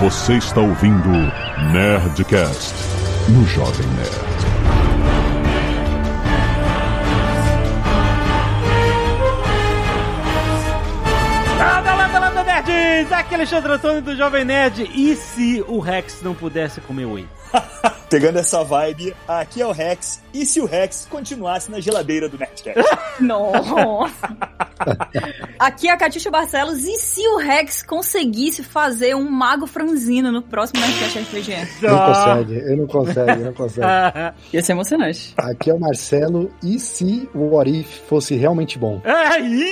Você está ouvindo Nerdcast no Jovem Nerd. Landa, landa, landa, nerds! Aqui é Alexandre Antônio do Jovem Nerd. E se o Rex não pudesse comer whey? Pegando essa vibe, aqui é o Rex. E se o Rex continuasse na geladeira do Nerdcast? Nossa! Aqui é a Catiuxa Barcelos. E se o Rex conseguisse fazer um mago franzino no próximo Nerdcast RPG? Não consegue, eu não consegue, não consegue. Ia ser emocionante. Aqui é o Marcelo, e se o What If fosse realmente bom? Aí!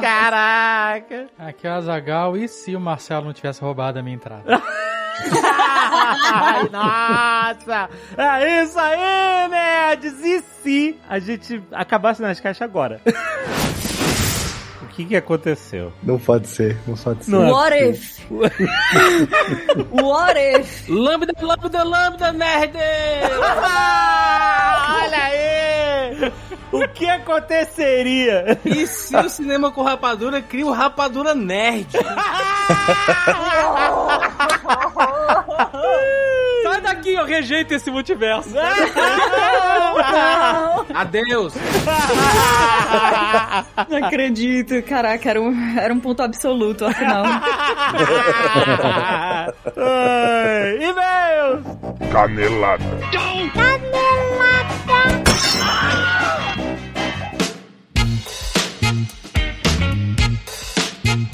Caraca! Aqui é o Azagal, e se o Marcelo não tivesse roubado a minha entrada? Nossa! É isso aí, nerds! E se a gente acabasse nas caixas agora? O que que aconteceu? Não pode ser, não pode ser. Não é What if? What if? Lambda, lambda, lambda, nerd! Olha aí! O que aconteceria? E se o cinema com rapadura cria o Rapadura Nerd? Eu rejeito esse multiverso. Adeus. Não acredito. Caraca, era um, era um ponto absoluto, afinal. Ai, E-mails! Canelada.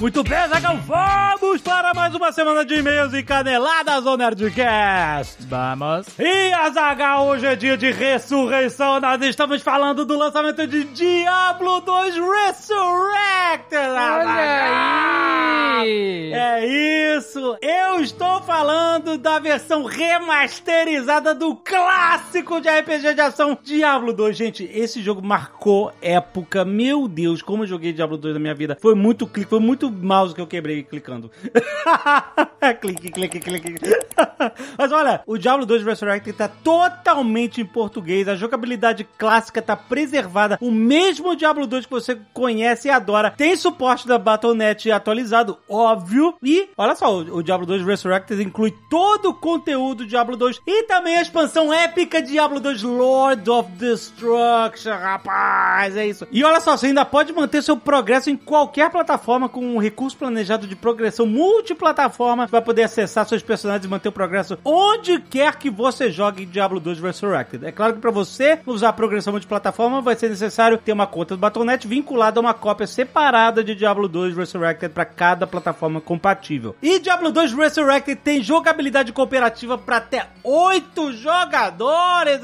Muito bem, Zagal, vamos para mais uma semana de e-mails e caneladas do Nerdcast. Vamos. E Azagal, hoje é dia de ressurreição. Nós estamos falando do lançamento de Diablo 2 Resurrected. Azaghal. aí. É isso. Eu estou falando da versão remasterizada do clássico de RPG de ação Diablo 2. Gente, esse jogo marcou época. Meu Deus, como eu joguei Diablo 2 na minha vida. Foi muito clique, foi muito mouse que eu quebrei clicando. clique, clique, clique. Mas olha, o Diablo 2 Resurrected tá totalmente em português, a jogabilidade clássica tá preservada, o mesmo Diablo 2 que você conhece e adora. Tem suporte da Battle.net atualizado, óbvio. E olha só, o Diablo 2 Resurrected inclui todo o conteúdo do Diablo 2 e também a expansão épica Diablo 2 Lord of Destruction, rapaz, é isso. E olha só, você ainda pode manter seu progresso em qualquer plataforma com um recurso planejado de progressão multiplataforma. Vai poder acessar seus personagens e manter o progresso onde quer que você jogue Diablo 2 Resurrected. É claro que para você usar a progressão multiplataforma vai ser necessário ter uma conta do Battle.net vinculada a uma cópia separada de Diablo 2 Resurrected para cada plataforma compatível. E Diablo 2 Resurrected tem jogabilidade cooperativa para até 8 jogadores,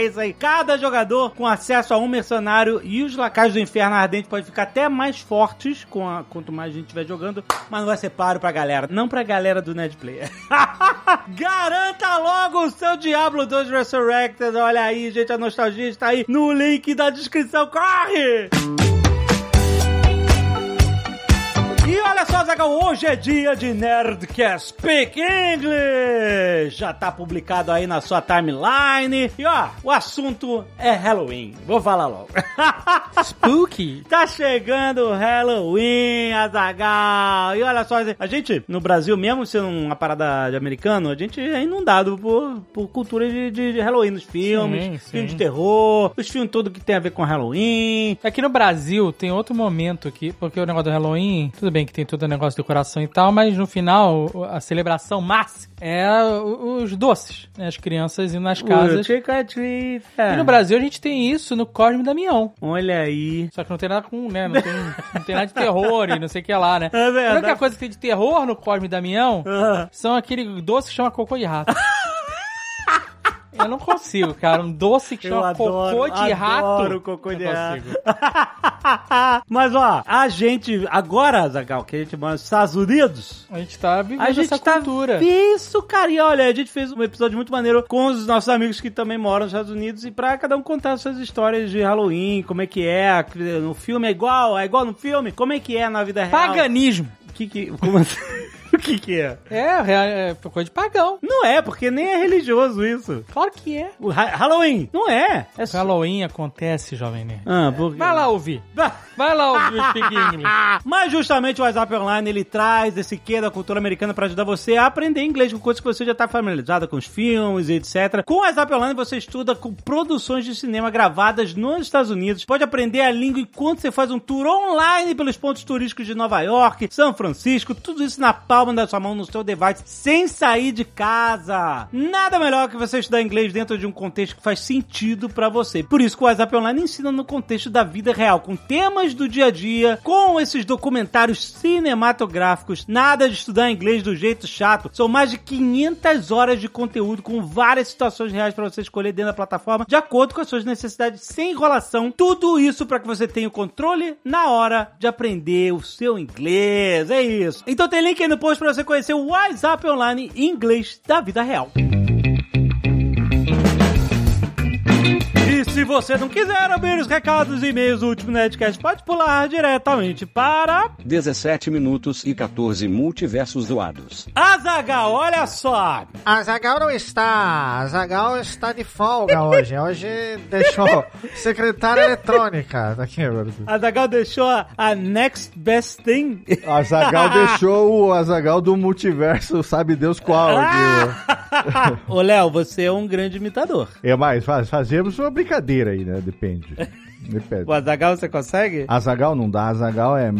isso aí. Cada jogador com acesso a um mercenário e os lacaios do inferno ardente podem ficar até mais fortes com a- quanto mais a gente estiver jogando, mas não vai ser paro pra galera, não pra galera do Nerd Player. Garanta logo o seu Diablo 2 Resurrected. Olha aí, gente, a nostalgia está aí no link da descrição. Corre! E olha só, Zagal, hoje é dia de Nerdcast Speak English! Já tá publicado aí na sua timeline. E ó, o assunto é Halloween. Vou falar logo. Spooky. Tá chegando o Halloween, Azagal. E olha só, a gente, no Brasil, mesmo sendo uma parada de americano, a gente é inundado por, por cultura de, de- de Halloween nos filmes, Sim, sim. filmes de terror, os filmes todos que tem a ver com Halloween. Aqui no Brasil tem outro momento aqui, porque o negócio do Halloween, tudo bem que tem todo o negócio de decoração e tal, mas no final, a celebração máxima é os doces, né? As crianças indo nas casas. E no Brasil a gente tem isso no Cosme Damião. Olha aí. Só que não tem nada com, né? Não tem, não tem nada de terror e não sei o que lá, né? É verdade. A única coisa que tem de terror no Cosme Damião Ah. são aquele doce que chama cocô de rato. Eu não consigo, cara. Um doce que Eu chama adoro, cocô de rato. adoro cocô de consigo. Mas ó, a gente, agora, Zagal, que a gente mora nos Estados Unidos, A gente tá vivendo a gente essa tá cultura. Isso, cara. E olha, a gente fez um episódio muito maneiro com os nossos amigos que também moram nos Estados Unidos e pra cada um contar suas histórias de Halloween, como é que é, no filme é igual, é igual no filme, como é que é na vida real. Paganismo. Que que, como assim? que que é? É, é, é coisa de pagão. Não é, porque nem é religioso isso. Claro que é. O ha- Halloween, não é. É só... Halloween acontece, jovem nerd. Ah, porque... Vai lá ouvir. Vai lá ouvir o Speak English. Mas justamente o WhatsApp Online ele traz esse quê da cultura americana pra ajudar você a aprender inglês com coisas que você já tá familiarizado com os filmes e etc. Com o WhatsApp Online você estuda com produções de cinema gravadas nos Estados Unidos. Pode aprender a língua enquanto você faz um tour online pelos pontos turísticos de Nova York, São Francisco, tudo isso na palma da sua mão no seu device, sem sair de casa. Nada melhor que você estudar inglês dentro de um contexto que faz sentido pra você. Por isso que o WhatsApp Online ensina no contexto da vida real, com temas do dia a dia, com esses documentários cinematográficos. Nada de estudar inglês do jeito chato. São mais de 500 horas de conteúdo com várias situações reais pra você escolher dentro da plataforma, de acordo com as suas necessidades, sem enrolação. Tudo isso pra que você tenha o controle na hora de aprender o seu inglês. É isso. Então tem link aí no post pra você conhecer o WhatsApp Online em inglês da vida real. E se você não quiser abrir os recados e e-mails do último Nerdcast, pode pular diretamente para 17 minutos e 14 multiversos doados. Azagal. Olha só. A Zagal não está. A Zagal está de folga hoje. Hoje deixou secretária eletrônica. Azagal deixou a, Next Best Thing. A Zagal deixou o Azagal do multiverso, sabe Deus qual. ó. Ô, Léo, você é um grande imitador. É, mas faz, fazemos uma brincadeira aí, né? Depende. Depende. O Azagal você consegue? Azagal não dá, Azagal é.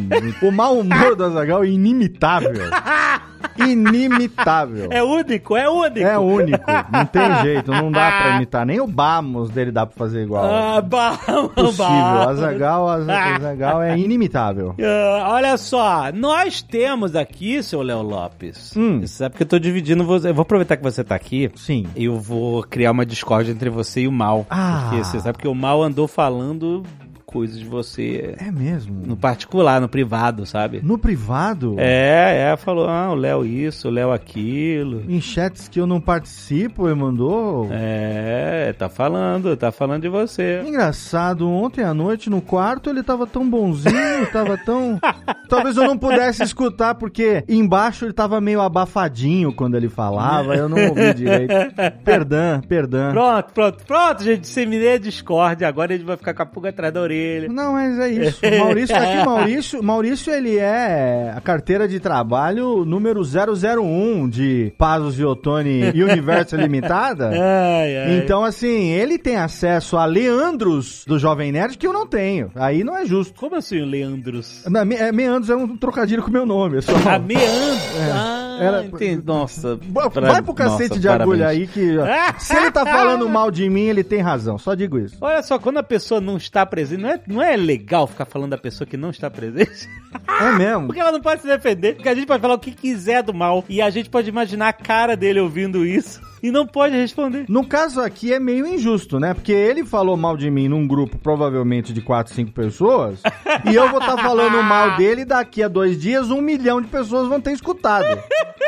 O mau humor do Azagal é inimitável. Inimitável. É único, é único. É único, não tem jeito, não dá pra imitar. Nem o Bamos dele dá pra fazer igual. Ah, bom, Possível. Azagal, Azagal é inimitável. Ah, olha só, nós temos aqui, seu Léo Lopes. Hum. Você sabe que eu tô dividindo você. Eu vou aproveitar que você tá aqui. Sim. Eu vou criar uma discórdia entre você e o Mal. Ah. Porque você sabe que o Mal andou falando move coisas de você É mesmo. no particular, no privado, sabe? No privado? É, é, falou, ah, o Léo isso, o Léo aquilo. Em chats que eu não participo, ele mandou. É, tá falando, tá falando de você. Engraçado, ontem à noite no quarto ele tava tão bonzinho, tava tão. Talvez eu não pudesse escutar, porque embaixo ele tava meio abafadinho quando ele falava, eu não ouvi direito. Perdão, perdão. Pronto, pronto, pronto, gente, disseminei a discórdia, agora ele vai ficar com a pulga atrás da orelha. Não, mas é isso. Maurício, aqui Maurício, Maurício ele é a carteira de trabalho número 001 de Pazos e Ottoni e Universo Limitada. Ai, ai. Então, assim, ele tem acesso a Leandros do Jovem Nerd que eu não tenho. Aí não é justo. Como assim, Leandros? Na, me, é, Meandros é um trocadilho com o meu nome. é Só. Ah, Meandros. Ah, Era- entendi. Nossa. Vai pra- pro cacete nossa, de agulha parabéns. aí que. Se ele tá falando mal de mim, ele tem razão. Só digo isso. Olha só, quando a pessoa não está presente, não é, não é legal ficar falando da pessoa que não está presente? É mesmo. Porque ela não pode se defender. Porque a gente pode falar o que quiser do mal. E a gente pode imaginar a cara dele ouvindo isso. E não pode responder. No caso aqui é meio injusto, né? Porque ele falou mal de mim num grupo provavelmente de 4, 5 pessoas. e eu vou estar falando mal dele e daqui a dois dias um milhão de pessoas vão ter escutado.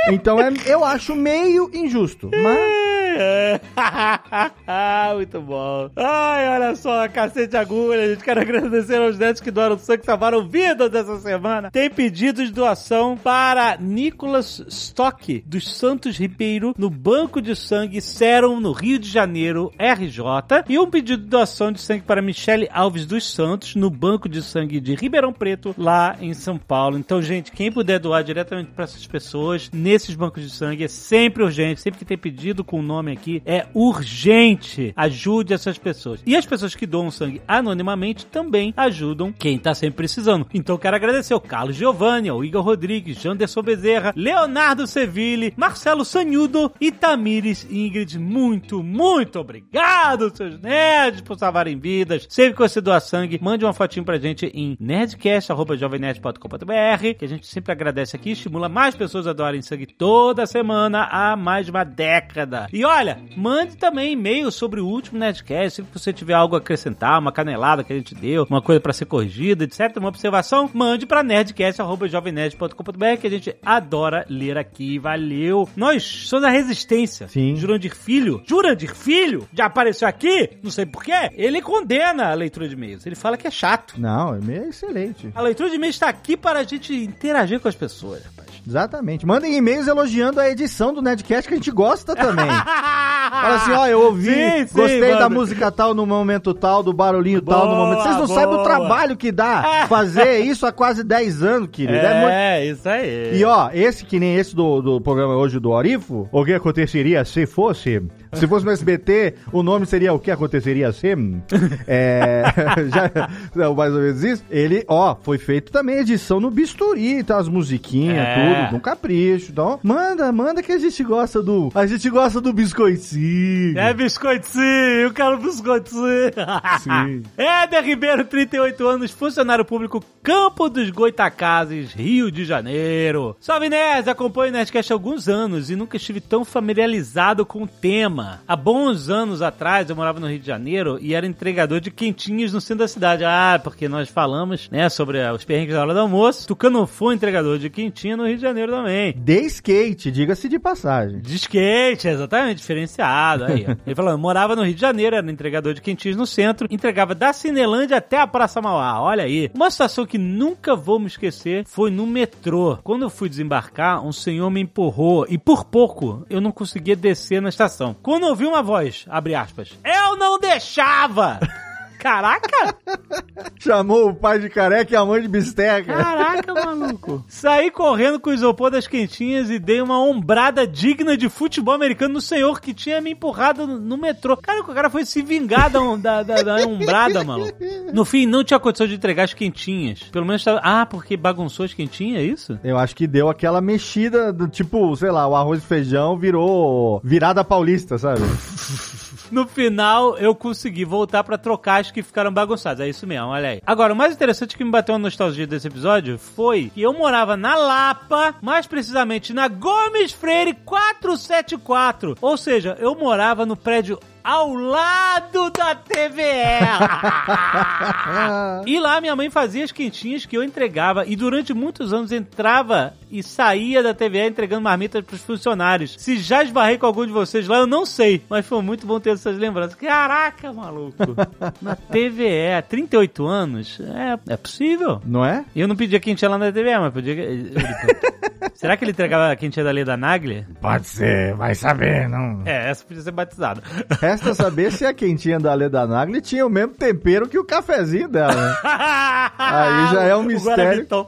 Então é, eu acho meio injusto. Mas. Muito bom. Ai, olha só, cacete agulha. A gente quer agradecer aos netos que doaram sangue, salvaram vidas dessa semana. Tem pedido de doação para Nicolas Stock, dos Santos Ribeiro, no Banco de Sangue Serum, no Rio de Janeiro, RJ. E um pedido de doação de sangue para Michele Alves dos Santos, no Banco de Sangue de Ribeirão Preto, lá em São Paulo. Então, gente, quem puder doar diretamente para essas pessoas, nesses bancos de sangue, é sempre urgente. Sempre que tem pedido com o nome aqui, é urgente. Ajude essas pessoas. E as pessoas que doam sangue anonimamente também ajudam quem tá sempre precisando. Então, quero agradecer ao Carlos Giovanni, ao Igor Rodrigues, Janderson Bezerra, Leonardo Seville, Marcelo Sanhudo e Tamires Ingrid. Muito, muito obrigado, seus nerds, por salvarem vidas. Sempre que você doar sangue, mande uma fotinho pra gente em nerdcast.jovemnerd.com.br, que a gente sempre agradece aqui, estimula mais pessoas a doarem sangue toda semana há mais de uma década. E olha, mande também e-mail sobre o último Nerdcast, se você tiver algo a acrescentar, uma canelada que a gente deu, uma coisa pra ser corrigida, etc, uma observação, mande pra nerdcast.jovemnerd.com.br, que a gente adora ler aqui. Valeu! Nós somos a Resistência. Sim. Jurandir Filho. Jurandir Filho já apareceu aqui, não sei porquê. Ele condena a leitura de e-mails. Ele fala que é chato. Não, é meio excelente. A leitura de e-mails está aqui para a gente interagir com as pessoas, rapaz. Exatamente. Mandem e-mails elogiando a edição do Nerdcast que a gente gosta também. Fala assim, ó, eu ouvi, Sim, sim, gostei da manda. música tal no momento tal, do barulhinho tal no Boa, momento. Vocês não boa. sabem o trabalho que dá fazer isso há quase 10 anos, querido. É muito- É, isso aí. E ó, esse que nem esse do, do programa hoje do Orifo, o que aconteceria se fosse? Se fosse no SBT, o nome seria o que aconteceria se? É, já, não, mais ou menos isso. Ele, ó, foi feito também edição no bisturi, tá? As musiquinhas, É. tudo, um capricho. Então, manda, manda que a gente gosta do. A gente gosta do biscoitinho. É biscoitinho, eu quero biscoitinho. Sim. Éder Ribeiro, 38 anos, funcionário público, Campo dos Goitacazes, Rio de Janeiro. Salve Nerd, acompanho o Nerdcast há alguns anos e nunca estive tão familiarizado com o tema. Há bons anos atrás eu morava no Rio de Janeiro e era entregador de quentinhas no centro da cidade. Ah, porque nós falamos, né, sobre os perrengues da hora do almoço. Tucano foi entregador de quentinha no Rio de Janeiro também. De skate, diga-se de passagem. De skate, exatamente, diferenciado. Aí. Ele falou, morava no Rio de Janeiro, era entregador de quentinhas no centro, entregava da Cinelândia até a Praça Mauá. Olha aí. Uma situação que nunca vou me esquecer foi no metrô. Quando eu fui desembarcar, um senhor me empurrou e por pouco eu não conseguia descer na estação. Quando eu ouvi uma voz, abre aspas, eu não deixava! Caraca! Chamou o pai de careca e a mãe de bisteca. Caraca, maluco. Saí correndo com o isopor das quentinhas e dei uma ombrada digna de futebol americano no senhor que tinha me empurrado no, metrô. Cara, o cara foi se vingar da, da, da, da ombrada, maluco. No fim, não tinha condição de entregar as quentinhas. Pelo menos tava... Ah, porque bagunçou as quentinhas, é isso? Eu acho que deu aquela mexida do tipo, sei lá, o arroz e feijão virou virada paulista, sabe? No final, eu consegui voltar pra trocar as que ficaram bagunçadas. É isso mesmo, olha aí. Agora, o mais interessante que me bateu a nostalgia desse episódio foi que eu morava na Lapa, mais precisamente na Gomes Freire 474. Ou seja, eu morava no prédio ao lado da TVE. e lá minha mãe fazia as quentinhas que eu entregava e durante muitos anos entrava e saía da TVE entregando marmitas pros funcionários. Se já esbarrei com algum de vocês lá, eu não sei, mas foi muito bom ter essas lembranças. Caraca, maluco. Na TVE, há 38 anos, é, é possível. Não é? Eu não pedia quentinha lá na TVE, mas podia... Será que ele entregava a quentinha da Leda Naglia? Pode ser, vai saber, não. É, essa podia ser batizada. Resta saber se a quentinha da Leda Nagli tinha o mesmo tempero que o cafezinho dela, né? Aí já é um mistério. Guaraviton.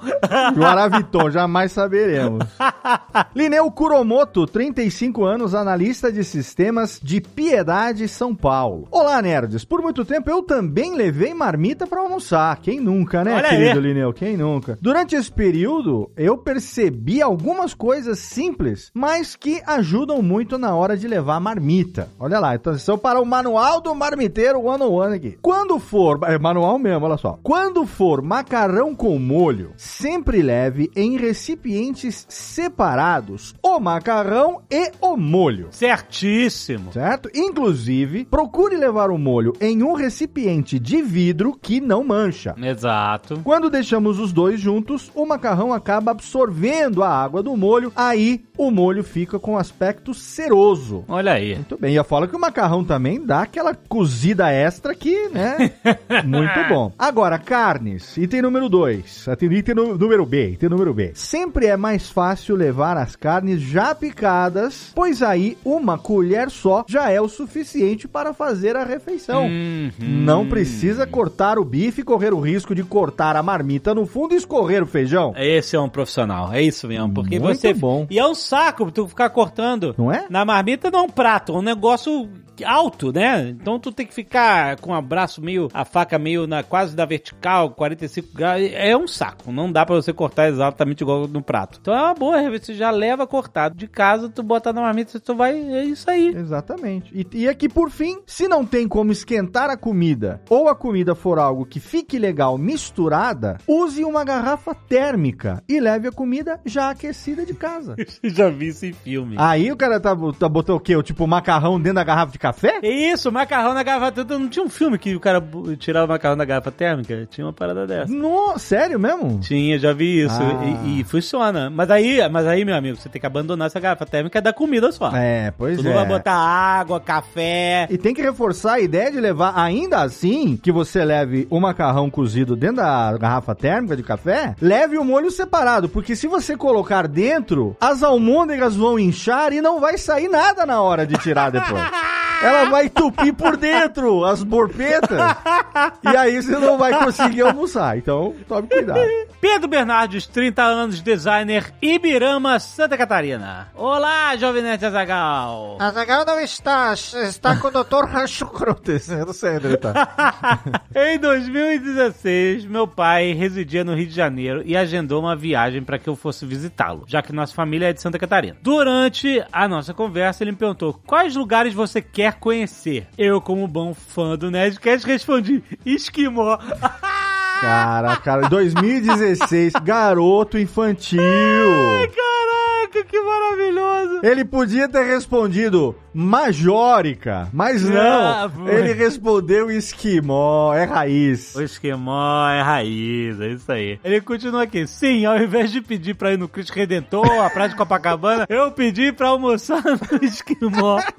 Guaraviton, jamais saberemos. Lineu Kuromoto, 35 anos, analista de sistemas de Piedade, São Paulo. Olá, nerds. Por muito tempo eu também levei marmita pra almoçar. Quem nunca, né, Olha querido aí. Lineu? Quem nunca? Durante esse período, eu percebi algumas coisas simples, mas que ajudam muito na hora de levar marmita. Olha lá, atenção para o manual do marmiteiro 101 aqui. Quando for, é manual mesmo, olha só. Quando for macarrão com molho, sempre leve em recipientes separados o macarrão e o molho. Certíssimo. Certo? Inclusive, procure levar o molho em um recipiente de vidro que não mancha. Exato. Quando deixamos os dois juntos, o macarrão acaba absorvendo a água do molho, aí o molho fica com aspecto ceroso. Olha aí. Muito bem, e eu falo que o macarrão também dá aquela cozida extra que, né? Muito bom. Agora, carnes, item número 2. Item número B, item número B. Sempre é mais fácil levar as carnes já picadas, pois aí uma colher só já é o suficiente para fazer a refeição. Uhum. Não precisa cortar o bife e correr o risco de cortar a marmita no fundo e escorrer o feijão. Esse é um profissional, é isso mesmo. Porque Muito você. bom. E é um saco tu ficar cortando. Não é? Na marmita não é um prato, é um negócio alto, né? Então tu tem que ficar com o braço meio, a faca meio na quase da vertical, 45 graus. É um saco, não dá pra você cortar exatamente igual no prato. Então é uma boa, você já leva cortado de casa, tu bota na marmita, tu vai, é isso aí. Exatamente. E, e aqui, por fim, se não tem como esquentar a comida ou a comida for algo que fique legal misturada, use uma garrafa térmica e leve a comida já aquecida de casa. já vi isso em filme. Aí o cara tá, tá botando o quê? O tipo macarrão dentro da garrafa de café? Isso, macarrão na garrafa térmica. Não tinha um filme que o cara tirava o macarrão da garrafa térmica? Tinha uma parada dessa. No, sério mesmo? Tinha, já vi isso. Ah. E, e funciona. Mas aí, mas aí, meu amigo, você tem que abandonar essa garrafa térmica da comida só. É, pois tu é. não vai botar água, café. E tem que reforçar a ideia de levar, ainda assim, que você leve o macarrão cozido dentro da garrafa térmica de café, leve o molho separado, porque se você colocar dentro, as almôndegas vão inchar e não vai sair nada na hora de tirar depois. Ela vai entupir por dentro as borpetas e aí você não vai conseguir almoçar. Então, tome cuidado. Pedro Bernardes, 30 anos, designer, Ibirama, Santa Catarina. Olá, Jovem Nerd Azagal. Azaghal não está, está com o Dr. Rancho Crutes. Eu não sei onde ele tá. em 2016, meu pai residia no Rio de Janeiro e agendou uma viagem para que eu fosse visitá-lo, já que nossa família é de Santa Catarina. Durante a nossa conversa, ele me perguntou quais lugares você quer conhecer. Eu, como bom fã do Nerdcast, respondi Esquimó. Cara, cara, 2016, garoto infantil. Caraca, que maravilhoso. Ele podia ter respondido Majórica, mas não. Ele respondeu Esquimó, é raiz. O esquemó é raiz, é isso aí. Ele continua aqui. Sim, ao invés de pedir pra ir no Cristo Redentor, a Praia de Copacabana, eu pedi pra almoçar no esquimó.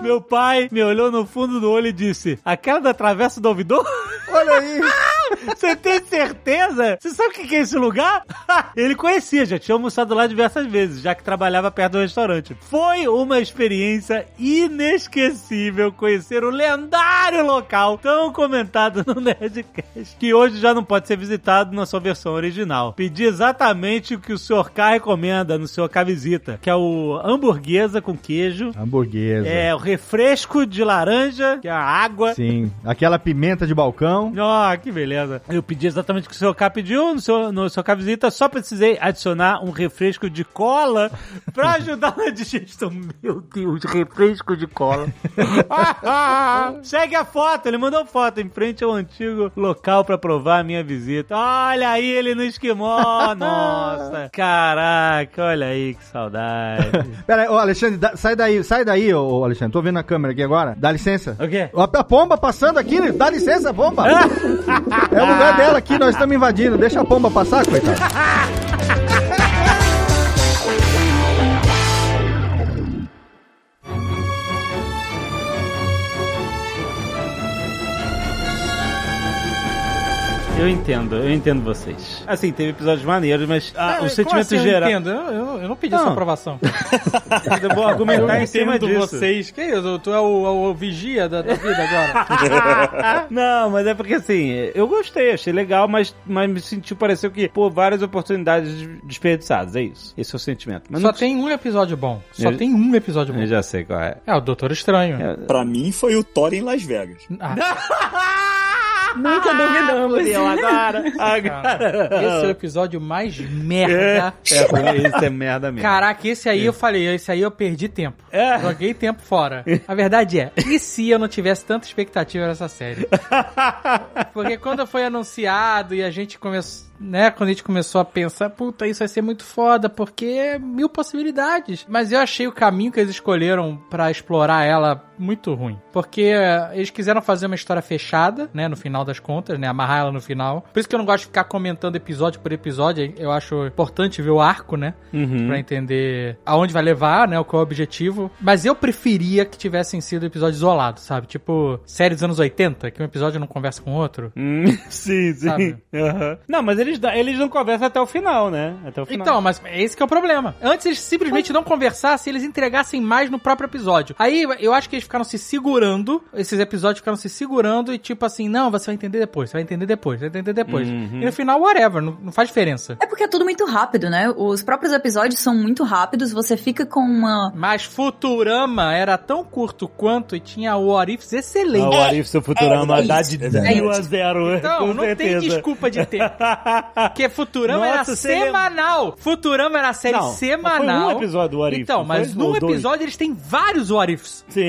Meu pai me olhou no fundo do olho e disse: Aquela da Travessa do Ouvidor? Olha aí. Você tem certeza? Você sabe o que é esse lugar? Ele conhecia, já tinha almoçado lá diversas vezes, já que trabalhava perto do restaurante. Foi uma experiência inesquecível conhecer o lendário local tão comentado no Nerdcast, que hoje já não pode ser visitado na sua versão original. Pedi exatamente o que o Sr. K recomenda no seu K Visita, que é o hamburguesa com queijo, Hamburguesa. é o refresco de laranja, que é a água, Sim. Aquela pimenta de balcão. ó, que beleza. Eu pedi exatamente o que o seu K pediu no seu, no seu K Visita, só precisei adicionar um refresco de cola pra ajudar na digestão. Meu Deus, refresco de cola. Segue a foto, ele mandou foto em frente ao antigo local pra provar a minha visita. Olha aí ele no esquimó, nossa. Caraca, olha aí que saudade. Pera aí, ô Alexandre, dá- sai daí, sai daí, ô Alexandre. Tô vendo a câmera aqui agora. Dá licença. O quê? Ó, A pomba passando aqui, dá licença, pomba. É o lugar dela aqui, nós estamos invadindo. Deixa a pomba passar, coitado. Eu entendo, eu entendo vocês. Assim, teve episódios maneiros, mas ah, É, o sentimento assim eu geral. entendo? Eu, eu- eu não pedi Não. essa aprovação. Eu vou argumentar Eu em cima disso. vocês. Que isso? Tu é o, o vigia da, da vida agora? Não, mas é porque assim, eu gostei, achei legal, mas, mas me sentiu, pareceu que, pô, várias oportunidades desperdiçadas, é isso. Esse é o sentimento. Mas Só não- tem um episódio bom. Só Eu- tem um episódio bom. Eu já sei qual é. É o Doutor Estranho. É. Pra mim foi o Thor em Las Vegas. Ah, Nunca duvidamos. Fudeu agora. cara, esse é o episódio mais merda. É, isso é merda mesmo. Caraca, esse aí eu falei, esse aí eu perdi tempo. É. Joguei tempo fora. A verdade é, e se eu não tivesse tanta expectativa nessa série? Porque quando foi anunciado e a gente começou, né, quando a gente começou a pensar, puta, isso vai ser muito foda, porque é mil possibilidades. Mas eu achei o caminho que eles escolheram pra explorar ela muito ruim. Porque eles quiseram fazer uma história fechada, né, no final das contas, né, amarrar ela no final. Por isso que eu não gosto de ficar comentando episódio por episódio, eu acho importante ver o arco, né, Uhum. Pra entender aonde vai levar, né? Qual é o objetivo. Mas eu preferia que tivessem sido episódios isolados, sabe? Tipo, série dos anos 80, que um episódio não conversa com o outro. Hum, sim, sim. Aham. Não, mas eles, dá- eles não conversam até o final, né? Até o final. Então, mas esse que é o problema. Antes eles simplesmente não conversassem, eles entregassem mais no próprio episódio. Aí eu acho que eles ficaram se segurando, esses episódios ficaram se segurando e tipo assim, não, você vai entender depois, você vai entender depois, você vai entender depois. Uhum. E no final, whatever, não, não faz diferença. É porque é tudo muito rápido, né? Os próprios episódios são muito rápidos, você fica com uma. Mas Futurama era tão curto quanto e tinha o Orifes excelente. Ah, o Arif, seu Futurama É, dá isso, de é verdade. 0 a 0. Então, com não tem certeza. desculpa de tempo. Porque Futurama Nossa, era você lembra- semanal. Futurama era a série Não, semanal. foi um episódio do What If, Então, mas num Ou dois? episódio eles têm vários What Ifs. Sim,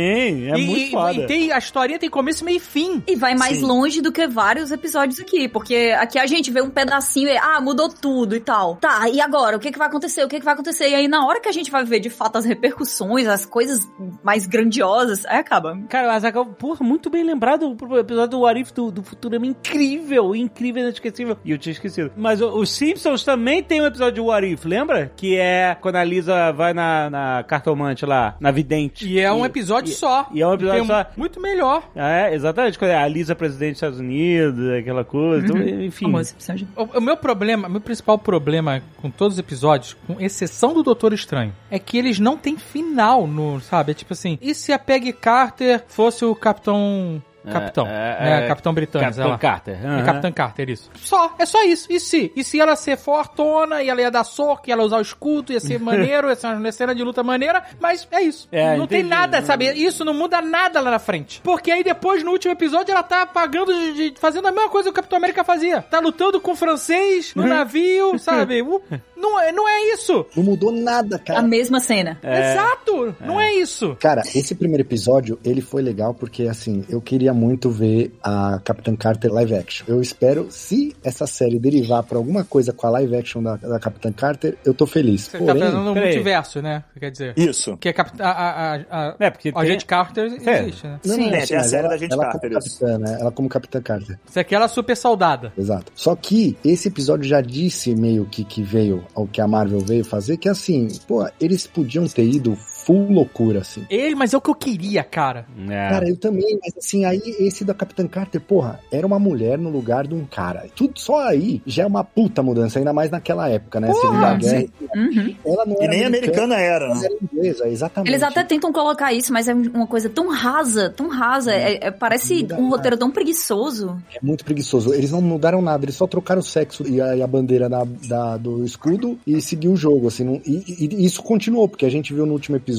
é e, muito e- foda. e tem, a historinha tem começo, meio e fim. E vai mais Sim. longe do que vários episódios aqui, porque aqui a gente vê um pedacinho e, ah, mudou tudo e tal. Tá, e agora? O que que vai acontecer? O que que vai acontecer? E aí, na hora que a gente vai ver, de fato, as repercussões, as coisas mais grandiosas, aí acaba. Cara, o Azaghal, porra, muito bem lembrado o episódio do What If do, do Futurama, incrível, incrível, inesquecível. E eu tinha esquecido. Mas o- os Simpsons também tem um episódio de What If, lembra? Que é quando a Lisa vai na, na cartomante lá, na vidente. E é um episódio e- só. E é um episódio Tem só. Muito melhor. É, exatamente. Quando é a Lisa presidente dos Estados Unidos, aquela coisa. Então, enfim. Famoso episódio. O, o meu problema, meu principal problema com todos os episódios, com exceção do Doutor Estranho, é que eles não têm final no, sabe? É tipo assim, e se a Peggy Carter fosse o Capitão... Capitão, é, né? é, Capitão Britânia, Capitão. Carter. É aham. Capitão Carter, isso. Só, é só isso. E se? E se ela ser fortona, e ela ia dar soco, e ela usar o escudo, ia ser maneiro, ia ser uma cena de luta maneira, mas é isso. É, não tem entendi. nada, sabe? Isso não muda nada lá na frente. Porque aí depois, no último episódio, ela tá pagando de, de- fazendo a mesma coisa que o Capitão América fazia. Tá lutando com o francês no navio, sabe? Uh, Não é, não é isso. Não mudou nada, A cara. mesma cena. Exato! Não é isso. Cara, esse primeiro episódio, ele foi legal porque, assim, eu queria muito ver a Capitã Carter live action. Eu espero, se essa série derivar pra alguma coisa com a live action da, da Capitã Carter, eu tô feliz. Você tá Porém, fazendo um peraí. multiverso, né? Quer dizer. Isso. Que a, cap- a, a, a, a, É, porque o tem- agente Carter É. existe, né? não, Sim. não, Tem, sim, tem a série ela, da Agente ela Carter, como capitã, né? Ela como Capitã Carter. Isso aqui ela é super soldada. Exato. Só que esse episódio já disse meio que que veio ao que a Marvel veio fazer, que assim, pô, eles podiam ter ido full loucura, assim. Ele, mas é o que eu queria, cara. É. Cara, eu também, mas assim, aí esse da Capitã Carter, porra, era uma mulher no lugar de um cara. Tudo só aí já é uma puta mudança, ainda mais naquela época, né? Segunda Guerra. Uhum. Ela não E era nem americana era, ela né? era inglesa, exatamente. Eles até tentam colocar isso, mas é uma coisa tão rasa, tão rasa. É- é- parece um roteiro tão preguiçoso. É muito preguiçoso. Eles não mudaram nada, eles só trocaram o sexo e a, e a bandeira da, da- do escudo e seguiu o jogo, assim. não- e- e isso continuou, porque a gente viu no último episódio,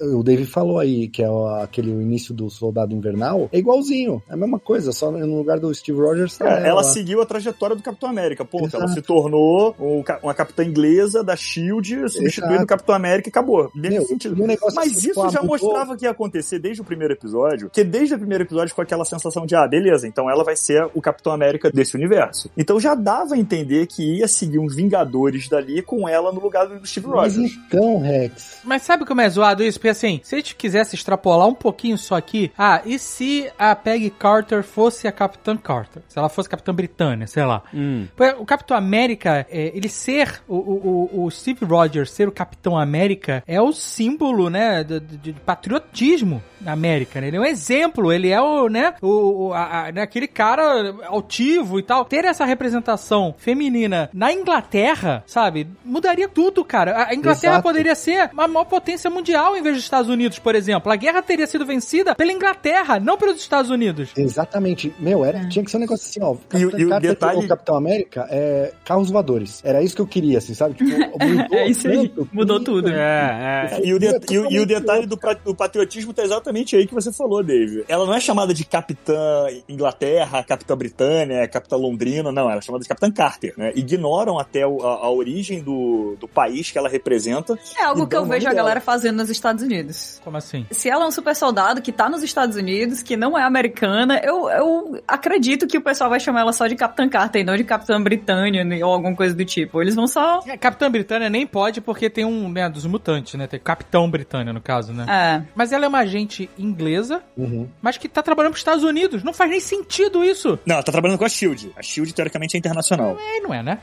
o Dave falou aí, que é o- aquele o início do Soldado Invernal, é igualzinho, é a mesma coisa, só no lugar do Steve Rogers. tá É, ela lá. seguiu a trajetória do Capitão América. Ponto. Ela se tornou uma capitã inglesa da SHIELD, substituindo o Capitão América e acabou. Meu, sentido. negócio Mas isso já mostrava que ia acontecer desde o primeiro episódio, que desde o primeiro episódio ficou aquela sensação de, ah, beleza, então ela vai ser o Capitão América desse universo. Então já dava a entender que ia seguir uns Vingadores dali com ela no lugar do Steve Mas Rogers. então, Rex, Mas sabe como é zoado isso? Porque assim, se a gente quisesse extrapolar um pouquinho só aqui, ah, e se a Peggy Carter fosse a Capitã Carter? Se ela fosse Capitã Britânia, sei lá. Hum. O Capitão América, é, ele ser, o, o, o- Steve Rogers ser o Capitão América é o símbolo, né, de, de- patriotismo na América, né? Ele é um exemplo, ele é o, né, o, o- a- a- né, aquele cara altivo e tal. Ter essa representação feminina na Inglaterra, sabe, mudaria tudo, cara. A Inglaterra Exato. poderia ser a maior potência mundial em vez dos Estados Unidos, por exemplo. A guerra teria sido vencida pela Inglaterra, não pelos Estados Unidos. exatamente, meu, era, tinha que ser um negócio assim, ó, E o- e o detalhe- ou Capitão América é carros voadores. Era isso que eu queria, assim, sabe? Tipo, mudou É isso aí, tanto mudou tudo. É, é. E o, de- e o- e o detalhe do, do patriotismo tá exatamente aí que você falou, Dave. Ela não é chamada de Capitã Inglaterra, Capitã Britânia, Capitã Londrina, não. Ela é chamada de Capitã Carter, né? Ignoram até o- a, a origem do, do país que ela representa. É algo que eu o vejo a galera fazendo nos Estados Unidos. Como assim? Se ela é um super soldado que tá nos Estados Unidos, que não é americana, eu, eu acredito que o pessoal vai chamar ela só de Capitã Carter e não de Capitã Britânia ou alguma coisa do tipo. Eles vão só. É, Capitã Britânia nem pode porque tem um, né, dos mutantes, né? Tem Capitão Britânia, no caso, né? É. Mas ela é uma agente inglesa, Uhum. mas que tá trabalhando pros Estados Unidos. Não faz nem sentido isso. Não, ela tá trabalhando com a SHIELD. A SHIELD, teoricamente, é internacional. É, não é, né?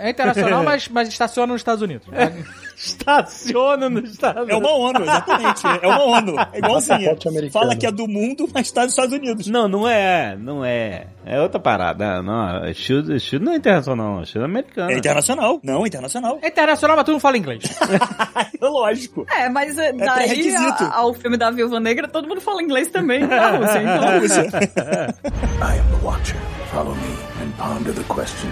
É internacional, mas, mas estaciona nos Estados Unidos. Estaciona no Estados É uma ONU, exatamente. É uma ONU. É igualzinha. Americano. Fala que é do mundo, mas tá nos Estados Unidos. Não, não é, não é. É outra parada. Não, a Shield, a Shield não é internacional, Shield é americana. É internacional. Não, é internacional. É internacional, mas tu não fala inglês. É lógico. É, mas é, daí a- ao filme da Viúva Negra todo mundo fala inglês também na Rússia, então. Na Rússia. I am the Watcher. Follow me and ponder the question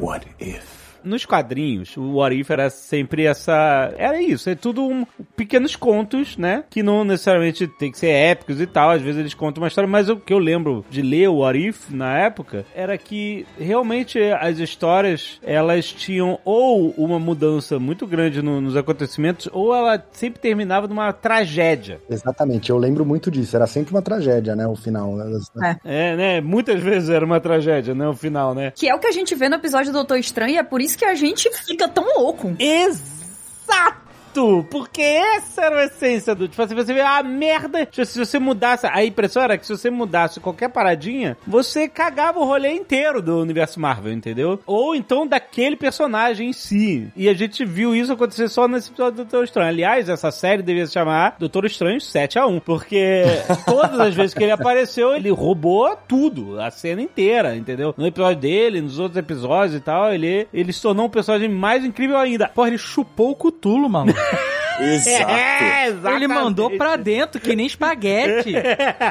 What if? Nos quadrinhos, o What If era sempre essa. Era isso, é tudo um, pequenos contos, né? Que não necessariamente tem que ser épicos e tal. Às vezes eles contam uma história, mas o que eu lembro de ler o What If na época era que realmente as histórias elas tinham ou uma mudança muito grande no- nos acontecimentos, ou ela sempre terminava numa tragédia. Exatamente, eu lembro muito disso. Era sempre uma tragédia, né? O final. Elas- É, né? Muitas vezes era uma tragédia, né? O final, né? Que é o que a gente vê no episódio do Doutor Estranho e é por isso que a gente fica tão louco. Exato! Porque essa era a essência do. Tipo assim, você vê a merda. tipo, Se você mudasse. A impressão era que se você mudasse qualquer paradinha, você cagava o rolê inteiro do universo Marvel, entendeu? Ou então daquele personagem em si. E a gente viu isso acontecer só nesse episódio do Doutor Estranho. Aliás, essa série devia se chamar Doutor Estranho 7 a 1 Porque todas as vezes que ele apareceu, ele roubou tudo, a cena inteira, entendeu? No episódio dele, nos outros episódios e tal, ele, ele se tornou um personagem mais incrível ainda. Porra, ele chupou o cutulo, mano. Exato. É. Ele mandou pra dentro, que nem espaguete.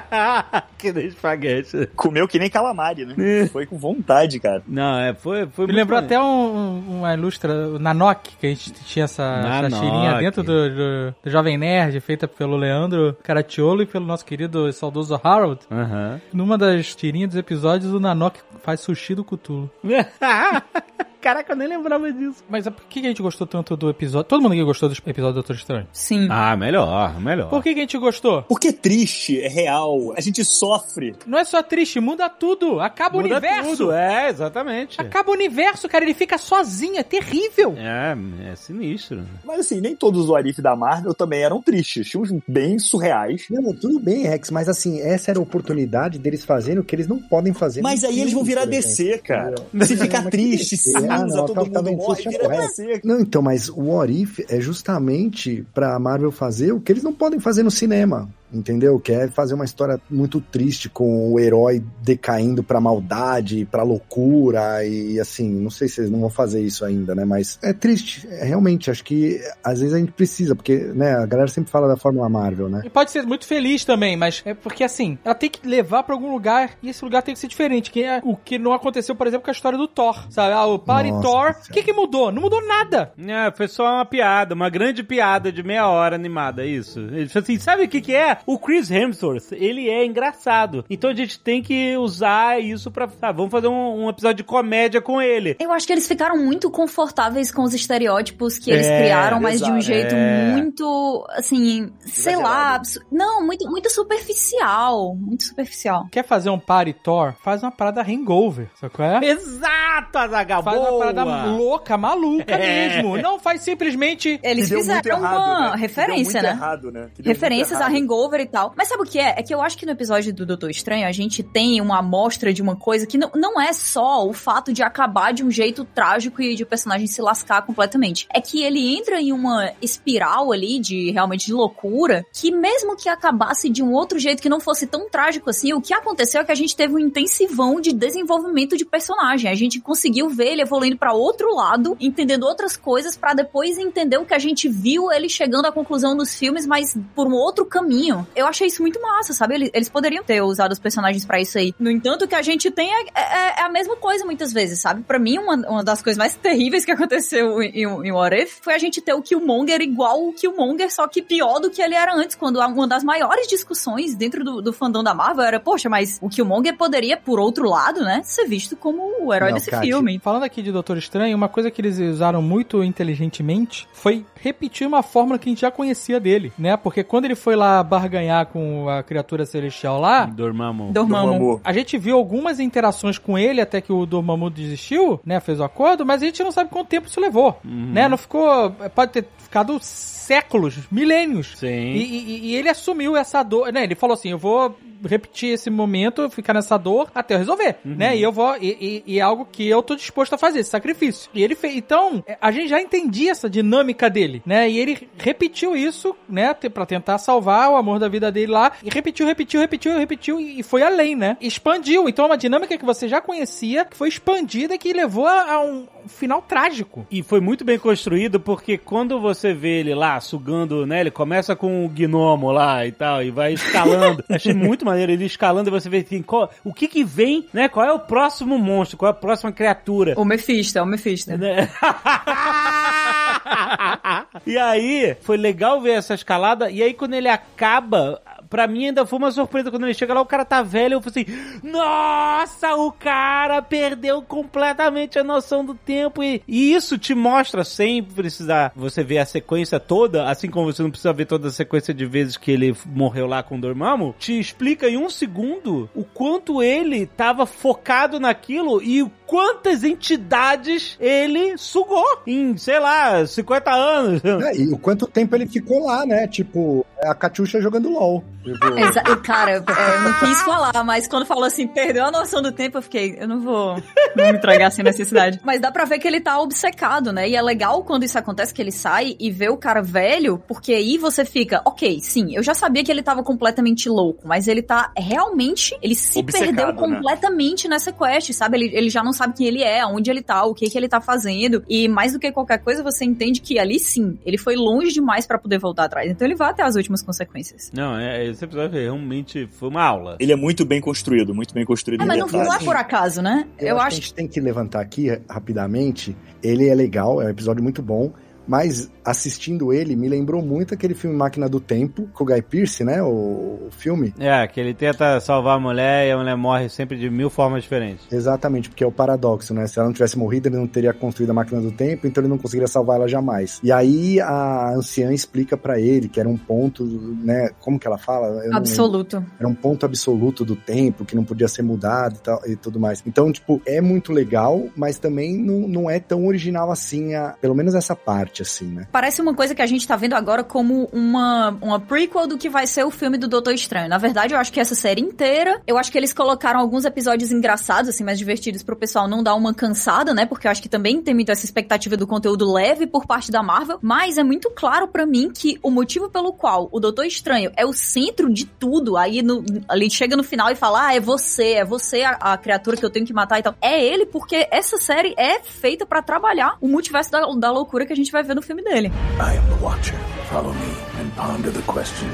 que nem espaguete. Comeu que nem calamari, né? Foi com vontade, cara. Não, é, foi, foi Me lembrou até um, uma ilustra, o Nanok, que a gente tinha essa, essa tirinha dentro do, do, do Jovem Nerd, feita pelo Leandro Caracciolo e pelo nosso querido e saudoso Harold. Aham. Numa das tirinhas dos episódios, o Nanok faz sushi do Cutulo. Caraca, eu nem lembrava disso. Mas por que a gente gostou tanto do episódio? Todo mundo aqui gostou do episódio do Doutor Estranho. Sim. Ah, melhor, melhor. Por que a gente gostou? Porque é triste, é real. A gente sofre. Não é só triste, muda tudo. Acaba Muda o universo. tudo, é, exatamente. Acaba o universo, cara. Ele fica sozinho. É terrível. É, é sinistro. Mas assim, nem todos os Arif da Marvel também eram tristes. Tinha uns bem surreais. Não, tudo bem, Rex, mas assim, essa era a oportunidade deles fazerem o que eles não podem fazer. Mas aí eles vão virar. DC, cara. Se ficar triste, que Cinza, Ah, não, todo tá- mundo tá bem, morre, é vira correto. DC. Não, então, mas o What If é justamente pra Marvel fazer o que eles não podem fazer no cinema. Entendeu? Que é fazer uma história muito triste com o herói decaindo pra maldade, pra loucura e assim, não sei se eles não vão fazer isso ainda, né? Mas é triste, é, realmente, acho que às vezes a gente precisa, porque, né, a galera sempre fala da Fórmula Marvel, né? E pode ser muito feliz também, mas é porque assim, ela tem que levar pra algum lugar e esse lugar tem que ser diferente. Que é o que não aconteceu, por exemplo, com a história do Thor. Sabe? Ah, o Party Nossa Thor. O que, que mudou? Não mudou nada. É, foi só uma piada, uma grande piada de meia hora animada, é isso. Ele falou assim, sabe o que que é? O Chris Hemsworth, ele é engraçado. Então a gente tem que usar isso pra... Ah, vamos fazer um, um episódio de comédia com ele. Eu acho que eles ficaram muito confortáveis com os estereótipos que eles É, criaram, mas de um jeito é. muito, assim, sei lá, não, muito, muito superficial, muito superficial. Quer fazer um Party Thor? Faz uma parada hangover, sabe qual é? Exato, Azaghal, Faz uma boa! parada louca, maluca É. mesmo. Não faz simplesmente. Eles fizeram errado, uma né? Referência, né? Errado, né? Referências a errado. E tal. Mas sabe o que é? É que eu acho que no episódio do Doutor Estranho a gente tem uma amostra de uma coisa que não, não é só o fato de acabar de um jeito trágico e de o personagem se lascar completamente. É que ele entra em uma espiral ali de realmente de loucura que mesmo que acabasse de um outro jeito que não fosse tão trágico assim, o que aconteceu é que a gente teve um intensivão de desenvolvimento de personagem. A gente conseguiu ver ele evoluindo pra outro lado, entendendo outras coisas pra depois entender o que a gente viu ele chegando à conclusão nos filmes, mas por um outro caminho. Eu achei isso muito massa, sabe? Eles, eles poderiam ter usado os personagens pra isso aí. No entanto, o que a gente tem é, é- é a mesma coisa muitas vezes, sabe? Pra mim, uma, uma das coisas mais terríveis que aconteceu em, em, What If foi a gente ter o Killmonger igual o Killmonger, só que pior do que ele era antes, quando uma das maiores discussões dentro do, do fandom da Marvel era, poxa, mas o Killmonger poderia, por outro lado, né, ser visto como o herói Não, desse Kátia, filme. Falando aqui de Doutor Estranho, uma coisa que eles usaram muito inteligentemente foi repetir uma fórmula que a gente já conhecia dele, né? Porque quando ele foi lá barganhar com a criatura celestial lá, Dormammu. Dormammu. Dormammu. a gente viu algumas interações com ele até que o Dormammu desistiu, né? Fez o acordo, mas a gente não sabe quanto tempo isso levou, né? Não ficou... Pode ter ficado séculos, milênios. Sim. E, e- e ele assumiu essa dor, né? Ele falou assim, eu vou repetir esse momento, ficar nessa dor até eu resolver, né? E eu vou e, e- e é algo que eu tô disposto a fazer, esse sacrifício. E ele fez. Então, a gente já entendia essa dinâmica dele, né? E ele repetiu isso, né? Pra tentar salvar o amor da vida dele lá. E repetiu, repetiu, repetiu, repetiu e e foi além, né? Expandiu. Então, é uma dinâmica que você já conhecia, que foi expandida e que levou a, a um final trágico. E foi muito bem construído porque quando você vê ele lá sugando, né? Ele começa com o gnomo lá e tal e vai escalando. Achei muito maneiro. Ele escalando e você vê assim, qual- o que que vem, né? Qual é o próximo monstro? Qual é a próxima criatura? O Mephisto, é o Mephisto. Né? e aí, foi legal ver essa escalada. E aí, quando ele acaba, pra mim ainda foi uma surpresa. Quando ele chega lá, o cara tá velho. Eu falei assim: Nossa, o cara perdeu completamente a noção do tempo. E, e isso te mostra, sem precisar você ver a sequência toda, assim como você não precisa ver toda a sequência de vezes que ele morreu lá com Dormammu, te explica em um segundo o quanto ele tava focado naquilo e quantas entidades ele sugou em, sei lá, 50 anos. É, e o quanto tempo ele ficou lá, né? Tipo, a Catiuxa jogando LOL. Tipo, Exa cara, é, eu não quis falar, mas quando falou assim, perdeu a noção do tempo, eu fiquei, eu não vou não me entregar sem necessidade. Mas dá pra ver que ele tá obcecado, né? E é legal quando isso acontece, que ele sai e vê o cara velho, porque aí você fica, ok, sim, eu já sabia que ele tava completamente louco, mas ele tá realmente, ele se Obcecado, perdeu né? completamente nessa quest, sabe? Ele, ele já não sabe quem ele é, onde ele tá, o que que ele tá fazendo. E mais do que qualquer coisa, você entende que ali sim, ele foi longe demais pra poder voltar atrás. Então ele vai até as últimas consequências. Não, é, esse episódio realmente foi uma aula. Ele é muito bem construído, muito bem construído. Ah, mas não, não é detalhes. por acaso, né? Eu, Eu acho, acho que a gente tem que levantar aqui rapidamente. Ele é legal, é um episódio muito bom. Mas assistindo ele, me lembrou muito aquele filme Máquina do Tempo, com o Guy Pearce, né? O, o filme. É, que ele tenta salvar a mulher e a mulher morre sempre de mil formas diferentes. Exatamente, porque é o paradoxo, né? Se ela não tivesse morrido, ele não teria construído a máquina do tempo, então ele não conseguiria salvar ela jamais. E aí a anciã explica pra ele que era um ponto, né? Como que ela fala? Eu absoluto. Era um ponto absoluto do tempo que não podia ser mudado e, tal, e tudo mais. Então, tipo, é muito legal, mas também não, não é tão original assim, a, pelo menos essa parte, assim, né? Parece uma coisa que a gente tá vendo agora como uma, uma prequel do que vai ser o filme do Doutor Estranho. Na verdade, eu acho que essa série inteira, eu acho que eles colocaram alguns episódios engraçados, assim, mais divertidos pro pessoal não dar uma cansada, né? Porque eu acho que também tem muito essa expectativa do conteúdo leve por parte da Marvel. Mas é muito claro pra mim que o motivo pelo qual o Doutor Estranho é o centro de tudo, aí no, ali chega no final e fala, ah, é você, é você a, a criatura que eu tenho que matar e tal. É ele, porque essa série é feita pra trabalhar o multiverso da, da loucura que a gente vai ver no filme dele. I am the Watcher. Follow me and ponder the question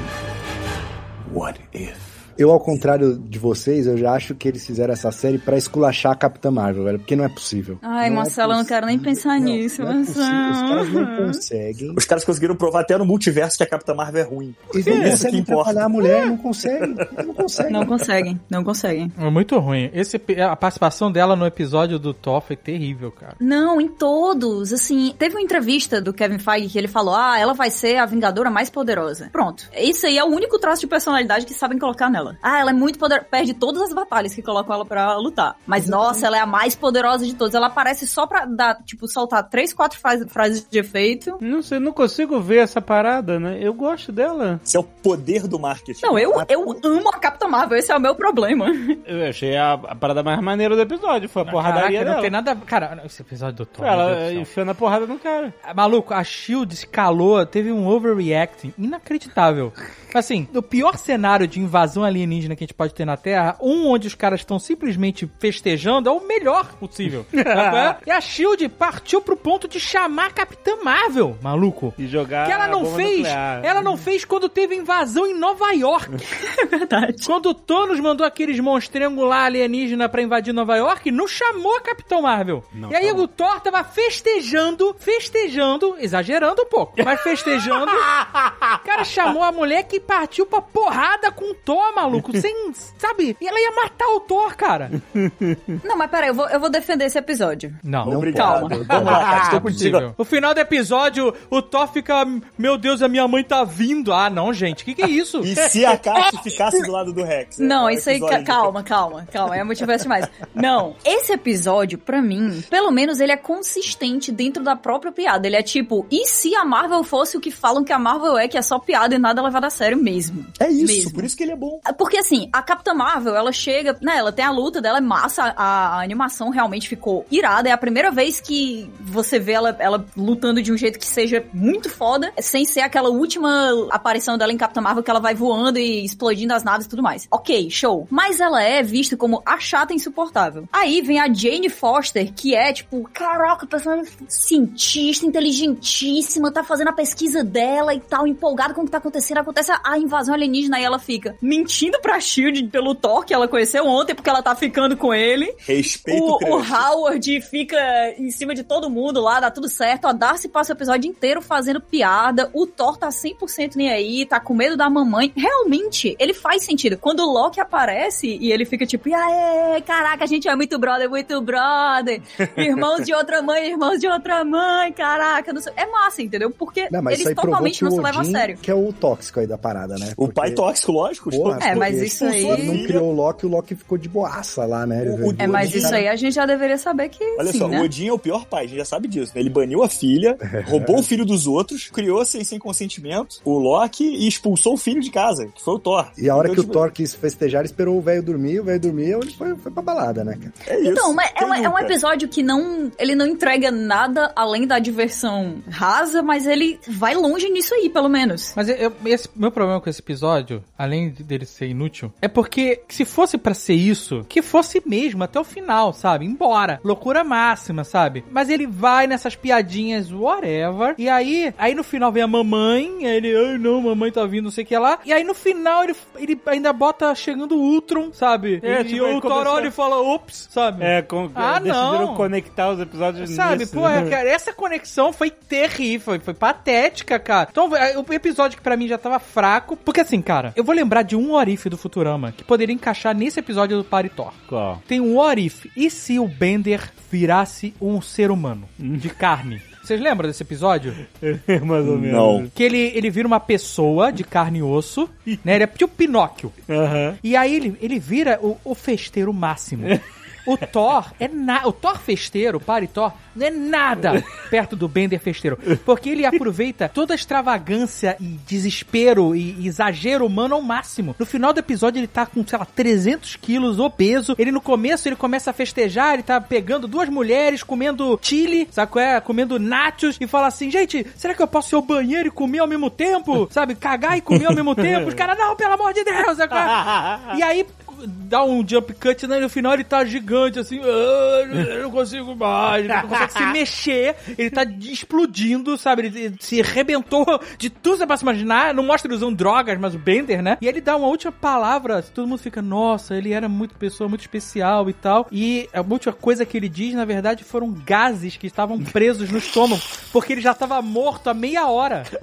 What if? Eu, ao contrário de vocês, eu já acho que eles fizeram essa série pra esculachar a Capitã Marvel, velho, porque não é possível. Ai, Não é Marcelo, eu não quero nem pensar Não, nisso, não é possível. Os caras não Marcelo. conseguem. Os caras conseguiram provar até no multiverso que a Capitã Marvel é ruim. Eles não Isso que conseguem importa. trabalhar a mulher, não conseguem. Não conseguem. Não conseguem, não conseguem. É muito ruim. Esse, a participação dela no episódio do Thor foi terrível, cara. Não, em todos. Assim, teve uma entrevista do Kevin Feige que ele falou: ah, ela vai ser a Vingadora mais poderosa. Pronto. Isso aí é o único traço de personalidade que sabem colocar nela. Ah, ela é muito poderosa. Perde todas as batalhas que colocam ela pra lutar. Mas, nossa, ela é a mais poderosa de todas. Ela aparece só pra dar, tipo, soltar três, quatro fra- frases de efeito. Não sei, não consigo ver essa parada, né? Eu gosto dela. Esse é o poder do marketing. Não, eu, eu amo a Capitã Marvel, esse é o meu problema. Eu achei a, a parada mais maneira do episódio. Foi a porradaria Caraca, não tem nada. Cara, esse episódio do Thor. Ela Deus do céu. enfiando a porrada no cara. Ah, Maluco, a Shield escalou, teve um overreacting inacreditável. Assim, o pior cenário de invasão alienígena que a gente pode ter na Terra, um onde os caras estão simplesmente festejando, é o melhor possível. É? e a Shield partiu pro ponto de chamar a Capitã Marvel, maluco. E jogar Que ela a não bomba fez, nuclear. ela não fez quando teve invasão em Nova York. É verdade. Quando o Thanos mandou aqueles monstrengos lá alienígena pra invadir Nova York, não chamou a Capitão Marvel. e aí o Thor tava festejando, festejando, exagerando um pouco, mas festejando. o cara chamou a mulher que partiu pra porrada com o Thor, maluco, sem, sabe? E ela ia matar o Thor, cara. Não, mas peraí, eu vou, eu vou defender esse episódio. Não, Obrigado. Calma. Vamos lá, cara. Estou contigo. No final do episódio, o Thor fica, meu Deus, a minha mãe tá vindo. Ah, não, gente, o que, que é isso? E se a Kat ficasse do lado do Rex? Não, é o isso aí, calma, calma, calma, é multiverso demais. Não, esse episódio, pra mim, pelo menos ele é consistente dentro da própria piada. Ele é tipo, e se a Marvel fosse o que falam que a Marvel é, que é só piada e nada levado a sério mesmo? É isso, Mesmo. por isso que ele é bom. Porque assim, a Capitã Marvel, ela chega, né, ela tem a luta dela, é massa, a, a animação realmente ficou irada. É a primeira vez que você vê ela, ela lutando de um jeito que seja muito foda, sem ser aquela última aparição dela em Capitã Marvel que ela vai voando e explodindo as naves e tudo mais. Ok, show. Mas ela é vista como a chata insuportável. Aí vem a Jane Foster, que é tipo, caraca, personagem cientista, inteligentíssima, tá fazendo a pesquisa dela e tal, empolgada com o que tá acontecendo. Acontece a invasão alienígena e ela fica, mentira mentindo pra Shield pelo Thor, que ela conheceu ontem, porque ela tá ficando com ele. Respeito O, o. Howard fica em cima de todo mundo lá, dá tudo certo. A Darcy passa o episódio inteiro fazendo piada. O Thor tá 100% nem aí, tá com medo da mamãe. Realmente, ele faz sentido. Quando o Loki aparece e ele fica tipo, aê, caraca, a gente é muito brother, muito brother. Irmãos de outra mãe, irmãos de outra mãe, caraca. Não sei. É massa, entendeu? Porque Não, eles totalmente não o se levam a sério. que é o tóxico aí da parada, né? O Porque- pai tóxico, lógico. Porra, É, mas porque isso aí- Ele não criou o Loki, o Loki ficou de boaça lá, né? Ele- O- É, mas Odin- isso aí a gente já deveria saber que Olha sim, só, né? o Odin é o pior pai, a gente já sabe disso, né? Ele baniu a filha, roubou o filho dos outros, criou sem, sem consentimento o Loki e expulsou o filho de casa, que foi o Thor. E a hora Então, que tipo, o Thor quis festejar, ele esperou o velho dormir, o velho dormiu, ele foi, foi pra balada, né, cara? É isso. Então, mas é Quem um, é um episódio que não. Ele não entrega nada além da diversão rasa, mas ele vai longe nisso aí, pelo menos. Mas eu, esse meu problema com esse episódio, além de- dele ser inútil, é porque se fosse pra ser isso, que fosse mesmo até o final, sabe? Embora. Loucura máxima, sabe? Mas ele vai nessas piadinhas, whatever. E aí, aí no final vem a mamãe, aí ele, ai não, mamãe tá vindo, não sei o que lá. E aí no final ele, ele ainda bota chegando o Ultron, sabe? É, e tipo, o Thor começou- olha e fala, ups, sabe? É, com, Ah, decidiram não. conectar os episódios Sabe, nisso, pô, né? cara, essa conexão foi terrível, foi, foi patética, cara. Então, é, o episódio que pra mim já tava fraco, porque assim, cara, eu vou lembrar de um Orif do Futurama que poderia encaixar nesse episódio do Paritor. Qual? Tem um Orif. E se o Bender virasse um ser humano de carne? Vocês lembram desse episódio? Mais ou menos. Não. Que ele, ele vira uma pessoa de carne e osso, né? Ele é tipo Pinóquio. Aham. E aí ele, ele vira o, o festeiro máximo. O Thor é na... o Thor festeiro, pare Thor, não é nada perto do Bender festeiro, porque ele aproveita toda a extravagância e desespero e, exagero humano ao máximo. No final do episódio ele tá com, sei lá, 300 quilos, obeso. Ele no começo ele começa a festejar, ele tá pegando duas mulheres, comendo chili, sabe qual é? Comendo nachos e fala assim, gente, será que eu posso ir ao banheiro e comer ao mesmo tempo? Sabe, cagar e comer ao mesmo tempo? Os caras, não, pelo amor de Deus, sabe é? E aí dá um jump cut, né? E no final ele tá gigante, assim, "Ah, eu não consigo mais, ele não consegue se mexer, ele tá explodindo, sabe? Ele, se arrebentou de tudo que você possa imaginar. Não mostra ele usando drogas, mas o Bender, né? E ele dá uma última palavra, todo mundo fica, nossa, ele era muito pessoa, muito especial e tal. E a última coisa que ele diz, na verdade, foram gases que estavam presos no estômago, porque ele já tava morto há meia hora.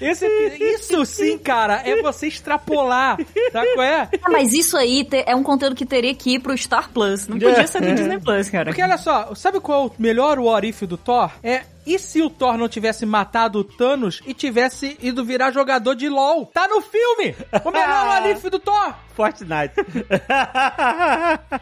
Esse, isso sim, cara, é você extrapolar. Sabe qual é? Ah, mas isso aí é um conteúdo que teria que ir pro Star Plus. Não podia ser do Disney Plus, cara. Porque olha só, sabe qual é o melhor what if do Thor? É. E se o Thor não tivesse matado o Thanos e tivesse ido virar jogador de LoL? Tá no filme! O melhor if do Thor! Fortnite.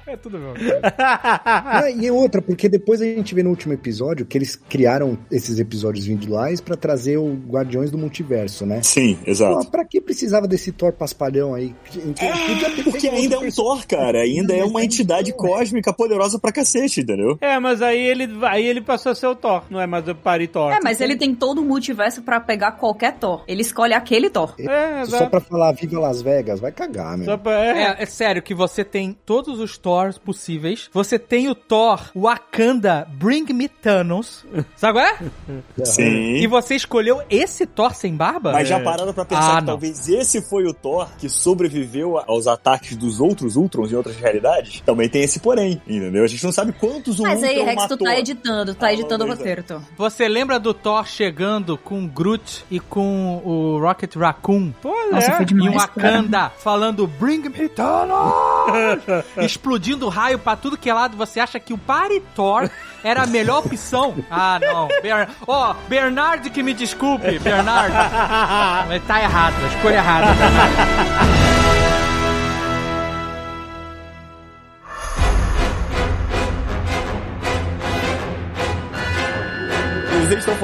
É tudo meu. Ah, e outra, porque depois a gente vê no último episódio que eles criaram esses episódios individuais pra trazer o Guardiões do Multiverso, né? Sim, Pô, exato. pra que precisava desse Thor paspalhão aí? Ter Porque ainda é um Thor, cara. Ainda é uma entidade cósmica poderosa pra cacete, entendeu? É, mas aí ele, aí ele passou a ser o Thor, não é mais o Paritor. É, mas ele tem todo o multiverso pra pegar qualquer Thor. Ele escolhe aquele Thor. É, Só exato. pra falar Viva Las Vegas, vai cagar, meu. Só pra- é. É, é sério que você tem todos os Thors possíveis. Você tem o Thor Wakanda Bring Me Thanos. Sabe qual é? Sim. E você escolheu esse Thor sem barba? Mas já pararam pra pensar Ah, que não. talvez esse foi o Thor que sobreviveu aos ataques dos outros Ultrons em outras realidades? Também tem esse porém, entendeu? A gente não sabe quantos Mas aí, Ultron Rex, matou. tu tá editando, tá Ah, editando o roteiro, Thor. Você lembra do Thor chegando com o Groot e com o Rocket Raccoon? Nossa, foi E demais. um Wakanda falando Bring me Thanos! Explodindo raio pra tudo que é lado. Você acha que o Paritor era a melhor opção? Ah, não. Ber... Ó, Bernard que me desculpe, Bernard. Mas tá errado, a escolha errada.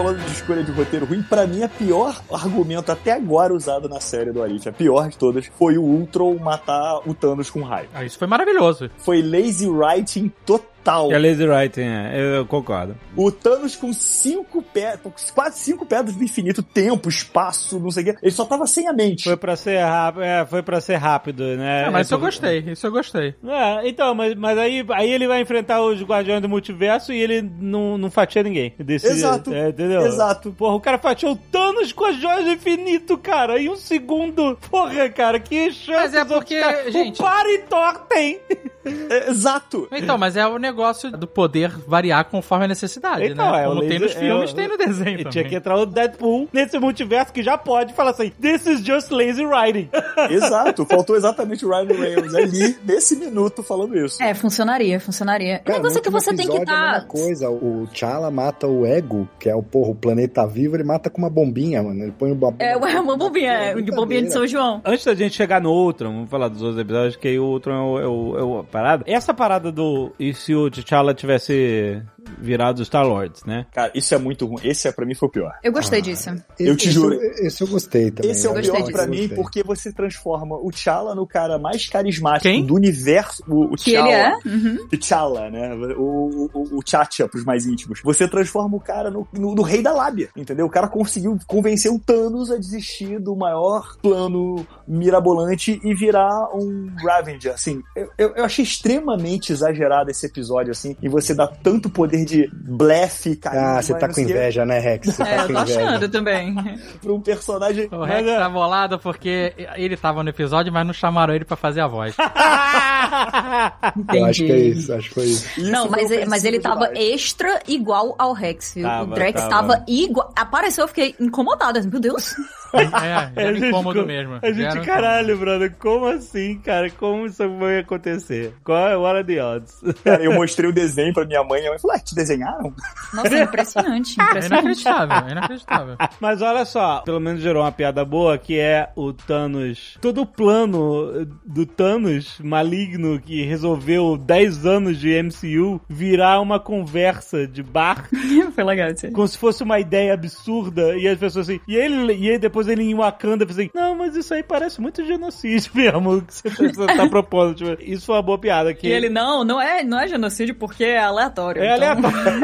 Falando de escolha de roteiro ruim. Pra mim, a pior argumento até agora usado na série do Arif, a pior de todas, foi o Ultron matar o Thanos com raio. Ah, isso foi maravilhoso. Foi lazy writing total. É lazy writing, é. Eu concordo. O Thanos com cinco pedras, quase cinco pedras do infinito, tempo, espaço, não sei o quê. Ele só tava sem a mente. Foi pra ser rápido, é, foi pra ser rápido, né? Ah, mas isso eu É, gostei, isso eu gostei. É, então, mas, mas aí, aí ele vai enfrentar os Guardiões do Multiverso e ele não, não fatia ninguém. Desse, Exato. É, entendeu? Exato. Porra, o cara fatiou o Thanos com as joias do infinito, cara, em um segundo. Porra, cara, que chance. Mas é porque, gente- O Paritor tem. É, exato. Então, mas é o negócio do poder variar conforme a necessidade, Então, né? é, o Como tem laser- nos filmes, é, tem no desenho E também. tinha que entrar o Deadpool nesse multiverso que já pode falar assim: This is just lazy writing. Exato. Faltou exatamente o Ryan Reynolds ali, nesse minuto, falando isso. É, funcionaria, funcionaria. O Cara, negócio é que você tem que episódio é estar. mesma coisa. O T'Challa mata o Ego, que é o porra, o planeta vivo, ele mata com uma bombinha, mano. Ele põe uma É, uma bombinha, é, de bombinha de São João. Antes da gente chegar no Ultron, vamos falar dos outros episódios, que aí o Ultron é o, é o- é o- parada. Essa parada do. E se o T'Challa tivesse virado Star-Lords, né? Cara, isso é muito ruim. Esse é, pra mim foi o pior. Eu gostei disso. Eu te esse, juro. Esse eu gostei também. Esse é o gostei pior disso. pra mim, porque você transforma o T'Challa no cara mais carismático Quem? do universo. O, o Que ele é. Uhum. T'Challa, né? O, o, o T'Challa pros mais íntimos. Você transforma o cara no, no, no rei da lábia, entendeu? O cara conseguiu convencer o Thanos a desistir do maior plano mirabolante e virar um Ravager, assim. Eu, eu, eu achei extremamente exagerado esse episódio, assim, e você dá tanto poder de blefe, carisma, Ah, você tá não com o quê, inveja, né, Rex? Você É, tá eu tô inveja. achando também. pra um personagem... O Rex tá bolado porque ele tava no episódio, mas não chamaram ele pra fazer a voz. Eu acho que é isso, acho que foi isso. Isso Não, mas, ofensivo mas ele tava demais. extra igual ao Rex, viu? Tava, o Drex tava. tava, igual. Apareceu, eu fiquei incomodada. assim, Meu Deus. É, era gente, incômodo mesmo. A gente, Era caralho, brother, como assim, cara? Como isso vai acontecer? Qual é what are the odds? Cara, eu mostrei o desenho pra minha mãe e mãe falou, ah, te desenharam? Nossa, impressionante, É impressionante. inacreditável, é inacreditável. Mas olha só, pelo menos gerou uma piada boa, que é o Thanos. Todo o plano do Thanos maligno que resolveu 10 anos de MCU virar uma conversa de bar, Foi legal isso aí. como se fosse uma ideia absurda, e as pessoas assim. E ele e aí depois ele em Wakanda fez assim: Não, mas isso aí parece muito genocídio mesmo, o que você tá, tá propondo. Tipo, isso foi uma boa piada. Que E ele, não, não é, não é genocídio porque é aleatório. É então- aleatório.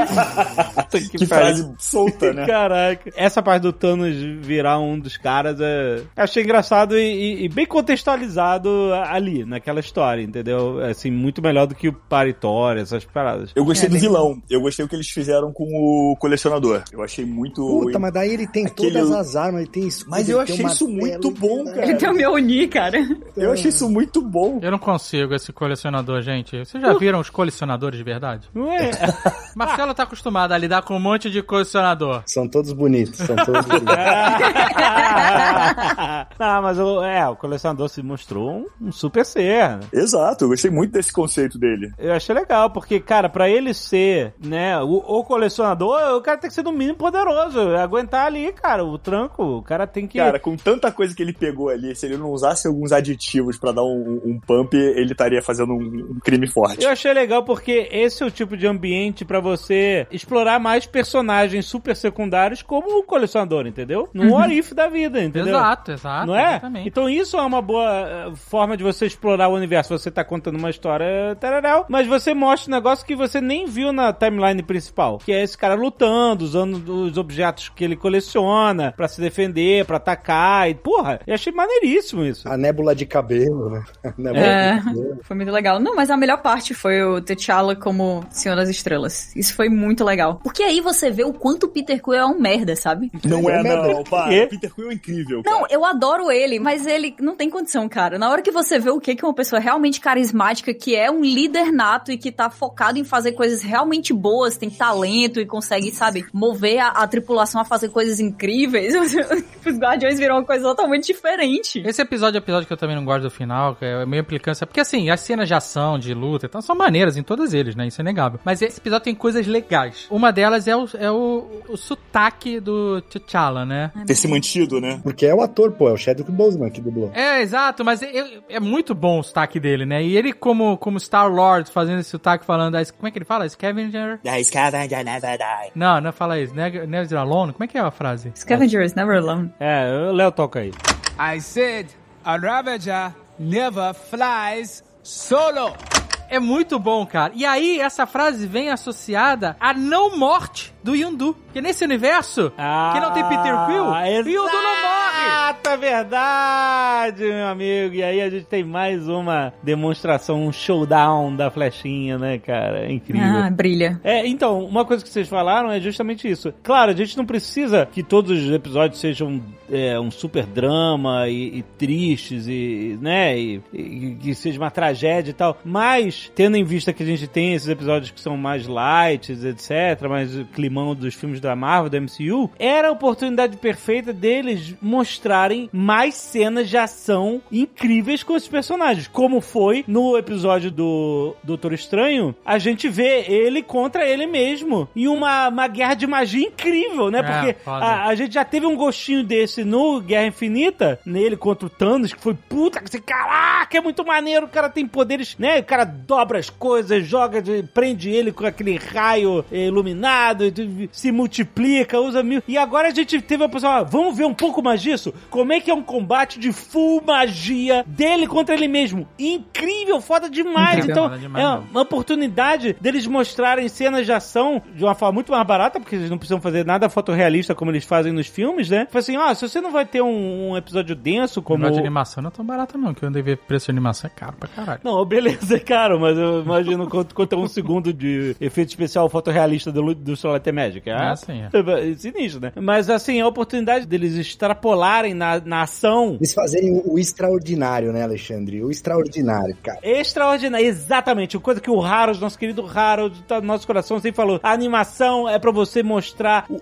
Que pariu. frase solta, né? Caraca. Essa parte do Thanos virar um dos caras é. Achei engraçado e, e- e bem contextualizado ali, naquela história, entendeu? Assim, muito melhor do que o Paritório, essas paradas. Eu gostei É, do bem- vilão. Eu gostei do que eles fizeram com o colecionador. Eu achei muito. Puta, mas daí ele tem Aquele- todas as armas, ele tem escudo, Mas eu achei isso muito bom, cara. Ele tem o meu Uni, cara. Eu achei isso muito bom. Eu não consigo esse colecionador, gente. Vocês já viram os colecionadores de verdade? Não é? Marcelo tá acostumado a lidar com um monte de colecionador. São todos bonitos, são todos bonitos. Não, mas o, é, o colecionador se mostrou um, um super ser. né? Exato, eu gostei muito desse conceito dele. Eu achei legal, porque, cara, pra ele ser, né, o, o colecionador, o cara tem que ser no mínimo poderoso. Aguentar ali, cara, o tranco. O cara tem que. Cara, com tanta coisa que ele pegou ali, se ele não usasse alguns aditivos pra dar um, um pump, ele estaria fazendo um, um crime forte. Eu achei legal porque esse é o tipo de ambiente pra você explorar mais personagens super secundários como o colecionador, entendeu? No what if da vida, entendeu? Exato, exato. Não é? Exatamente. Então isso é uma boa eh, forma de você explorar o universo. Você tá contando uma história tararau, mas você mostra um negócio que você nem viu na timeline principal, que é esse cara lutando, usando os objetos que ele coleciona pra se defender, pra atacar. E, porra, eu achei maneiríssimo isso. A nébula de cabelo, né? A nébula É, de cabelo. foi muito legal. Não, mas a melhor parte foi o T'Challa como Senhor das Estrelas. Isso foi muito legal. Porque aí você vê o quanto Peter Quill é um merda, sabe? Não é, É não, pá. Peter Quill é incrível, cara. Não, eu adoro ele, mas ele não tem condição, cara. Na hora que você vê o que que é uma pessoa realmente carismática, que é um líder nato e que tá focado em fazer coisas realmente boas, tem talento e consegue, sabe, mover a, a tripulação a fazer coisas incríveis, os Guardiões viram uma coisa totalmente diferente. Esse episódio é um episódio que eu também não gosto do final, que é meio implicância. Porque assim, as cenas de ação, de luta e tal, são maneiras em todos eles, né? Isso é inegável. Mas esse episódio tem coisas legais. Uma delas é o, é o, o sotaque do T'Challa, né? Ter se mantido, né? Porque é o ator, pô, é o Chadwick Boseman que dublou. É, exato, mas é, é- muito bom o sotaque dele, né? E ele, como, como Star-Lord, fazendo esse sotaque, falando. Como é que ele fala? Scavenger? A Scavenger never die. Não, não fala isso. Never, never alone? Como é que é a frase? Scavengers Never Alone. É, o Léo toca aí. I said a Ravager never flies solo. É muito bom, cara. E aí, essa frase vem associada à não morte do Yondu. Porque nesse universo, que não tem Peter Quill, Ah, o Yondu não morre. Exata verdade, meu amigo. E aí a gente tem mais uma demonstração, um showdown da flechinha, né, cara? É incrível. Ah, brilha. É, então, uma coisa que vocês falaram é justamente isso. Claro, a gente não precisa que todos os episódios sejam é, um super drama e, e tristes e, né, e, e que seja uma tragédia e tal. Mas, tendo em vista que a gente tem esses episódios que são mais light, etc., mais o climão dos filmes da Marvel, da MCU, era a oportunidade perfeita deles mostrarem mais cenas de ação incríveis com esses personagens. Como foi no episódio do Doutor Estranho, a gente vê ele contra ele mesmo em uma, uma guerra de magia incrível, né? É, Porque foda. a, a gente já teve um gostinho desse no Guerra Infinita, nele contra o Thanos, que foi puta, que caraca, é muito maneiro, o cara tem poderes, né? O cara dobra as coisas, joga, de- prende ele com aquele raio iluminado, e se multiplica, usa mil. E agora a gente teve a pessoa, ah, vamos ver um pouco mais disso? Como é que é um combate de full magia dele contra ele mesmo? Incrível, foda demais. Incrível, então, demais é uma oportunidade deles mostrarem cenas de ação de uma forma muito mais barata, porque eles não precisam fazer nada fotorrealista como eles fazem nos filmes, né? Tipo assim, ó, se você não vai ter um, um episódio denso como... Como... de animação não é tão barato não, que eu andei ver preço de animação é caro pra caralho. Não, beleza, é caro, mas eu imagino quanto, quanto é um segundo de efeito especial fotorrealista do, do Solar Magic. Ah, sim, é. é sinistro, né? Mas assim, a oportunidade deles extrapolarem na, na ação Eles fazerem o, o extraordinário, né, Alexandre? O extraordinário, cara. Extraordinário, exatamente. Coisa que o Harold, nosso querido Harold, tá no nosso coração, sempre falou. A animação é pra você mostrar o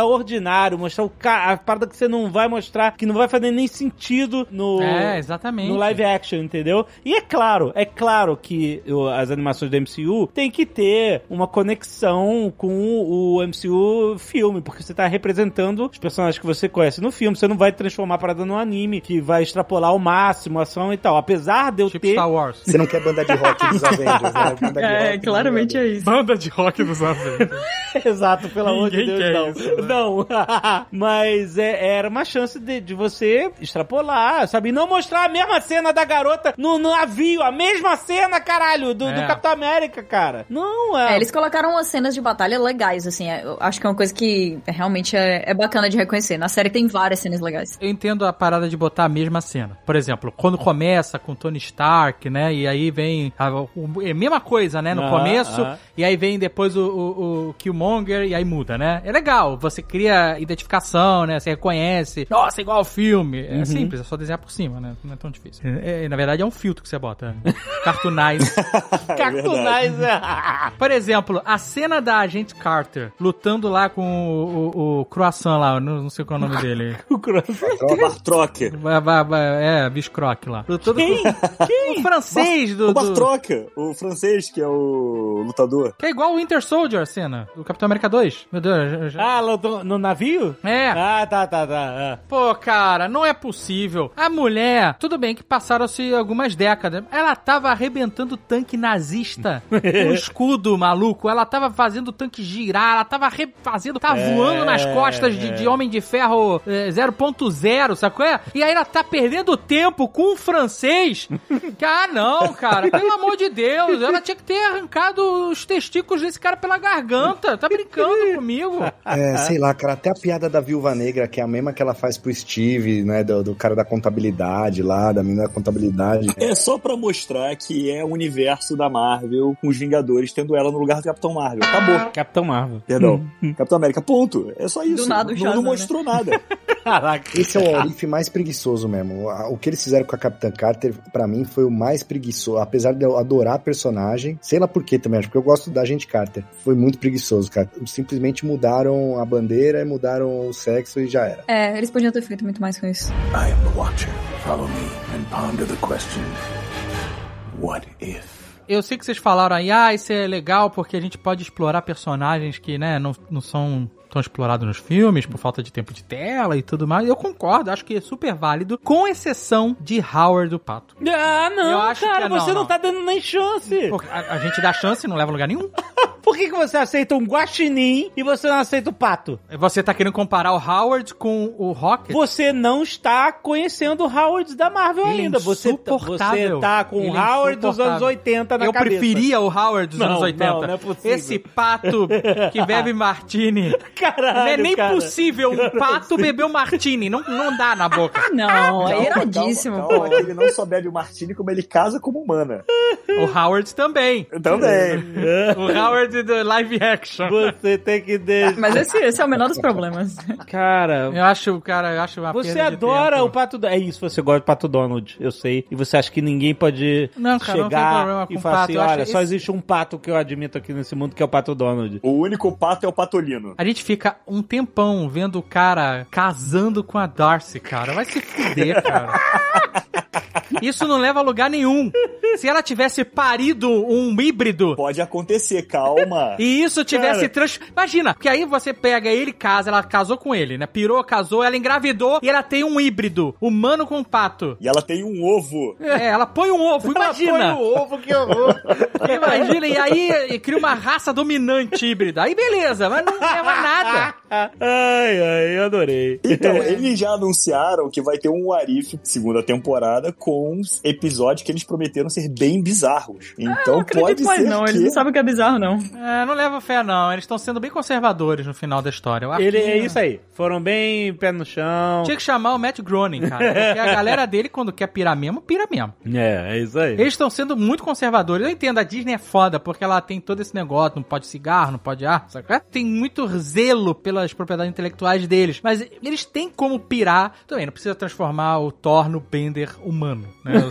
extraordinário, mostrar o ca... a parada que você não vai mostrar, que não vai fazer nem sentido no. É, exatamente. No live action, entendeu? E é claro, é claro que o- as animações do MCU tem que ter uma conexão com o MCU filme, porque você tá representando os personagens que você conhece no filme, você não vai transformar a parada num anime que vai extrapolar ao máximo a ação e tal. Apesar de eu Tipo ter Star Wars. Você não quer banda de rock dos Avengers, né? Banda de É, rock claramente é isso. Banda de rock dos Avengers. Exato, pelo amor de Deus, quer não. isso, né? Não. Mas é- era uma chance de, de você extrapolar, sabe? E não mostrar a mesma cena da garota no, no navio, a mesma cena, caralho, do, do É. Capitão América, cara. Não, é. É, eles colocaram umas cenas de batalha legais, assim. é, Eu acho que é uma coisa que realmente é, é bacana de reconhecer. Na série tem várias cenas legais. Eu entendo a parada de botar a mesma cena. Por exemplo, quando começa com Tony Stark, né? E aí vem. A, o- é a mesma coisa, né? No Ah, começo. ah. E aí vem depois o, o, o Killmonger e aí muda, né? É legal. Você cria identificação, né? Você reconhece. Nossa, igual ao filme. É simples, é só desenhar por cima, né? Não é tão difícil. É, é, na verdade, é um filtro que você bota. Cartoonize. Cartoonize. Por exemplo, a cena da agente Carter lutando lá com o, o, o Croissant lá, não, não sei qual é o nome dele. o croissant. É Bartrock. Ba- ba- ba- É, Biscroc lá. Lutando Quem? com o francês do, O do- Bartrock, o francês que é o lutador. Que é igual o Winter Soldier, a cena. Do Capitão América 2. Meu Deus. já- Ah, do- no navio? É. Ah, tá, tá, tá. Pô, cara, não é possível. A mulher, tudo bem que passaram-se algumas décadas, ela tava arrebentando tanque nazista com escudo maluco. Ela tava fazendo o tanque girar, ela tava refazendo, tá voando nas costas de, de Homem de Ferro eh, 0.0, sacou? É? E aí ela tá perdendo tempo com o francês. Que, ah, não, cara, pelo amor de Deus, ela tinha que ter arrancado os testículos desse cara pela garganta. Tá brincando comigo? É, sei lá, cara, até a piada da Viúva Negra, que é a mesma que ela faz pro Steve, né, do, do cara da contabilidade lá, da menina da contabilidade. É só pra mostrar que é o universo da Marvel com os Vingadores tendo ela no lugar do Capitão Marvel. Acabou. Capitão Marvel. Perdão. Capitão América, ponto. É só isso. Do nada o não, Shazam, não né? mostrou nada. Caraca. Esse é o Orif mais preguiçoso mesmo. O que eles fizeram com a Capitã Carter, pra mim, foi o mais preguiçoso. Apesar de eu adorar a personagem, sei lá por quê também, acho que eu gosto da gente Carter. Foi muito preguiçoso, cara. Simplesmente mudaram a bandeira, mudaram o sexo e já era. É, eles podiam ter feito muito mais com isso. I am the Watcher. Follow me and ponder the question What if? Eu sei que vocês falaram aí, ah, isso é legal porque a gente pode explorar personagens que, né, não, não são tão explorados nos filmes por falta de tempo de tela e tudo mais. Eu concordo, acho que é super válido, com exceção de Howard do Pato. Ah, não, Eu acho cara, é não, você não, não. tá dando nem chance. A, a gente dá chance e não leva a lugar nenhum. Por que, que você aceita um guaxinim e você não aceita o pato? Você tá querendo comparar o Howard com o Rocket? Você não está conhecendo o Howard da Marvel Ele é ainda. Você, tá- você tá com Ele o é Howard dos anos insuportável. 80 na Eu cabeça. preferia o Howard dos Não, anos 80. não, não é possível. Esse pato que bebe martini. Caralho, não é nem cara. possível um pato beber um martini. Não, não dá na boca. Não, é iradíssimo, calma, calma, ele não só bebe o Martini, como ele casa como humana. O Howard também. Também. O Howard do live action. Você tem que deixar. Mas esse, esse é o menor dos problemas. Cara, Eu acho, cara, eu acho uma Você adora tempo. o Pato Donald. É isso, você gosta do Pato Donald, eu sei. E você acha que ninguém pode Não, cara, não tem chegar problema com e falar pato. assim, olha, só esse- existe um pato que eu admito aqui nesse mundo, que é o Pato Donald. O único pato é o patolino. A gente fica um tempão vendo o cara casando com a Darcy, cara. Vai se fuder, cara. Isso não leva a lugar nenhum. Se ela tivesse parido um híbrido Pode acontecer, calma. e isso tivesse Cara. trans... Imagina, porque aí você pega ele, casa, ela casou com ele, né? Pirou, casou, ela engravidou e ela tem um híbrido, humano com pato. E ela tem um ovo. É, ela põe um ovo, imagina. ovo, que horror. Imagina, e aí cria uma raça dominante híbrida. Aí beleza, mas não leva a nada. Ai, ai, eu adorei. Então, eles já anunciaram que vai ter um Arif segunda temporada com episódios que eles prometeram ser bem bizarros. Então Não acredito pode mais ser não, que... eles não sabem o que é bizarro, não. É, não leva fé não, eles estão sendo bem conservadores no final da história. Ele é isso aí. Foram bem pé no chão. Tinha que chamar o Matt Groening, cara. Porque a galera dele, quando quer pirar mesmo, pira mesmo. É, é isso aí. Eles estão sendo muito conservadores. Eu entendo, a Disney é foda, porque ela tem todo esse negócio, não pode cigarro, não pode ar, sabe? Tem muito zelo pelas propriedades intelectuais deles. Mas eles têm como pirar. Também, não precisa transformar o Thor no Bender humano, né? Eu,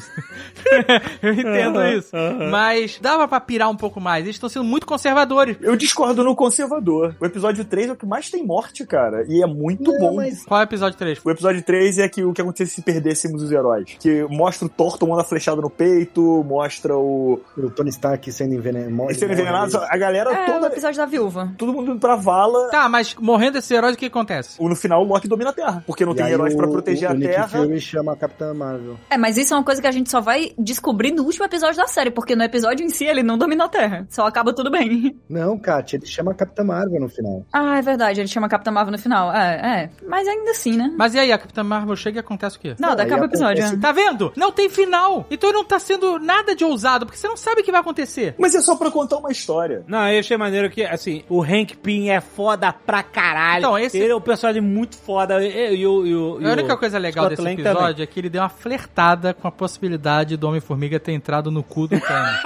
eu entendo isso. aham. Mas dava pra pirar um pouco mais. Eles estão sendo muito conservadores. Eu discordo no conservador. O episódio 3 é o que mais tem morte, cara. E é muito Não, bom. mas- Qual é o episódio 3? O episódio 3 é que o que acontece se perdêssemos os heróis. Que mostra o Thor tomando a flechada no peito, mostra o. O Tony Stark sendo envenenado. sendo envenenado, a galera É o toda. episódio da viúva. Todo mundo indo pra vala. Tá, mas morrendo esses heróis, o que acontece? No final, o Loki domina a Terra. Porque não E tem heróis o- pra proteger o, a o Terra. Fury chama a Capitã Marvel. É, mas isso é uma coisa que a gente só vai descobrir no último episódio da série, porque no episódio em si ele não domina a Terra. Só acaba tudo bem. Não, Kátia, ele chama a Capitã Marvel no final. Ah, é verdade, ele chama Capitã Marvel no final. É, é. Mas ainda assim, né? Mas e aí, a Capitã Marvel chega e acontece o quê? Não, Não, daqui aí acaba o episódio. acontece- é. Tá vendo? Não tem final. Então não tá sendo nada de ousado, porque você não sabe o que vai acontecer. Mas é só pra contar uma história. Não, eu achei maneiro que, assim, o Hank Pym é foda pra caralho. Então, esse- Ele é um personagem muito foda. E, e, e, e A única coisa legal Scott desse Lang episódio também. é que ele deu uma flertada com a possibilidade do Homem-Formiga ter entrado no cu do Thanos.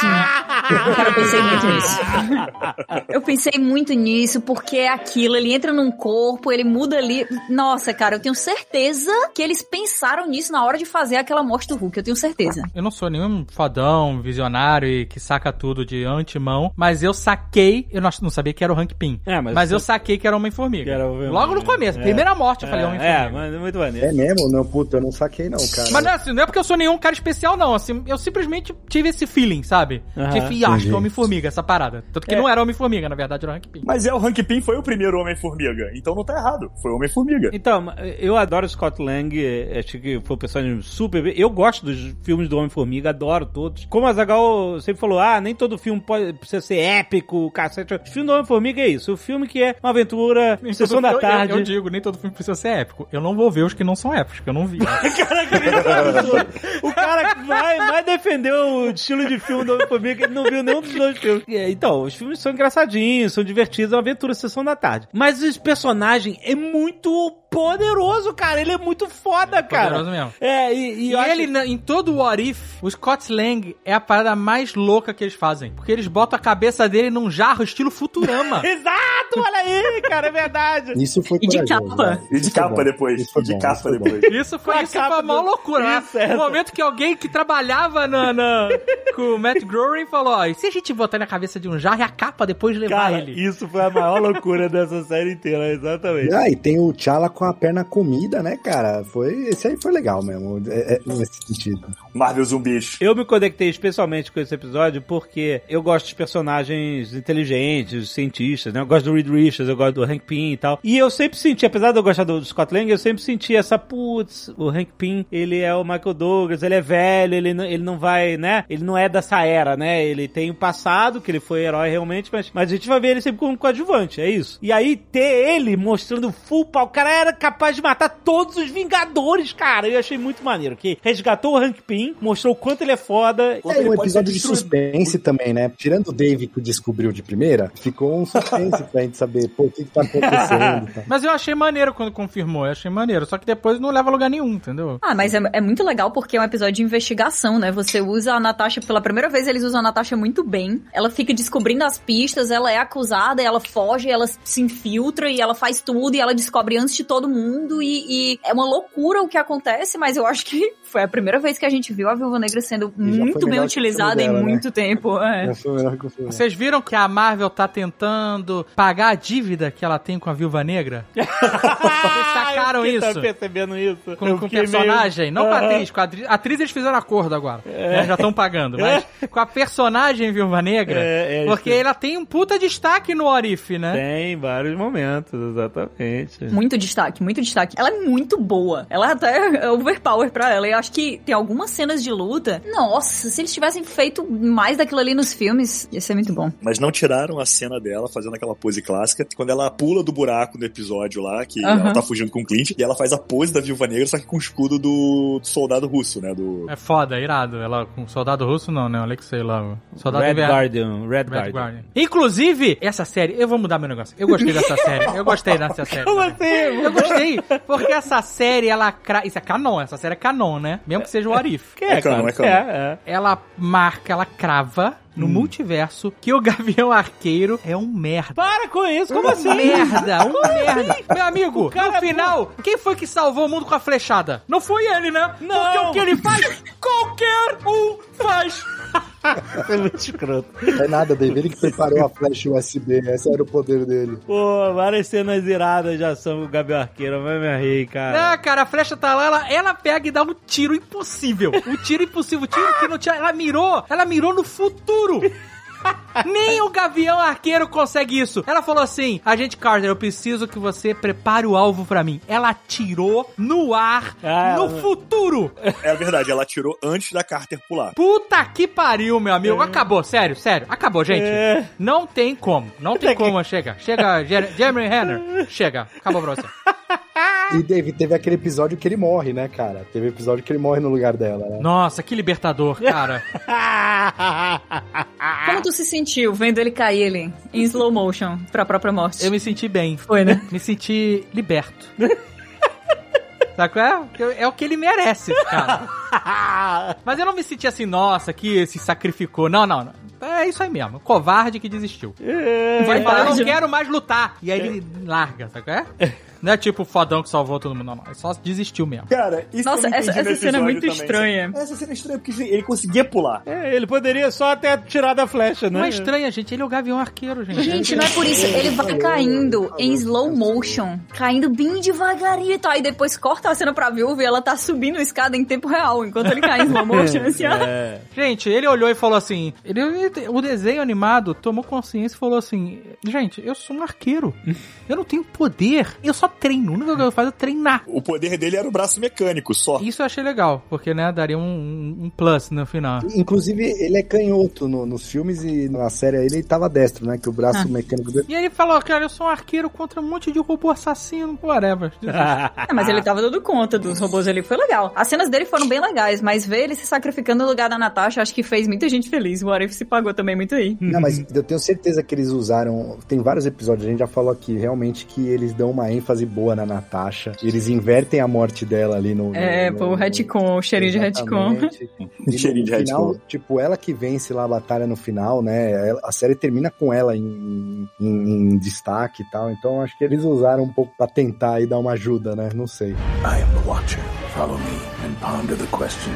Cara, eu pensei muito nisso. Eu pensei muito nisso, porque é aquilo, ele entra num corpo, ele muda ali. Nossa, cara, eu tenho certeza que eles pensaram nisso na hora de fazer aquela morte do Hulk, eu tenho certeza. Eu não sou nenhum fodão, visionário e que saca tudo de antemão, mas eu saquei, eu não, sabia que era o Hank Pym. É, mas mas eu saquei que era Homem-Formiga. Homem-Formiga. Logo no começo, É. primeira morte, eu falei É, Homem-Formiga. é, mas é muito maneiro. É mesmo? Não, puta, eu não saquei não, cara. Mas não é, assim, não é porque eu sou nenhum cara especial, não. Assim, eu simplesmente tive esse feeling, sabe? Aham. Tive, "Ih, acho que é Homem-Formiga, essa parada. Tanto que É. não era Homem-Formiga, na verdade era o Hank Pym. Mas é, o Hank Pym foi o primeiro Homem-Formiga. Então não tá errado. Foi o Homem-Formiga. Então, eu adoro o Scott Lang, eh, acho que foi um personagem super. Eu gosto dos filmes do Homem-Formiga, adoro todos. Como a Zagal sempre falou, ah, nem todo filme pode, precisa ser épico, cacete. O filme do Homem-Formiga é isso. O filme que é uma aventura, Nem sessão da eu- eu- tarde. Eu, digo, nem todo filme precisa ser épico. Eu não vou ver os que não são épicos, que eu não vi. O cara que vai, vai defender o estilo de filme do Homem-Formiga que ele não viu nenhum dos dois filmes. Então, os filmes são engraçadinhos, são divertidos, é uma aventura, sessão da tarde. Mas esse personagem é muito poderoso, cara. Ele é muito foda, cara. Poderoso mesmo. É, e, e E ele, em todo o What If, o Scott Lang é a parada mais louca que eles fazem. Porque eles botam a cabeça dele num jarro estilo Futurama. Exato, olha aí, cara, é verdade. Isso foi E de capa. né? E de foi capa depois. Isso foi E de bom, capa isso foi depois. Isso foi, isso foi capa a maior do- loucura, né? Essa. No momento que alguém que trabalhava na, na- com o Matt Groening falou, ó, e se a gente botar na cabeça de um jarro e a capa depois levar Cara, ele? isso foi a maior loucura dessa série inteira, exatamente. Ah, e tem o T'Challa com a perna comida, né, cara? Foi, esse aí foi legal mesmo, é, é, nesse sentido. Marvel Zumbis. Eu me conectei especialmente com esse episódio porque eu gosto de personagens inteligentes, cientistas, né? Eu gosto do Reed Richards, eu gosto do Hank Pym e tal. E eu sempre senti, apesar de eu gostar do Scott Lang, eu sempre senti essa, putz, o Hank Pym, ele é o Michael Douglas, ele é velho, ele, não- ele não vai, né? Ele não é dessa era, né? Ele tem o passado, que ele foi herói realmente, mas, mas a gente vai ver ele sempre como coadjuvante, é isso. E aí, ter ele mostrando full pau, o cara era capaz de matar todos os Vingadores, cara. Eu achei muito maneiro, que resgatou o Hank Pym, mostrou o quanto ele é foda. É um episódio de suspense também, né? Tirando o Dave que descobriu de primeira, ficou um suspense pra gente saber, pô, o que, que tá acontecendo. tal. Mas eu achei maneiro quando confirmou, eu achei maneiro. Só que depois não leva a lugar nenhum, entendeu? Ah, mas é, é muito legal porque é um episódio de investigação, né? Você usa a Natasha, pela primeira vez eles usam a Natasha muito bem. Ela fica descobrindo as pistas, ela é acusada, ela foge, ela se infiltra e ela faz tudo e ela descobre antes de todo mundo e, e é uma loucura o que acontece, mas eu acho que foi a primeira vez que a gente viu a Viúva Negra sendo muito bem utilizada em dela, né? muito tempo. é. Vocês viram que a Marvel tá tentando pagar a dívida que ela tem com a Viúva Negra? Vocês sacaram isso? tá percebendo isso. Com, com o fiquei meio- personagem, não com a atriz, com a atriz, a atriz eles fizeram acordo agora, né, já estão pagando, mas com a personagem Viúva Negra, É, é porque ela tem um puta destaque no Orif, né? Tem vários momentos, exatamente. Muito destaque, muito destaque. Ela é muito boa. Ela até é overpower pra ela. E eu acho que tem algumas cenas de luta. Nossa, se eles tivessem feito mais daquilo ali nos filmes, ia ser muito bom. Mas não tiraram a cena dela fazendo aquela pose clássica. Quando ela pula do buraco no episódio lá, que Aham. ela tá fugindo com o Clint, e ela faz a pose da Viúva Negra, só que com o escudo do, do soldado russo, né? Do... É foda, irado. Ela com soldado russo não, né? Alexei lá. Soldado Red. Guardian, Red, Red Guardian. Guardian. Inclusive, essa série, eu vou mudar meu negócio. Eu gostei dessa série. Eu gostei dessa série. Como assim? Eu gostei, porque essa série, ela. Cra... Isso é canon, essa série é canon, né? Mesmo que seja o Arif. É, É cara, é canon. É, é. Ela marca, ela crava no multiverso que o Gavião Arqueiro é um merda. Para com isso, como Um assim? merda, um merda. Meu amigo, no final, quem foi que salvou o mundo com a flechada? Não foi ele, né? Não. Porque o que ele faz, qualquer um faz. É muito escroto. Não é nada, Dave. Ele que preparou a flash USB. Esse era o poder dele. Pô, várias cenas iradas ação com o Gabriel Arqueiro, vai me rir, cara. Ah, cara, a flecha tá lá, ela, ela pega e dá um tiro impossível. Um tiro impossível, um tiro que não tinha. Ela mirou, ela mirou no futuro. Nem o Gavião Arqueiro consegue isso. Ela falou assim: Agente Carter, eu preciso que você prepare o alvo pra mim. Ela atirou no ar, Ah, no ela- futuro. É verdade, ela tirou antes da Carter pular. Puta que pariu, meu amigo. Acabou, sério, sério. Acabou, gente. É. Não tem como. Não tem como. Chega. Chega, Jer- Jeremy Renner. Chega. Acabou pra você. E Dave, teve aquele episódio que ele morre, né, cara? Teve episódio que ele morre no lugar dela, né? Nossa, que libertador, cara. Como tu se sentiu vendo ele cair ali em slow motion pra própria morte? Eu me senti bem. Foi, né? Me senti liberto. Sabe qual é? É o que ele merece, cara. Mas eu não me senti assim, nossa, que se sacrificou. Não, não, não. É isso aí mesmo. Covarde que desistiu. Vai Ele fala, eu não quero mais lutar. E aí ele larga, sabe qual é? Não é tipo o fodão que salvou todo mundo, não, não. Ele só desistiu mesmo. Cara, isso Nossa, essa- essa cena é muito também. estranha. Essa cena é estranha porque ele conseguia pular. É, ele poderia só até tirar da flecha, né? Não é estranha, gente. Ele é o Gavião Arqueiro, gente. Gente, não é por isso. Ele vai caindo em slow motion, caindo bem devagarinho e tal. E depois corta a cena pra viúva e ela tá subindo a escada em tempo real, enquanto ele cai em slow motion, assim, ó. É. Gente, ele olhou e falou assim: ele, o desenho animado tomou consciência e falou assim: Gente, eu sou um arqueiro. Eu não tenho poder. Eu só treino. Única coisa que eu faço é treinar. O poder dele era o braço mecânico só. Isso eu achei legal, porque, né, daria um, um- plus no final. Inclusive, ele é canhoto no- nos filmes e na série aí ele tava destro, né? Que o braço Ah. mecânico dele. E ele falou, cara, eu sou um arqueiro contra um monte de robô assassino, whatever. É, mas ele tava dando conta dos robôs ali, foi legal. As cenas dele foram bem legais, mas ver ele se sacrificando no lugar da Natasha, acho que fez muita gente feliz. O Arif se pagou também muito aí. Não, mas eu tenho certeza que eles usaram. Tem vários episódios, a gente já falou aqui, realmente, que eles dão uma ênfase boa na Natasha. Eles invertem a morte dela ali no. É, no, pô, o retcon, o cheirinho de retcon. Exatamente. E no Cheirinho de final, retcon. tipo, ela que vence lá a batalha no final, né? A série termina com ela em, em- em destaque e tal. Então acho que eles usaram um pouco pra tentar aí dar uma ajuda, né? Não sei. I am the Watcher. Follow me and ponder the question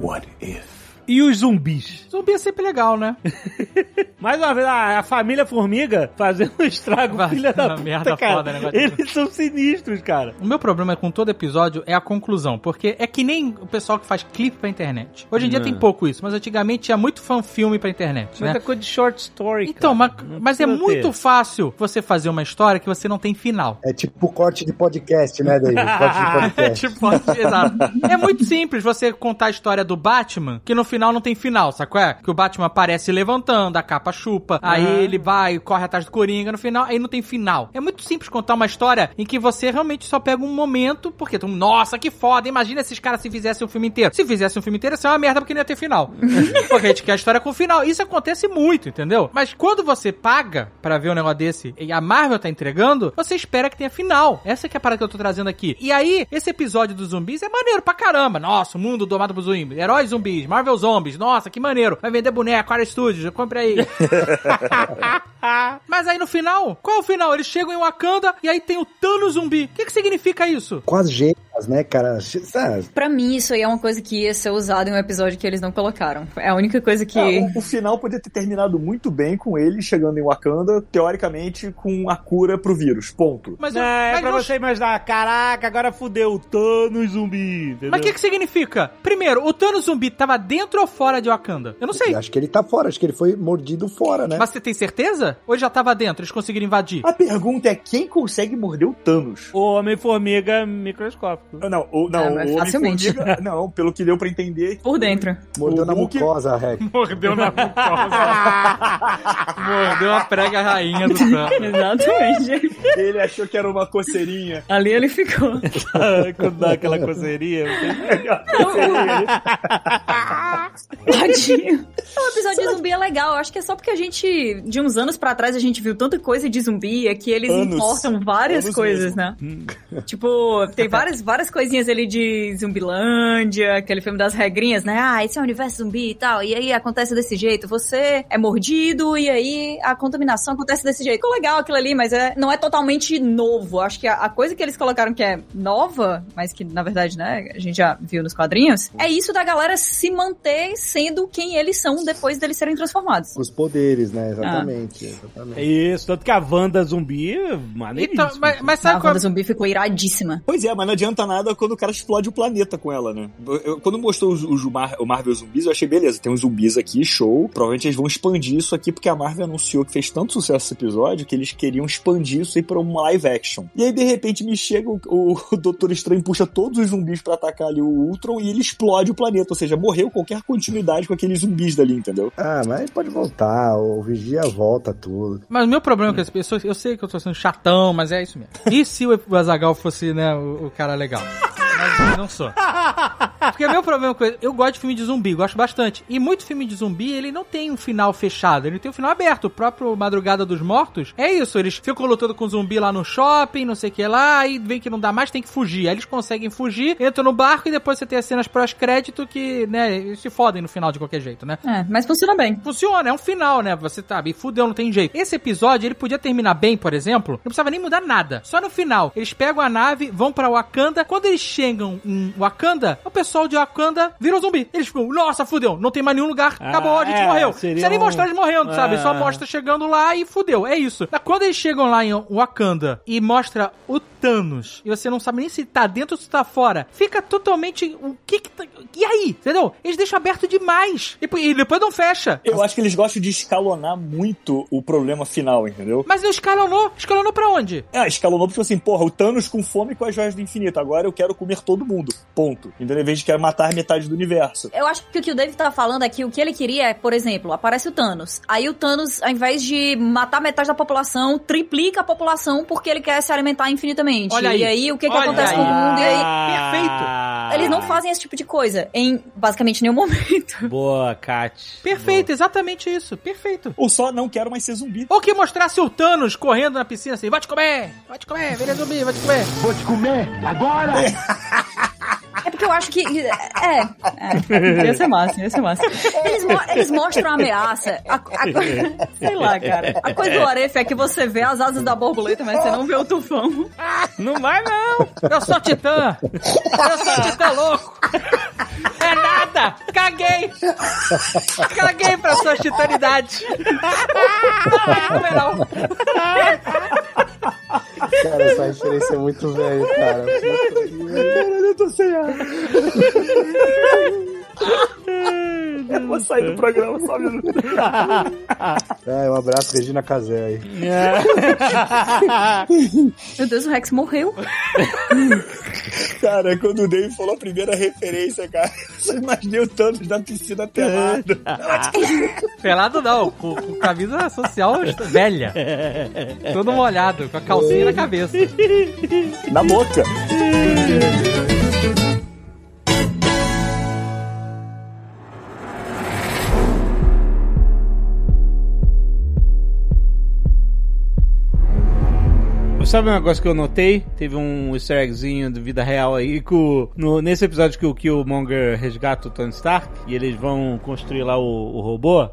What if? E os zumbis? Zumbi é sempre legal, né? Mais uma vez, a, a família Formiga fazendo um estrago, Vai, filha da uma puta, merda cara. foda, de- Eles são sinistros, cara. O meu problema com todo episódio é a conclusão, porque é que nem o pessoal que faz clipe pra internet. Hoje em dia Não. tem pouco isso, mas antigamente tinha muito fan-filme pra internet, né? Muita coisa de short story, Então, mas, cara. Não mas é muito fácil você fazer uma história que você não tem final. É tipo corte de podcast, né, David? Corte de É podcast. tipo, exato. É muito simples você contar a história do Batman, que no final não tem final, qual é? Que o Batman aparece levantando, a capa chupa, aí Aham. ele vai, corre atrás do Coringa no final, aí não tem final. É muito simples contar uma história em que você realmente só pega um momento, porque tu, nossa, que foda, imagina se esses caras se fizessem um filme inteiro. Se fizessem um filme inteiro, ia ser uma merda porque não ia ter final. porque a gente quer a história com final. Isso acontece muito, entendeu? Mas quando você paga pra ver um negócio desse e a Marvel tá entregando, você espera que tenha final. Essa que é a parada que eu tô trazendo aqui. E aí, esse episódio dos zumbis é maneiro pra caramba. Nossa, o mundo domado por zumbis. Heróis zumbis, Marvel Zombies. Nossa, que maneiro. Vai vender boneco, Aqua Studios, eu compre aí. Mas aí no final, qual é o final? Eles chegam em Wakanda e aí tem o Thanos zumbi. O que que significa isso? Com as gemas, né, cara? Sabe? Pra mim, isso aí é uma coisa que ia ser usada em um episódio que eles não colocaram. É a única coisa que. Ah, o, o final podia ter terminado muito bem com ele chegando em Wakanda, teoricamente, com a cura pro vírus. Ponto. Mas, Não, é mas pra não- você imaginar, caraca, agora fudeu o Thanos zumbi, entendeu? Mas o que que significa? Primeiro, o Thanos zumbi tava dentro ou fora de Wakanda? Eu não sei. Acho que ele tá fora, acho que ele foi mordido fora, né? Mas você tem certeza? Ou ele já tava dentro? Eles conseguiram invadir? A pergunta é quem consegue morder o Thanos? O Homem-Formiga microscópico. Não, o, não, Ah, mas o facilmente. Não, pelo que deu pra entender. Por dentro. Mordeu o na Hulk- mucosa, Rec. Mordeu na mucosa. Mordeu a prega rainha do Thanos. Exatamente. Ele achou que era uma coceirinha. Ali ele ficou. Quando dá aquela coceirinha. Tadinho. O episódio de zumbi é legal. Eu acho que é só porque a gente, de uns anos pra trás, a gente viu tanta coisa de zumbi é que eles Anos. importam várias Anos coisas, mesmo. né? tipo, tem várias, várias coisinhas ali de Zumbilândia, aquele filme das regrinhas, né? Ah, esse é o universo zumbi e tal. E aí acontece desse jeito. Você é mordido e aí a contaminação acontece desse jeito. Ficou legal aquilo ali, mas é, não é totalmente novo. Acho que a, a coisa que eles colocaram que é nova, mas que na verdade, né, a gente já viu nos quadrinhos, é isso da galera se manter sendo quem eles são depois deles serem transformados. Os poderes, Ah. né? Exatamente. exatamente. É isso, tanto que a Wanda zumbi, maneiríssimo. Então, mas, mas A sabe qual... Wanda zumbi ficou iradíssima. Pois é, mas não adianta nada quando o cara explode o planeta com ela, né? Eu- quando mostrou os, os Mar- o Marvel zumbis, eu achei beleza, tem uns zumbis aqui, show. Provavelmente eles vão expandir isso aqui, porque a Marvel anunciou que fez tanto sucesso esse episódio que eles queriam expandir isso aí pra uma live action. E aí, de repente, me chega o, o Doutor Estranho, puxa todos os zumbis pra atacar ali o Ultron e ele explode o planeta. Ou seja, morreu qualquer continuidade com aqueles zumbis dali, entendeu? Ah, mas pode voltar, o Vigia volta tudo. Mas o meu problema com esse pessoas, eu sei que eu tô sendo chatão, mas é isso mesmo. E se o Azagal fosse, né, o, o cara legal? 这 Mas não sou. Porque o meu problema com ele, eu gosto de filme de zumbi, gosto bastante. E muito filme de zumbi, ele não tem um final fechado, ele tem um final aberto. O próprio Madrugada dos Mortos é isso, eles ficam lutando com zumbi lá no shopping, não sei o que lá, aí vem que não dá mais, tem que fugir. Aí eles conseguem fugir, entram no barco e depois você tem as cenas pós-crédito que, né, eles se fodem no final de qualquer jeito, né? É, mas funciona bem. Funciona, é um final, né? Você tá, e fudeu, não tem jeito. Esse episódio, ele podia terminar bem, por exemplo, não precisava nem mudar nada. Só no final, eles pegam a nave, vão pra Wakanda. Quando eles chegam em Wakanda, o pessoal de Wakanda virou zumbi. Eles ficam, nossa, fudeu, não tem mais nenhum lugar, acabou, a gente é, morreu. Seria nem um- mostrar eles morrendo, sabe? Só É. mostra chegando lá e fudeu, é isso. Quando eles chegam lá em Wakanda e mostra o Thanos, e você não sabe nem se tá dentro ou se tá fora, fica totalmente, o que que tá... E aí, entendeu? Eles deixam aberto demais. E, e depois não fecha. Eu acho que eles gostam de escalonar muito o problema final, entendeu? Mas não escalonou? Escalonou pra onde? Ah, escalonou porque assim, porra, o Thanos com fome com as joias do infinito. Agora eu quero comer todo mundo. Ponto. Entendeu? Em vez de quero matar metade do universo. Eu acho que o que o David tá falando aqui, o que ele queria é, por exemplo, aparece o Thanos. Aí o Thanos, ao invés de matar metade da população, triplica a população porque ele quer se alimentar infinitamente. Olha aí. E aí, o que que acontece aí. com o mundo? E aí, Ah, eles não fazem esse tipo de coisa em basicamente nenhum momento. Boa, Kat. Perfeito, exatamente isso. Perfeito. Ou só não quero mais ser zumbi. Ou que mostrasse o Thanos correndo na piscina assim, vai te comer, vai te comer, vira zumbi, vai te comer. Vou te comer agora! É porque eu acho que. É. é ia ser massa, ia ser massa. Eles, mo- eles mostram a ameaça. A, a sei lá, cara. A coisa do Aref é que você vê as asas da borboleta, mas você não vê o tufão. Não vai, não. Eu sou titã. Eu sou titã louco. é nada! Caguei! Caguei pra sua titanidade! Não é não. Cara, essa referência é muito velha, cara. Caralho, eu tô sem ar. Eu vou sair do programa só um minuto. É, um abraço, Regina Casé aí. Meu Deus, o Rex morreu. Cara, quando o Dave falou a primeira referência, cara, eu só imaginei o Thanos da piscina pelado. Pelado não, com, com camisa social velha. Todo molhado, com a calcinha na cabeça. Na boca. Sabe um negócio que eu notei? Teve um easter eggzinho de vida real aí com, no, nesse episódio que o Killmonger resgata o Tony Stark e eles vão construir lá o, o robô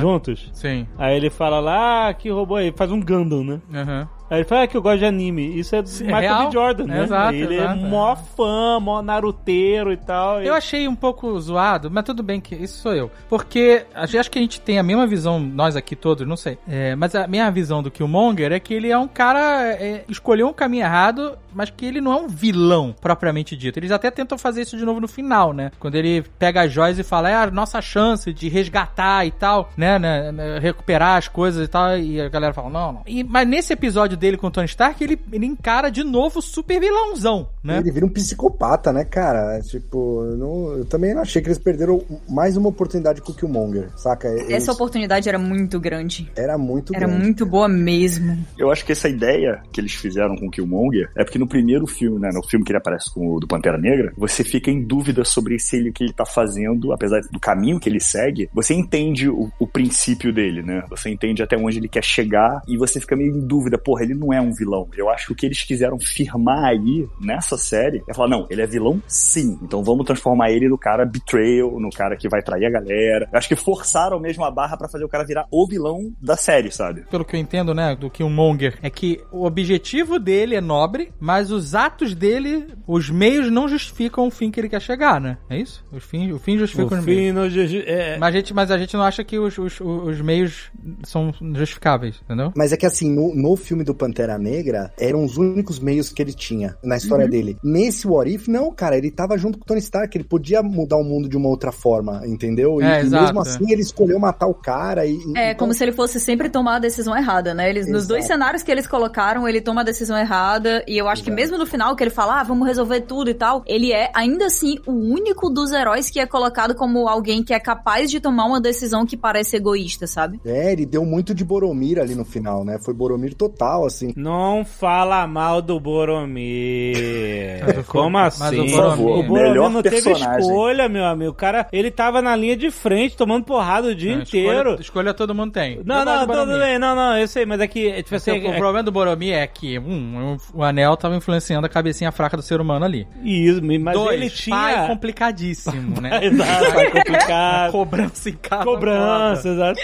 juntos. Sim. Aí ele fala lá, ah, que robô aí? Faz um Gundam, né? Aham. Aí ele fala ah, que eu gosto de anime. Isso é do Michael real? B. Jordan, né? Exato, ele exato, é é. mó fã, mó naruteiro e tal. Eu achei um pouco zoado, mas tudo bem que isso sou eu. Porque acho que a gente tem a mesma visão, nós aqui todos, não sei. É, mas a minha visão do Killmonger é que ele é um cara. é, escolheu um caminho errado, mas que ele não é um vilão propriamente dito. Eles até tentam fazer isso de novo no final, né? Quando ele pega as joias e fala, é a nossa chance de resgatar e tal, né? né, né, recuperar as coisas e tal. E a galera fala, não, não. E, mas nesse episódio dele com o Tony Stark, ele, ele encara de novo o super vilãozão, né? Ele vira um psicopata, né, cara? Tipo, eu, não- eu também não achei que eles perderam mais uma oportunidade com o Killmonger, saca? Eles- Essa oportunidade era muito grande. Era muito Era grande. muito boa mesmo. Eu acho que essa ideia que eles fizeram com o Killmonger é porque no primeiro filme, né, no filme que ele aparece com o do Pantera Negra, você fica em dúvida sobre se ele o que ele tá fazendo, apesar do caminho que ele segue, você entende o, o princípio dele, né? Você entende até onde ele quer chegar e você fica meio em dúvida, porra, ele não é um vilão. Eu acho que o que eles quiseram firmar aí nessa série é falar, não, ele é vilão sim. Então vamos transformar ele no cara betrayal, no cara que vai trair a galera. Eu acho que forçaram mesmo a barra pra fazer o cara virar o vilão da série, sabe? pelo que eu entendo, né, do Killmonger, é que o objetivo dele é nobre, mas os atos dele, os meios não justificam o fim que ele quer chegar, né? É isso? Os fins, o fim justifica O os meios. fim no juju- é, Mas a, gente, mas a gente não acha que os, os, os meios são justificáveis, entendeu? Mas é que assim, no, no filme do Pantera Negra, eram os únicos meios que ele tinha na história dele. Nesse What If, não, cara, ele tava junto com o Tony Stark, ele podia mudar o mundo de uma outra forma, entendeu? E, É, e exato, mesmo assim, ele escolheu matar o cara e... É, então- como se ele fosse sempre tomar a decisão errada, né? Eles, nos Exato. dois cenários que eles colocaram, ele toma a decisão errada. E eu acho que mesmo no final, que ele fala, ah, vamos resolver tudo e tal, ele é, ainda assim, o único dos heróis que é colocado como alguém que é capaz de tomar uma decisão que parece egoísta, sabe? É, ele deu muito de Boromir ali no final, né? Foi Boromir total, assim. Não fala mal do Boromir. O- Como mas o assim? Boromir- o Boromir não teve personagem. escolha, meu amigo. O cara, ele tava na linha de frente, tomando porrada o dia Não, inteiro. Escolha, escolha todo mundo tem. Não, não, do tudo bem. Não, não, eu sei, mas é que, tipo assim, Assim, o é- problema do Boromir é que, um, o anel tava influenciando a cabecinha fraca do ser humano ali. Isso, mas Dois, ele tinha... pai complicadíssimo, né? Exato, pai complicado. Cobrança em casa. Cobrança, exato.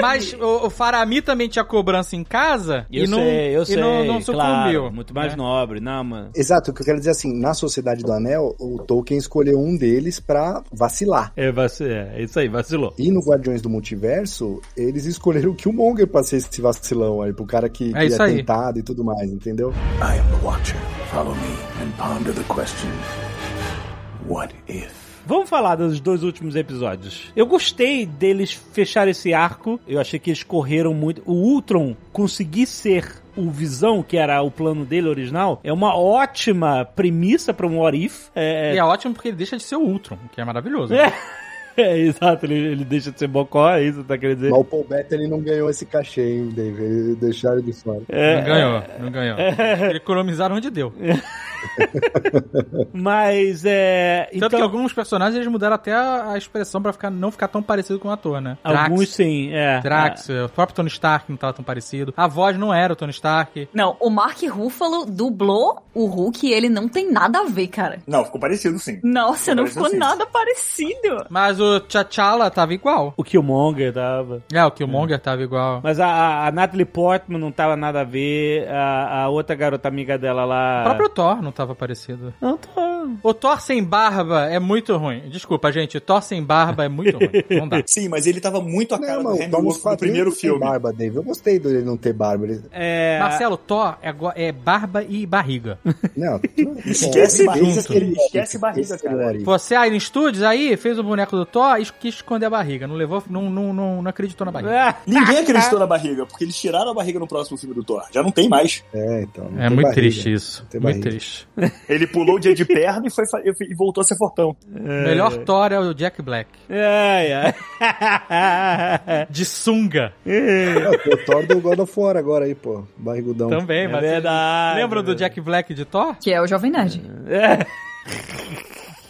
Mas o, o Faramir também tinha cobrança em casa Eu e não, sei, eu e sei, não, não sucumbiu. claro, muito mais né? nobre, não, mano. Exato, o que eu quero dizer assim, na Sociedade do Anel, o Tolkien escolheu um deles pra vacilar. É, vaci- é, isso aí, vacilou. E no Guardiões do Multiverso, eles escolheram o Killmonger pra ser esse vacilão aí, pro cara que, que É isso é tentado e tudo mais, entendeu? I am the Watcher. Follow me and ponder the question What if? Vamos falar dos dois últimos episódios. Eu gostei deles fechar esse arco. Eu achei que eles correram muito. O Ultron conseguir ser o Visão, que era o plano dele original, é uma ótima premissa pra um What If. É, E é ótimo porque ele deixa de ser o Ultron, que é maravilhoso. é, é, exato, ele, ele deixa de ser bocó, é isso que tá querendo dizer? Mas o Paul Bettany não ganhou esse cachê, hein, Dave? Eles deixaram de fora. É, Não ganhou, não ganhou. Economizaram onde deu. Mas é. Tanto então, que alguns personagens eles mudaram até a, a expressão pra ficar, não ficar tão parecido com o ator, né? alguns sim, é. Drax, o próprio Tony Stark não tava tão parecido. A voz não era o Tony Stark. Não, o Mark Ruffalo dublou o Hulk e ele não tem nada a ver, cara. Não, ficou parecido sim. Nossa, não Pareceu ficou sim. nada parecido. Mas o T'Challa tava igual. O Killmonger tava. É, o Killmonger tava igual. Mas a- a, Natalie Portman não tava nada a ver. A, a outra garota amiga dela lá. O próprio Thor não tava parecido. Não, tá. O Thor sem barba é muito ruim. Desculpa, gente. Thor sem barba é muito ruim. Não dá. Sim, mas ele tava muito a cara Não, do no primeiro filme. barba, Dave. Eu gostei dele não ter barba. Ele... É... Marcelo, Thor é, é barba e barriga. Não, Esquece barriga, ele o esquece barriga, o cara. Você aí no Studios aí fez o boneco do Thor e quis esconder a barriga. Não levou, não, não, não, não acreditou na barriga. Ninguém acreditou na barriga, porque eles tiraram a barriga no próximo filme do Thor. Já não tem mais. É, então. É muito barriga. triste isso. Muito barriga. triste. Ele pulou o dia de perna e, foi, e voltou a ser fortão. O melhor Thor é o Jack Black. Ai, ai. De sunga. Ah, tem o Thor do God of War agora aí, pô. Barrigudão. Também, É mas. verdade. Lembram do Jack Black de Thor? Que é o Jovem Nerd.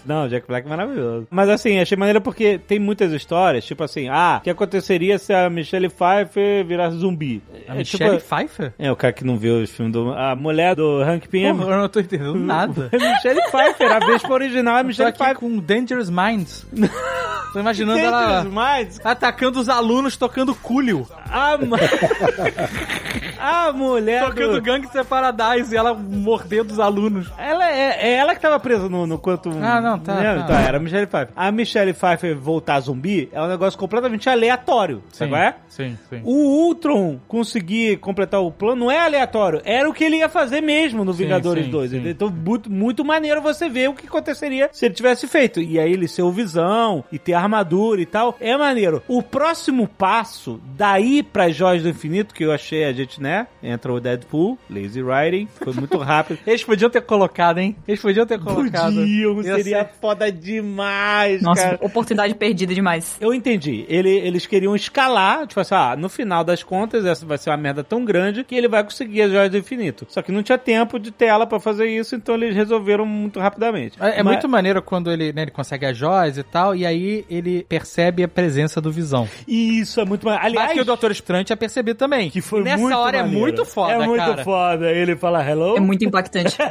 Não, Jack Black é maravilhoso. Mas assim, achei maneiro porque tem muitas histórias, tipo assim, ah, o que aconteceria se a Michelle Pfeiffer virasse zumbi? A é, Michelle tipo, Pfeiffer? é, o cara que não viu os filmes do... A mulher do Hank Pym. Porra, eu não tô entendendo nada. Michelle Pfeiffer, a Vespa original é Michelle Pfeiffer. com Dangerous Minds. Tô imaginando ela Mas atacando os alunos tocando Cúlio. a, ma- a mulher Tocando do... Gangster Paradise e ela mordendo os alunos. Ela é, é ela que tava presa no, no quanto. Ah, não, tá, tá. Então, era a Michelle Pfeiffer. A Michelle Pfeiffer voltar zumbi é um negócio completamente aleatório. Sabe qual é? Sim, sim. O Ultron conseguir completar o plano não é aleatório, era o que ele ia fazer mesmo no Sim, Vingadores sim, 2. sim. Então, muito, muito maneiro você ver o que aconteceria se ele tivesse feito. E aí ele ser o Visão e ter armadura e tal. É maneiro. O próximo passo, daí para Joias do Infinito, que eu achei a gente, né? Entra o Deadpool, Lazy Writing, foi muito rápido. Eles podiam ter colocado, hein? Eles podiam ter colocado. Podiam, Ia seria ser- foda demais, Nossa, cara. oportunidade perdida demais. Eu entendi. Ele- eles queriam escalar, tipo assim, ah, no final das contas, essa vai ser uma merda tão grande que ele vai conseguir as joias do infinito. Só que não tinha tempo de tela pra fazer isso, então eles resolveram muito rapidamente. É, é Mas- muito maneiro quando ele, né, ele consegue as joias e tal, e aí ele percebe a presença do Visão. Isso é muito maneiro. Aliás, que o Doutor Estranho tinha percebido também. que foi Nessa muito hora é maneiro. muito foda, É muito cara. foda. Ele fala hello. É muito impactante.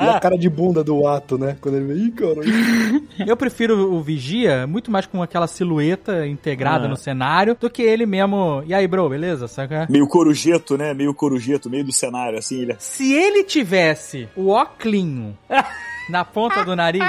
E a cara de bunda do ato, né? Quando ele vê, ih, cara. Eu prefiro o Vigia muito mais com aquela silhueta integrada Ah. no cenário do que ele mesmo. E aí, bro, beleza? Saca? Meio corujeto, né? Meio corujeto, meio do cenário, assim. Ele... Se ele tivesse o óculinho na ponta do nariz.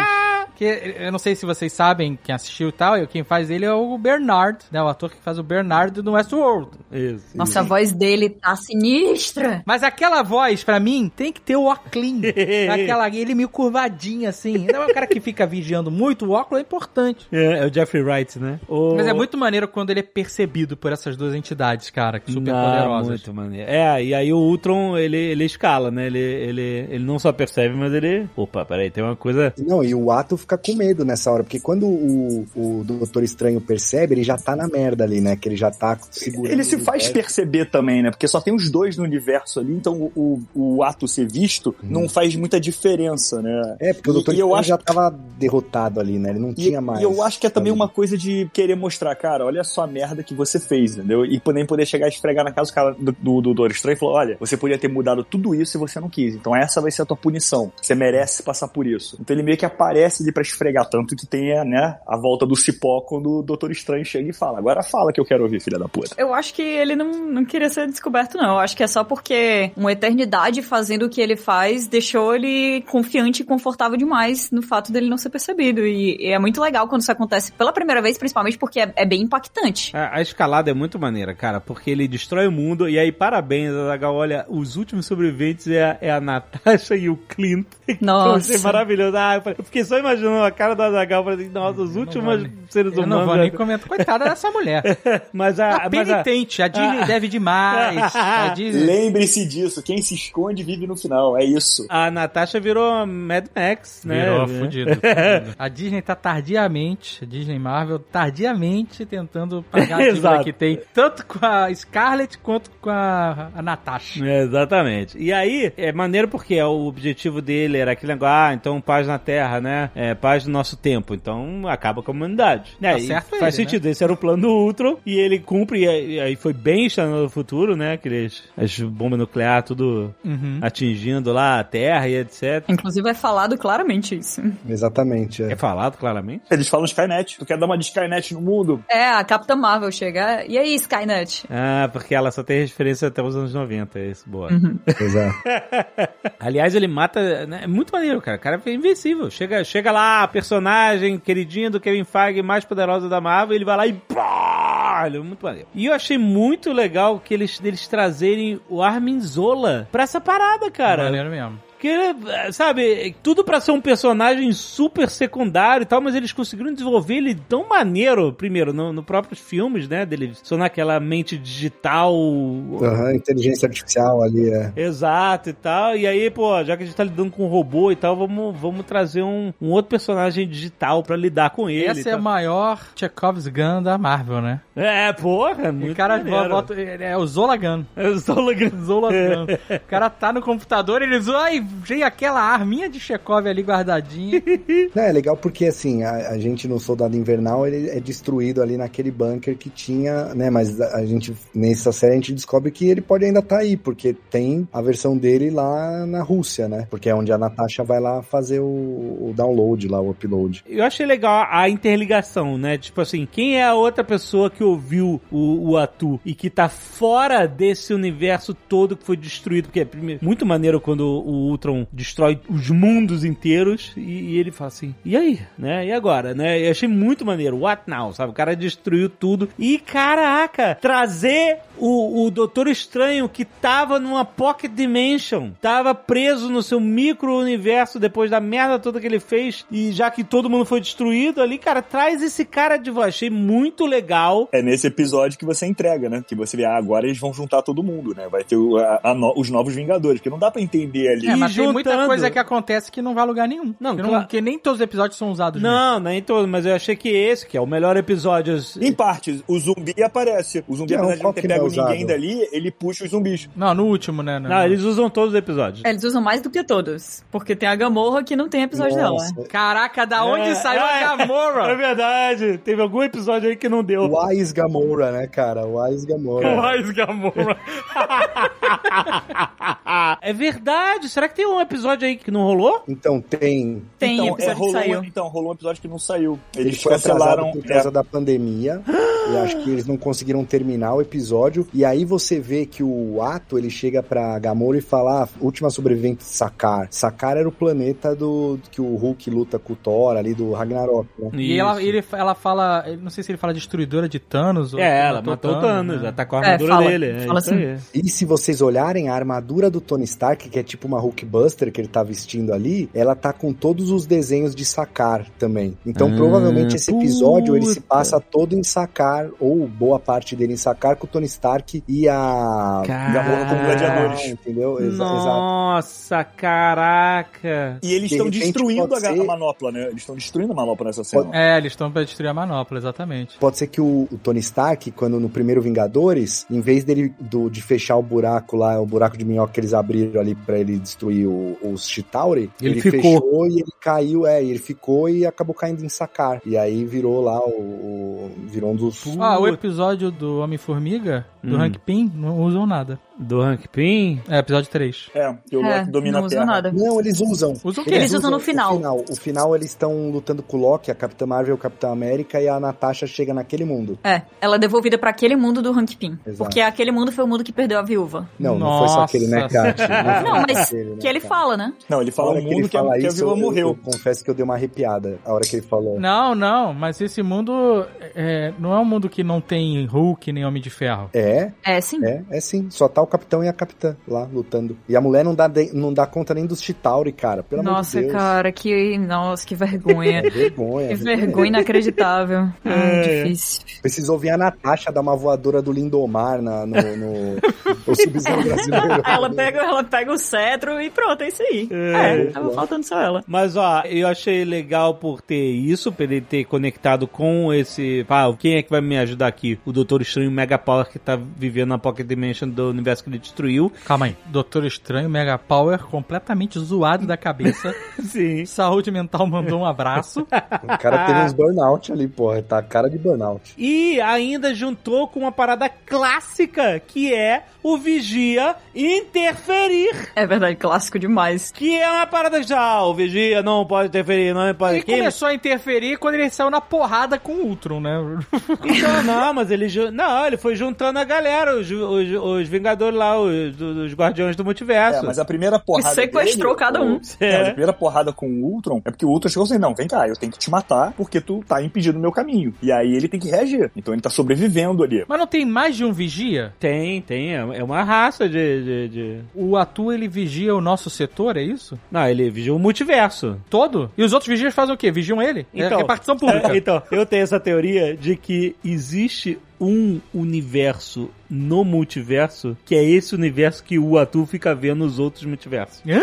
Que eu não sei se vocês sabem quem assistiu e tal, e quem faz ele é o Bernard, né? O ator que faz o Bernard no Westworld. Isso. Nossa, a voz dele tá sinistra. Mas aquela voz, pra mim, tem que ter o óculos. aquela, ele meio curvadinho, assim. Não é um cara que fica vigiando muito, o óculos é importante. É, é o Jeffrey Wright, né? O... Mas é muito maneiro quando ele é percebido por essas duas entidades, cara, que super Não, poderosas. Muito maneiro. É, e aí o Ultron, ele, ele escala, né? Ele, ele, ele não só percebe, mas ele... Opa, peraí, tem uma coisa... Não, e o ato fica com medo nessa hora, porque quando o, o Doutor Estranho percebe, ele já tá na merda ali, né? Que ele já tá segurando. Ele se faz perceber também, né? Porque só tem os dois no universo ali, então o, o, o ato ser visto não faz muita diferença, né? É, porque o Doutor e Estranho acho- já tava derrotado ali, né? Ele não E, tinha mais. e eu acho que é também uma coisa de querer mostrar, cara, olha só a merda que você fez, entendeu? E nem poder chegar a esfregar na casa do cara do, do, do Doutor Estranho e falar, olha, você podia ter mudado tudo isso e você não quis. Então essa vai ser a tua punição. Você merece passar por isso. Então ele meio que aparece ali pra esfregar, tanto que tem a, né, a volta do cipó quando o Doutor Estranho chega e fala, agora fala que eu quero ouvir, filha da puta. Eu acho que ele não, não queria ser descoberto, não. Eu acho que é só porque uma eternidade fazendo o que ele faz deixou ele confiante e confortável demais no fato dele não ser percebido. E, e é muito legal quando isso acontece pela primeira vez, principalmente porque é, é bem impactante. A, a escalada é muito maneira, cara, porque ele destrói o mundo e aí, parabéns, Azaghal, olha, os últimos sobreviventes é, a- é a Natasha e o Clint. Nossa. Achei maravilhoso. Ah, eu, falei- eu fiquei só imaginando a cara do Azaghal, falei, assim, nossa, os últimos seres Eu humanos... não vou nem comentar. Coitada dessa mulher. Mas a... A mas a- penitente, a Disney Ah. deve demais. A Disney... Lembre-se disso, quem se esconde vive no final, é isso. A Natasha virou Mad Max, né? Virou fudido, fudido. A Disney tá tardiamente, a Disney Marvel, tardiamente tentando pagar a dívida que tem, tanto com a Scarlett quanto com a, a Natasha. É, exatamente. E aí, é maneiro porque o objetivo dele era aquele negócio, ah, então paz na Terra, né? É, é paz do nosso tempo, então acaba com a humanidade. Tá É, certo faz ele, sentido, esse era o plano do Ultron, e ele cumpre, e aí- foi bem Exterminador do Futuro, né? Aqueles, as bombas nucleares tudo Uhum. atingindo lá a Terra e etc. Inclusive é falado claramente isso. Exatamente. É. É falado claramente? Eles falam Skynet. Tu quer dar uma de Skynet no mundo? É, a Capitã Marvel chega. E aí, Skynet? Ah, porque ela só tem referência até os anos 90, é isso, boa. Exato. Aliás, ele mata. né, É muito maneiro, cara. O cara é invencível. Chega, chega lá, a personagem queridinha do Kevin Feige, mais poderosa da Marvel, ele vai lá e. muito maneiro. E eu achei muito legal que eles, eles trazerem o Armin Zola pra essa parada, cara. Maneiro mesmo. Porque, sabe, tudo pra ser um personagem super secundário e tal, mas eles conseguiram desenvolver ele tão maneiro, primeiro, no, no próprios filmes, né? Dele só naquela mente digital. Aham, inteligência artificial ali, é. Exato e tal. E aí, pô, já que a gente tá lidando com um robô e tal, vamos, vamos trazer um, um outro personagem digital pra lidar com ele. Essa e é a maior Chekhov's Gun da Marvel, né? É, porra, E muito o cara bota, é o Zola Gun. É o Zola Gun. Zola Gun. O cara tá no computador, ele zoa, ai, tem aquela arminha de Chekhov ali guardadinha. Não, é legal porque, assim, a, a gente no Soldado Invernal, ele é destruído ali naquele bunker que tinha, né, mas a, a gente, nessa série, a gente descobre que ele pode ainda estar aí, porque tem a versão dele lá na Rússia, né, porque é onde a Natasha vai lá fazer o, o download lá, o upload. Eu achei legal a interligação, né? Tipo assim, quem é a outra pessoa que ouviu o, o Atu e que tá fora desse universo todo que foi destruído? Porque é primeiro, muito maneiro quando o Ultron destrói os mundos inteiros e, e ele fala assim, e aí? Né? E agora? Né? Achei muito maneiro. What now? Sabe? O cara destruiu tudo. E caraca, trazer o, o Doutor Estranho que tava numa Pocket Dimension, tava preso no seu micro-universo depois da merda toda que ele fez, e já que todo mundo foi destruído ali, cara, traz esse cara de volta. Achei muito legal. É nesse episódio que você entrega, né? Que você vê, ah, agora eles vão juntar todo mundo, né? Vai ter o- a- a no- os novos Vingadores, que não dá pra entender ali. É, mas tem muita coisa que acontece que não vai a lugar nenhum. Não, que, claro. que nem todos os episódios são usados Não, nem todo, mas eu achei que esse, que é o melhor episódio. Em partes, o zumbi aparece. O zumbi, Não, apesar de não ter não é pego usado? Ninguém dali, ele puxa os zumbis. Não, no último, né? Não, eles usam todos os episódios. Eles usam mais do que todos. Porque tem a Gamorra que não tem episódio Nossa. dela. Caraca, da onde É, saiu é, a Gamora? É verdade. Teve algum episódio aí que não deu. Wise Gamora, né, cara? Wise Gamora. Mais Gamora. é verdade. Será que tem um episódio aí que não rolou? Então, tem... Tem então, episódio é, rolou, que saiu. então, rolou um episódio que não saiu. Ele Eles foi cancelaram. por causa é, da pandemia. e acho que eles não conseguiram terminar o episódio. E aí você vê que o Ato, ele chega pra Gamora e fala, ah, última sobrevivente Sakar. Sakar era o planeta do que o Hulk luta com o Thor ali do Ragnarok, né? E ela, ele, ela fala, não sei se ele fala destruidora de Thanos ou É, ela matou o Thanos, né? já tá com a É, armadura fala- dele. É fala isso assim. aí. E se vocês olharem a armadura do Tony Stark, que é tipo uma Hulkbuster que ele tá vestindo ali, ela tá com todos os desenhos de Sakar também. Então, Ah, provavelmente esse episódio ele se puta. passa todo em Sakar, ou boa parte dele em Sakar, com o Tony Stark e a Gamora como gladiadores. Entendeu? Exa- exato. Nossa, caraca. E eles De estão destruindo a, ser- a manopla, né? Eles estão destruindo a manopla nessa cena. É, eles estão pra destruir a manopla, exatamente. Pode ser que o, o Tony Stark, quando no primeiro Vingadores, em vez dele do- de fechar o buraco lá, o buraco de minhoca que eles abriram ali pra ele destruir o- os Chitauri, Ele ele, ficou. fechou e ele caiu, é, e ele ficou e acabou caindo em Sakar. E aí virou lá o. o- virou um dos. Ah, o episódio do Homem-Formiga, do Hum. Hank Pym, não usam nada. Do Hank Pym? É, episódio 3. É, que o É, Loki domina não a usam Terra. nada. Não, eles usam. Usam o quê? Eles usam no final. O final, o final eles estão lutando com o Loki, a Capitã Marvel, o Capitão América e a Natasha chega naquele mundo. É, ela é devolvida pra aquele mundo do Hank Pym. Exato. Porque aquele mundo foi o mundo que perdeu a viúva. Não, não foi só aquele, né, Nossa. Kat? Não, foi mas aquele, né, que ele fala, né? Não, ele fala hora um que ele mundo que, a, fala que a isso, viúva eu- morreu. Eu, confesso que eu dei uma arrepiada a hora que ele falou. Não, não, mas esse mundo é, não é um mundo que não tem Hulk nem Homem de Ferro. É, É, sim. é, é sim. Só tá o capitão e a capitã lá lutando. E a mulher não dá, de- não dá conta nem dos Chitauri, cara. Pelo Nossa, amor de Deus. cara, que. Nossa, que vergonha. É vergonha. que vergonha inacreditável. Ai, É. difícil. Precisou vir a Natasha dar uma voadora do Lindomar na, no, no, no Subzão brasileiro. Ela pega, ela pega o cetro e pronto, é isso aí. É. É, tava faltando só ela. Mas ó, eu achei legal por ter isso, por ele ter conectado com esse. Ah, quem é que vai me ajudar aqui? O Doutor Estranho Mega Power que tá vivendo na Pocket Dimension do universo multiverso que ele destruiu. Calma aí. Doutor Estranho, Mega Power, completamente zoado da cabeça. Sim. Saúde mental mandou um abraço. O cara teve uns burnout ali, porra. Tá a cara de burnout. E ainda juntou com uma parada clássica, que é o Vigia interferir. É verdade, clássico demais. Que é uma parada já, ah, o Vigia não pode interferir, não pode... Ele começou a interferir quando ele saiu na porrada com o Ultron, né? Então, não, mas ele... Não, ele foi juntando a galera, os, os, os Vingadores lá, os, os Guardiões do Multiverso. É, mas a primeira porrada. sequestrou dele, cada um. o- é, a primeira porrada com o Ultron é porque o Ultron chegou assim: não, vem cá, eu tenho que te matar porque tu tá impedindo o meu caminho. E aí ele tem que reagir. Então ele tá sobrevivendo ali. Mas não tem mais de um vigia? Tem, tem, é é uma raça de... de, de- O Atu, ele vigia o nosso setor, é isso? Não, ele vigia o multiverso. Todo? E os outros vigias fazem o quê? Vigiam ele? é repartição pública. é, então, eu tenho essa teoria de que existe um universo no multiverso que é esse universo que o Atu fica vendo os outros multiversos. Hã?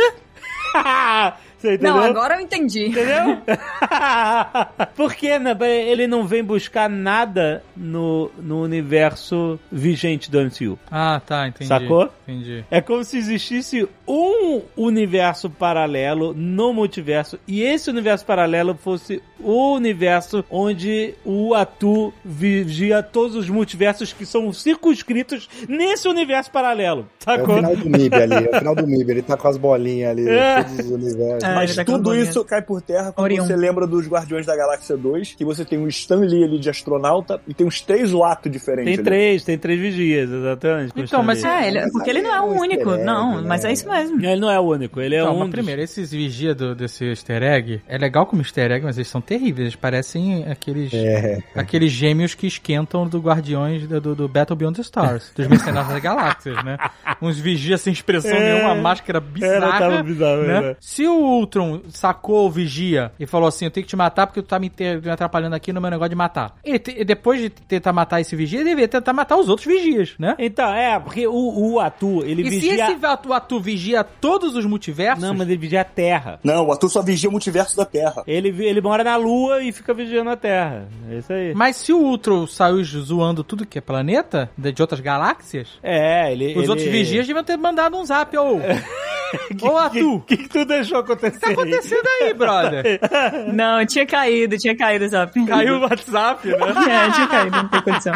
Você entendeu? Não, agora eu entendi. Entendeu? Por que né, ele não vem buscar nada no, no universo vigente do MCU? Ah, tá, entendi. Sacou? Entendi. É como se existisse um universo paralelo no multiverso e esse universo paralelo fosse o universo onde o Atu vigia todos os multiversos que são circunscritos nesse universo paralelo. É o Sacou? final do MIB ali, é o final do MIB. Ele tá com as bolinhas ali, É. todos os universos. É, Mas tá tudo isso cai por terra quando Orion. você lembra dos Guardiões da Galáxia 2, que você tem um Stan Lee ali de astronauta e tem uns três Wato diferentes. Tem ali. três, tem três vigias, exatamente. Então, mas. É, ele, porque ele não é o um único. Não, né? mas é isso mesmo. Ele não é o único, ele é Não, um. mas dos- primeiro, esses vigia do, desse easter egg, é legal como easter egg, mas eles são terríveis. Eles parecem aqueles, É. aqueles gêmeos que esquentam do Guardiões do, do, Battle Beyond the Stars, dos Mercenários das Galáxias, né? Uns vigias sem expressão É. nenhuma, máscara bizarra. tava bizarro, né? né? Se o Ultron sacou o vigia e falou assim: Eu tenho que te matar porque tu tá me, me atrapalhando aqui no meu negócio de matar. Ele, te- depois de tentar matar esse vigia, ele deveria tentar matar os outros vigias, né? Então, é, porque o, o Atu, ele E vigia. se esse Atu, Atu vigia todos os multiversos, Não, mas ele vigia a Terra. Não, o Atu só vigia o multiverso da Terra. Ele, ele mora na Lua e fica vigiando a Terra. É isso aí. Mas se o Ultron saiu zoando tudo que é planeta, de de outras galáxias, É, ele. os ele- outros vigias deviam ter mandado um zap, ô. Ô, Atu, O que, que tu deixou acontecer? o que tá acontecendo aí, brother? Não, tinha caído, tinha caído o zap. Caiu o WhatsApp, né? É, tinha caído, não tem condição.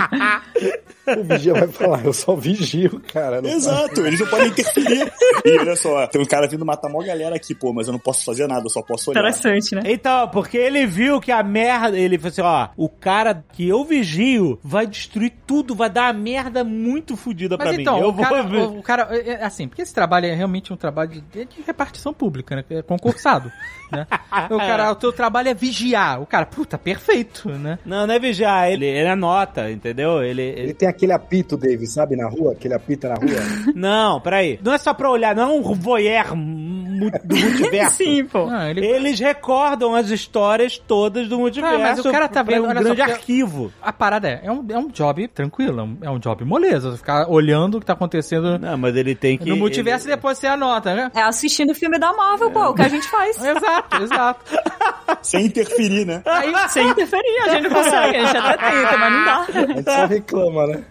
O vigia vai falar, eu só vigio, cara. não Exato, eles não podem interferir. E olha só, tem um cara vindo matar uma galera aqui, pô, mas eu não posso fazer nada, eu só posso olhar. Interessante, né? Então, porque ele viu que a merda. Ele falou assim: ó, o cara que eu vigio vai destruir tudo, vai dar uma merda muito fodida pra Mas mim. então, eu o cara, ver. o, o cara, é, é, assim, porque esse trabalho é realmente um trabalho de, de repartição pública, né? É concursado, né? O cara, o teu trabalho é vigiar. O cara, puta, perfeito, né? Não, não é vigiar, ele, ele anota, entendeu? Ele, ele- Ele tem aquele apito, Dave, sabe, na rua? Aquele apita na rua. Não, peraí. Não é só pra olhar, não é um voyeur do multiverso. Sim, pô. Não, ele, Eles recordam as histórias todas do multiverso. Ah, mas o cara tá pra vendo- um só, grande porque- arquivo. A parada é, é um, é um job tranquilo, é um, é job moleza. Ficar olhando o que tá acontecendo Não, mas ele tem que. no multiverso ele- e depois você anota, né? É assistindo o filme da Marvel, pô, o que a gente faz. Exato, exato. Sem interferir, né? Aí, sem interferir, a gente não consegue, a gente até tenta, mas não dá. A gente só reclama, né?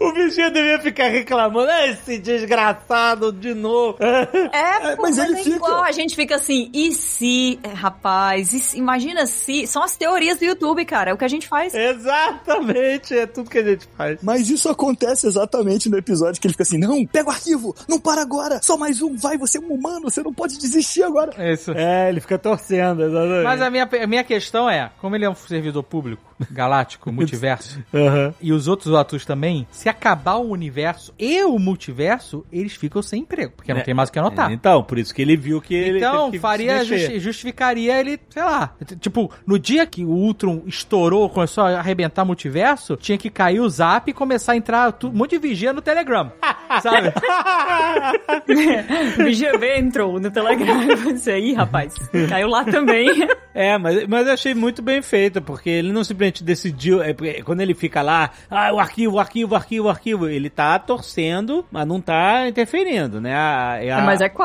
O bichinho devia ficar reclamando. "Ah, Esse desgraçado de novo. É, pô, mas mas, ele é fica. igual, a gente fica assim, e se, é, rapaz, e se- imagina se, são as teorias do YouTube, cara, é o que a gente faz. Exatamente, é tudo que a gente faz. Mas isso acontece exatamente no episódio que ele fica assim: não, pega o arquivo, não para agora, só mais um, vai, você é um humano, você não pode desistir agora. Isso. É, ele fica torcendo, exatamente. Mas a minha, a minha questão é, como ele é um servidor público, galáctico, multiverso, Aham. e os outros atos também, se acabar o universo e o multiverso, eles ficam sem emprego, porque não É. tem mais o que anotar. Então, por isso que ele viu que ele. Então, teve que faria, se mexer. justi- justificaria ele, sei lá. Tipo, no dia que o Ultron estourou, começou a arrebentar multiverso, tinha que cair o zap e começar a entrar tu- um monte de vigia no Telegram. sabe? BGB entrou no Telegram, isso aí, rapaz, caiu lá também. É, mas, mas eu achei muito bem feito, porque ele não simplesmente decidiu. É, porque quando ele fica lá, ah, o arquivo, o arquivo, o arquivo, o arquivo. Ele tá torcendo, mas não tá interferindo, né? A- a- Mas é quase.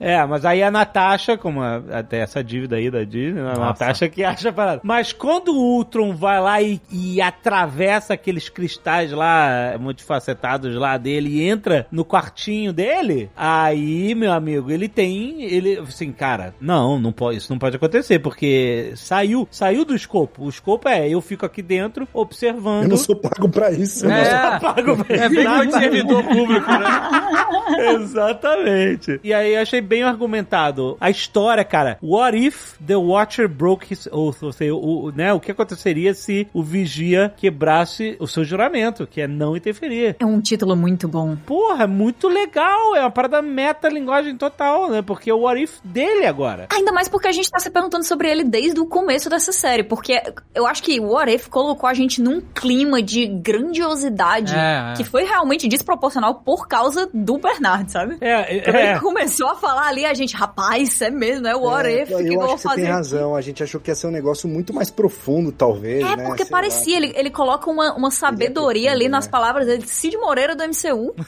É, mas aí a Natasha, como a- até essa dívida aí da Disney, a Natasha que acha parada. Mas quando o Ultron vai lá e, e atravessa aqueles cristais lá, multifacetados lá dele, e entra no quartinho dele, aí, meu amigo, ele tem, ele, assim, cara, não, não pode, isso não pode acontecer, porque saiu, saiu do escopo. O escopo é, eu fico aqui dentro observando. Eu não sou pago pra isso. né? É, pago é bem nada. coisa de servidor público, né? Exatamente. E aí eu achei bem argumentado. A história, cara. What if the Watcher broke his oath? Ou seja, o, o- né, o que aconteceria se o Vigia quebrasse o seu juramento, que é não interferir. É um título muito bom. Porra, é muito legal. É uma parada meta-linguagem total, né? Porque é o what if dele agora. Ainda mais porque a gente tá se perguntando sobre ele desde o começo dessa série. Porque eu acho que o What If colocou a gente num clima de grandiosidade É, é. que foi realmente desproporcional por causa do Bernard, sabe? É, Quando é. Começou a falar ali, a gente, rapaz, é mesmo, é o What É, If, o que, que eu eu acho vou que você fazer? tem aqui? razão. A gente achou que ia ser um negócio muito mais profundo, talvez. É, né? porque Sei lá. parecia, ele, ele coloca uma, uma sabedoria ali profundo, nas né? palavras dele. Cid Moreira do MCU.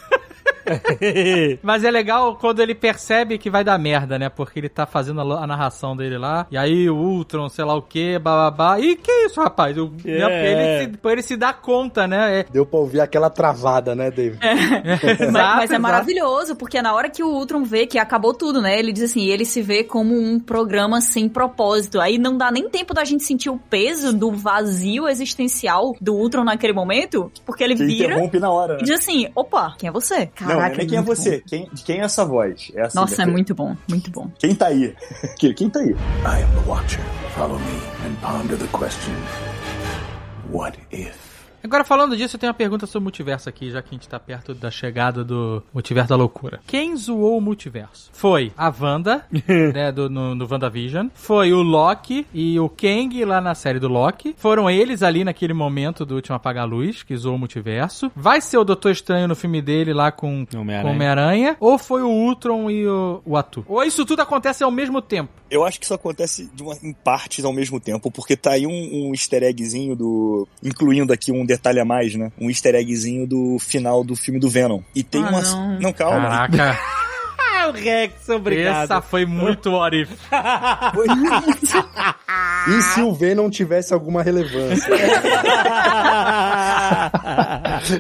Mas é legal quando ele percebe que vai dar merda, né? Porque ele tá fazendo a, a narração dele lá. E aí o Ultron, sei lá o que, bababá. E que isso, rapaz? O- É. ele, se, ele se dá conta, né? É, Deu pra ouvir aquela travada, né, David? exato, mas, mas é maravilhoso, porque na hora que o Ultron vê que acabou tudo, né? Ele diz assim, ele se vê como um programa sem propósito. Aí não dá nem tempo da gente sentir o peso do vazio existencial do Ultron naquele momento, porque ele Que vira interrompe na hora. e né? diz assim, opa, quem é você? Não, não é nem quem é você. Quem, de quem é essa voz? É bom. assim, Nossa, é né? muito bom, muito bom. Quem tá aí? Que- Quem tá aí? I am the Watcher. Follow me and ponder the question What if? Agora, falando disso, eu tenho uma pergunta sobre o multiverso aqui, já que a gente tá perto da chegada do multiverso da loucura. Quem zoou o multiverso? Foi a Wanda, né, do, no, no WandaVision. Foi o Loki e o Kang lá na série do Loki. Foram eles ali naquele momento do último apagar luz, que zoou o multiverso. Vai ser o Doutor Estranho no filme dele lá com com Homem-Aranha. Homem-Aranha. ou foi o Ultron e o, o Atu? Ou isso tudo acontece ao mesmo tempo? Eu acho que isso acontece de uma- em partes ao mesmo tempo, porque tá aí um, um easter eggzinho do. Incluindo aqui um detalhe a mais, né? Um easter eggzinho do final do filme do Venom. E tem Ah, uma. não. calma. Caraca, Rex, obrigado. essa foi muito what if. E se o V não tivesse alguma relevância?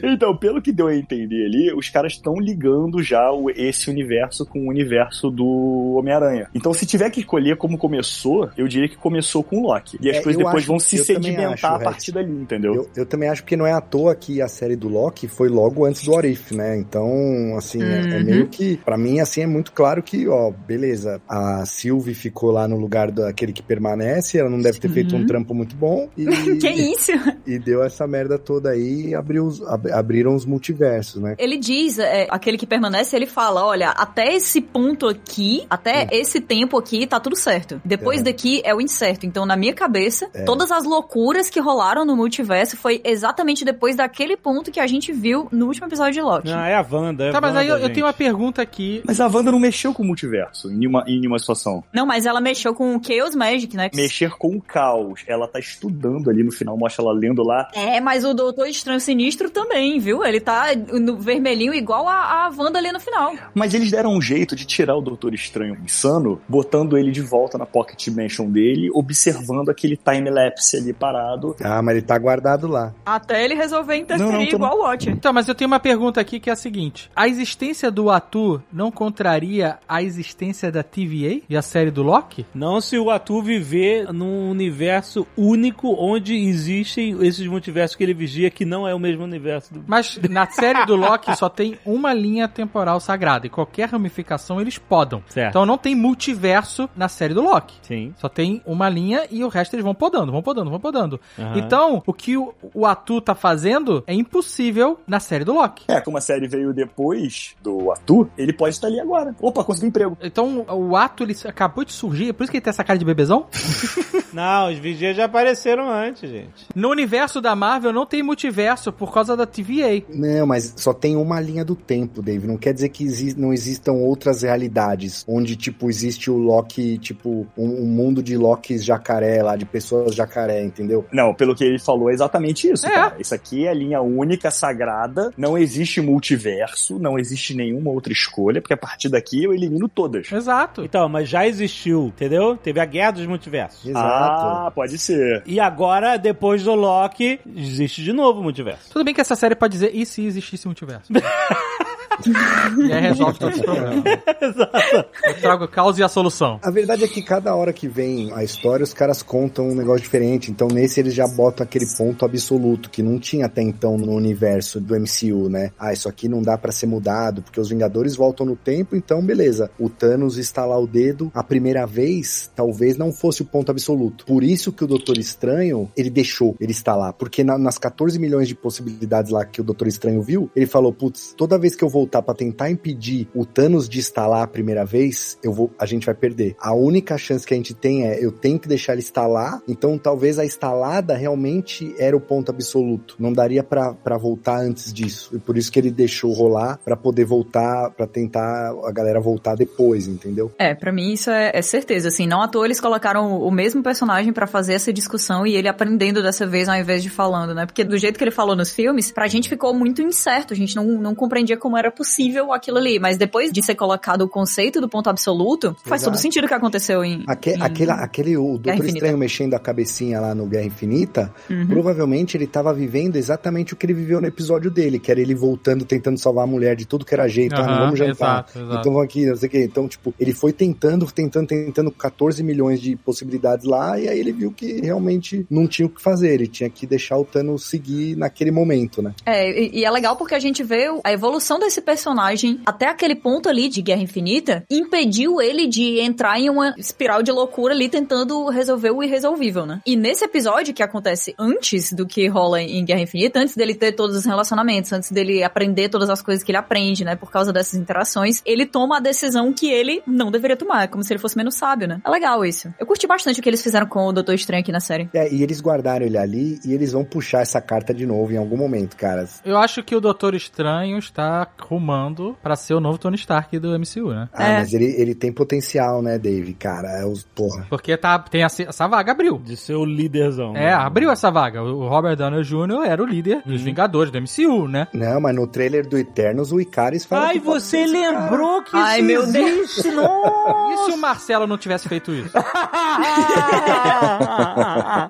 então, pelo que deu a entender ali, os caras estão ligando já esse universo com o universo do Homem-Aranha. Então, se tiver que escolher como começou, eu diria que começou com o Loki. E as É, coisas depois acho- vão se sedimentar acho, a partir dali, entendeu? Eu, eu também acho que não é à toa que a série do Loki foi logo antes do Orif, né? Então, assim, é- é, Uhum. meio que. Pra mim, assim, é muito claro que, ó, beleza, a Sylvie ficou lá no lugar daquele que permanece, ela não deve ter feito um trampo muito bom. E, que isso? e deu essa merda toda aí e abriu os- ab- abriram os multiversos, né? Ele diz, é, aquele que permanece, ele fala, olha, até esse ponto aqui, até esse tempo aqui, tá tudo certo. Depois É. daqui é o incerto. Então, na minha cabeça, todas as loucuras que rolaram no multiverso foi exatamente depois daquele ponto que a gente viu no último episódio de Loki. Não, é a Wanda. É a Tá, mas aí eu, Wanda, eu tenho uma pergunta aqui. Mas a Wanda não mexeu com o multiverso em nenhuma, em nenhuma situação. Não, mas ela mexeu com o Chaos Magic, né? Mexer com o caos. Ela tá estudando ali no final, mostra ela lendo lá. É, mas o Doutor Estranho Sinistro também, viu? Ele tá no vermelhinho igual a, a Wanda ali no final. Mas eles deram um jeito de tirar o Doutor Estranho insano, botando ele de volta na Pocket Dimension dele, observando aquele time-lapse ali parado. Ah, mas ele tá guardado lá. Até ele resolver interferir Não, não, tô- igual o Watcher. Então, mas eu tenho uma pergunta aqui que é a seguinte: a existência do Atu não contraria a existência da TVA e a série do Loki? Não se o Atu viver num universo único onde existem esses multiversos que ele vigia, que não é o mesmo universo do. Mas na série do Loki só tem uma linha temporal sagrada e qualquer ramificação eles podam. Certo. Então não tem multiverso na série do Loki. Sim. Só tem uma linha e o resto eles vão podando, vão podando, vão podando. Aham. Então, o que o, o Atu tá fazendo é impossível na série do Loki. É, como a série veio depois do Atu, ele pode estar ali agora. Opa, conseguiu emprego. Então, o Ato, ele acabou de surgir, é por isso que ele tem essa cara de bebezão? Não, os vigias já apareceram antes, gente. No universo da Marvel não tem multiverso por causa da TVA. Não, mas só tem uma linha do tempo, Dave. Não quer dizer que exi- não existam outras realidades onde, tipo, existe o Loki, tipo, um, um mundo de Lokis jacaré lá, de pessoas jacaré, entendeu? Não, pelo que ele falou, é exatamente isso, É. cara. Isso aqui é a linha única, sagrada. Não existe multiverso, não existe nenhuma outra escolha, porque a partir daqui eu elimino todas. Exato. Então, mas já existiu, entendeu? Teve a Guerra dos Multiversos. Exato. Ah, pode ser. E agora, depois do Loki, existe de novo o multiverso. Tudo bem que essa série pode dizer, e se existisse um multiverso? e aí resolve todos os problemas. Eu trago a causa e a solução. A verdade é que cada hora que vem a história, os caras contam um negócio diferente. Então, nesse eles já botam aquele ponto absoluto que não tinha até então no universo do MCU, né? Ah, isso aqui não dá pra ser mudado, porque os Vingadores voltam no tempo, então beleza. O Thanos estalar o dedo a primeira vez, talvez não fosse o ponto absoluto. Por isso que o Doutor Estranho, ele deixou ele estalar. Porque na- nas 14 milhões de possibilidades lá que o Doutor Estranho viu, ele falou, putz, toda vez que eu voltar pra tentar impedir o Thanos de estalar a primeira vez, eu vou, a gente vai perder. A única chance que a gente tem é, eu tenho que deixar ele estalar, então talvez a estalada realmente era o ponto absoluto. Não daria pra voltar antes disso. E por isso que ele deixou rolar pra poder voltar, pra tentar a galera voltar depois, entendeu? É, pra mim isso é, é certeza, assim, não à toa eles colocaram o mesmo personagem pra fazer essa discussão e ele aprendendo dessa vez ao invés de falando, né? Porque do jeito que ele falou nos filmes, pra gente ficou muito incerto, a gente não, não compreendia como era possível aquilo ali, mas depois de ser colocado o conceito do ponto absoluto, faz Exato. todo sentido o que aconteceu em... Aque, em- aquele, aquele, o Doutor Infinita. Estranho mexendo a cabecinha lá no Guerra Infinita, Uhum. provavelmente ele tava vivendo exatamente o que ele viveu no episódio dele, que era ele voltando, tentando salvar a mulher de tudo que era jeito, ah, não vamos jantar. exato, exato. Então vamos aqui, não sei o quê. Então, tipo, ele foi tentando, tentando, tentando 14 milhões de possibilidades lá, e aí ele viu que realmente não tinha o que fazer, ele tinha que deixar o Thanos seguir naquele momento, né? É, e, e é legal porque a gente vê a evolução desse personagem até aquele ponto ali de Guerra Infinita, impediu ele de entrar em uma espiral de loucura ali tentando resolver o irresolvível, né? E nesse episódio que acontece antes do que rola em Guerra Infinita, antes dele ter todos os relacionamentos, antes dele aprender todas as coisas que ele aprende, né, por causa dessas interações, ele toma a decisão que ele não deveria tomar, como se ele fosse menos sábio, né? É legal isso. Eu curti bastante o que eles fizeram com o Doutor Estranho aqui na série. É, e eles guardaram ele ali e eles vão puxar essa carta de novo em algum momento, cara. Eu acho que o Doutor Estranho está rumando pra ser o novo Tony Stark do MCU, né? Ah, É. mas ele, ele tem potencial, né, Dave, cara? É os, porra. Porque tá, tem essa, essa vaga abriu. De ser o líderzão. É, abriu essa vaga. O Robert Downey Jr. era o líder dos Vingadores do MCU, né? Não, mas no trailer do Eternos, o Icaris fala Ai, você esse cara. lembrou que Ai, isso meu Deus. E se o Marcelo não tivesse feito isso?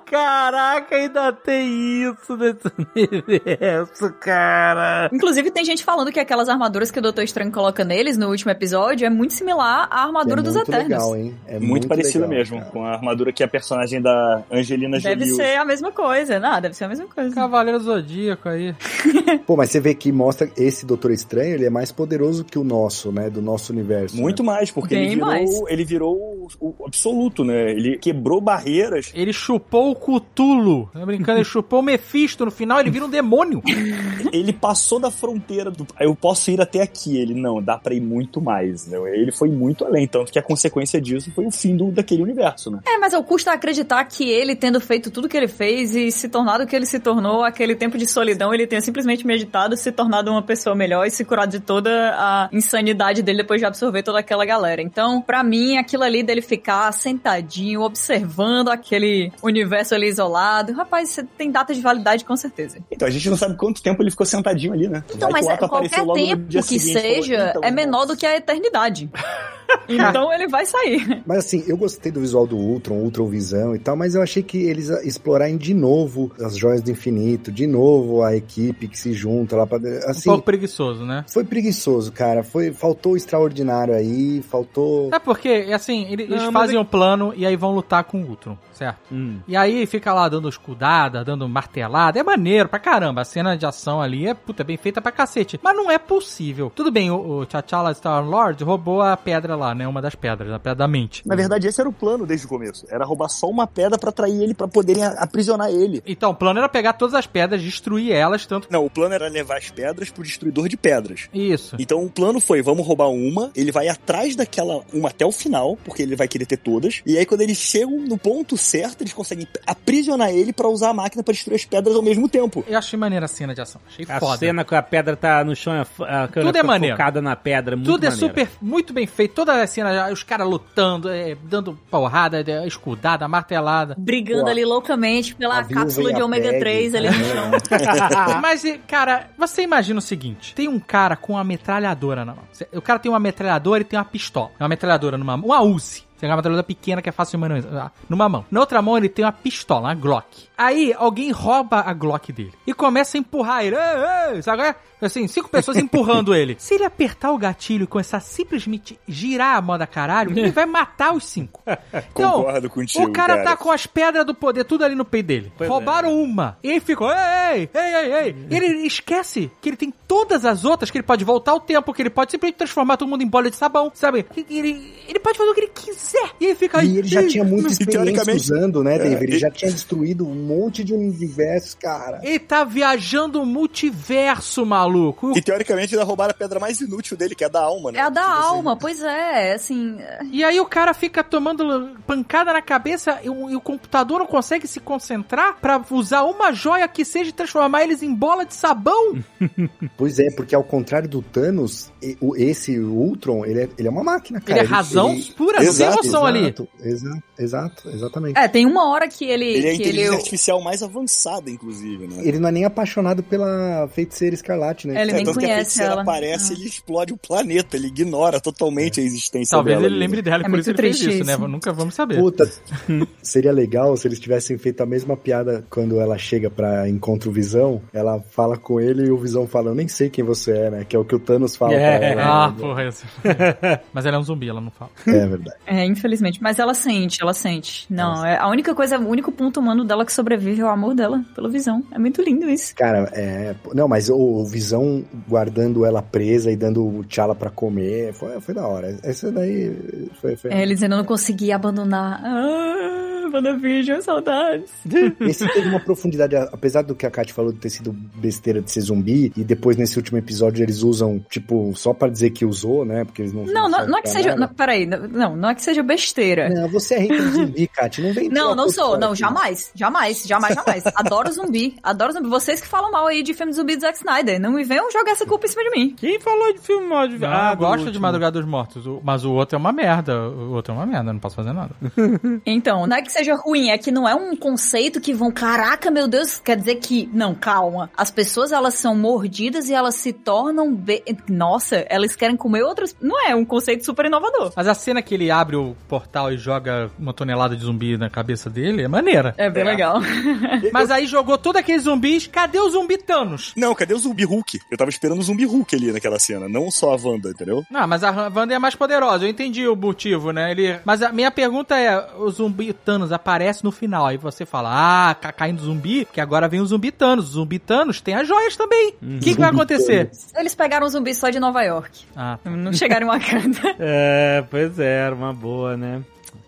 Caraca, ainda tem isso nesse universo, cara. Inclusive, tem gente falando que aquelas armaduras que o Doutor Estranho coloca neles no último episódio é muito similar à armadura é dos muito Eternos. legal, hein? É muito, parecida legal, mesmo, cara. com a armadura que a personagem da Angelina Deve Jolie ser a mesma coisa. Não, deve ser a mesma coisa. Cavaleiro Zodíaco aí. Pô, mas você vê que mostra esse Doutor Estranho, ele é mais poderoso que o nosso, né? Do nosso universo. Muito né? mais, porque Bem ele virou, mais. ele virou o, o absoluto, né? Ele quebrou barreiras. Ele chupou o Cutulo. Não é brincando, ele chupou o Mephisto. No final, ele vira um demônio. Ele passou da fronteira do. Eu posso ir até aqui. Ele, não, dá pra ir muito mais. Né? Ele foi muito além. Tanto que a consequência disso foi o fim do, daquele universo, né? É, mas eu custa acreditar que ele, tendo feito tudo que ele fez e se tornado o que ele se tornou, aquele tempo de solidão, ele tenha simplesmente meditado, se tornado uma pessoa melhor e se curado de toda a insanidade dele depois de absorver toda aquela galera. Então, pra mim, aquilo ali dele ficar sentadinho, observando aquele universo ali isolado, rapaz, você tem data de validade com certeza. Então a gente não sabe quanto tempo ele ficou sentadinho ali, né? Então, Vai mas ato qualquer no tempo que seguinte, falou, seja "Então, é menor do que a eternidade. então ele vai sair. Mas assim, eu gostei do visual do Ultron, Ultron Visão e tal, mas eu achei que eles explorarem de novo as joias do infinito, de novo a equipe que se junta lá pra. Um Assim, pouco preguiçoso, né? foi preguiçoso, cara. Foi, faltou o extraordinário aí, faltou. É porque, assim, ele- eles Não, mas fazem um plano e aí vão lutar com o Ultron, certo? Hum. E aí fica lá dando escudada, dando martelada. É maneiro pra caramba. A cena de ação ali é, puta, bem feita pra cacete. Mas não é possível. Tudo bem, o, o T'Challa Star-Lord roubou a pedra lá, né? né? Uma das pedras, a pedra da mente. Na verdade, esse era o plano desde o começo. Era roubar só uma pedra pra atrair ele, pra poderem a- aprisionar ele. Então, o plano era pegar todas as pedras, destruir elas, tanto. Não, o plano era levar as pedras pro destruidor de pedras. Isso. Então o plano foi, vamos roubar uma, ele vai atrás daquela uma até o final, porque ele vai querer ter todas, e aí quando eles chegam no ponto certo, eles conseguem aprisionar ele pra usar a máquina pra destruir as pedras ao mesmo tempo. Eu achei maneira a cena de ação. Achei A foda. cena que a pedra tá no chão, a câmera Tudo é maneiro. focada na pedra, muito Tudo é super, muito bem feito. Toda a cena, os caras lutando, é, dando porrada, é, escudada, martelada. Brigando Pô, ali loucamente pela cápsula de ômega Peg, 3 ali no chão. Mas, cara, você imagina o seguinte: tem um cara com uma metralhadora na mão. O cara tem uma metralhadora e tem uma pistola. Uma metralhadora numa mão, uma Uzi. Tem uma metralhadora pequena que é fácil de manusear. Numa mão. Na outra mão ele tem uma pistola, uma Glock. Aí alguém rouba a Glock dele e começa a empurrar ele. Ei, ei, sabe? é? Assim, cinco pessoas empurrando ele. Se ele apertar o gatilho e começar a simplesmente girar a moda caralho, ele vai matar os cinco. Então, Concordo contigo, o cara, cara. tá com as pedras do poder tudo ali no peito dele. Pois Roubaram uma. E ele ficou, ei, ei, ei, ei. E ele esquece que ele tem todas as outras, que ele pode voltar o tempo, que ele pode simplesmente transformar todo mundo em bola de sabão, sabe? Ele, ele pode fazer o que ele quiser. E ele fica E ele já tinha muita experiência teoricamente, usando, né, David? Ele já tinha destruído um monte de universos, cara. Ele tá viajando o multiverso, maluco. E teoricamente ainda roubaram a pedra mais inútil dele, que é a da alma, né? É a da Tipo assim, alma, pois é, assim. E aí o cara fica tomando pancada na cabeça e o, e o computador não consegue se concentrar pra usar uma joia que seja e transformar eles em bola de sabão. Pois é, porque ao contrário do Thanos, o- esse Ultron, ele é, ele é uma máquina, cara. Ele é razão ele- pura, não Exato, ali. Exato, exato, exatamente. É, tem uma hora que ele. Ele é a inteligência ele artificial mais avançada, inclusive, né? Ele não é nem apaixonado pela feiticeira escarlate, né? Ele É, nem tanto que a conhece feiticeira ela. aparece, ele explode o planeta, ele ignora totalmente a existência Talvez dela. ele lembre dela, e É por isso ele fez isso, né? Nunca vamos saber. Puta, seria legal se eles tivessem feito a mesma piada quando ela chega pra encontro o Visão. Ela fala com ele e o Visão fala: Eu nem sei quem você é, né? Que é o que o Thanos fala É. pra ela. Ah, porra, isso. Mas ela é um zumbi, ela não fala. É verdade. É, infelizmente. Mas ela sente, ela sente. Não, é a única coisa, o único ponto humano dela que sobrevive é o amor dela pela visão. É muito lindo isso. Cara, é. Não, mas o, Visão guardando ela presa e dando o T'Challa pra comer foi, foi da hora. Essa daí foi. foi... É, ele dizendo, eu não consegui abandonar. Ah, WandaVision, saudades. Esse teve uma profundidade, apesar do que a Kat falou de ter sido besteira de ser zumbi, e depois nesse último episódio eles usam, tipo, só pra dizer que usou, né? Porque eles não. Não, não, não é que seja. Não, peraí, não, não é que seja besteira. Não, você é hater de zumbi, Kat. Não vem Não, não sou. Não, aqui. jamais. Jamais, jamais, jamais. Adoro zumbi. Adoro zumbi. Vocês que falam mal aí de filme de zumbi do Zack Snyder. Não me venham jogar essa culpa em cima de mim. Quem falou de filme mal de Ah, eu do gosto de. Madrugada dos Mortos, mas o outro é uma merda. O outro é uma merda, não posso fazer nada. Então, não é que seja ruim, é que não é um conceito que vão, caraca, meu Deus, quer dizer que, não, calma. As pessoas, elas são mordidas e elas se tornam, be... nossa, elas querem comer outras, não é um conceito super inovador. Mas a cena que ele abre o portal e joga uma tonelada de zumbi na cabeça dele é maneira. É bem legal. Mas aí jogou todos aqueles zumbis, cadê o zumbi Thanos? Não, cadê o zumbi Hulk? Eu tava esperando o zumbi Hulk ali naquela cena, não só a Wanda, entendeu? Não, mas a Wanda é mais poderosa, eu entendi o motivo, né? Ele... Mas a minha pergunta é, o zumbi Thanos aparece no final, aí você fala, ah, tá caindo zumbi, que agora vem o zumbi Thanos. O zumbi Thanos tem as joias também. O que, que vai acontecer? Eles pegaram um zumbi só de Nova York. Ah, Não chegaram em Wakanda. É, pois é, era uma boa, né?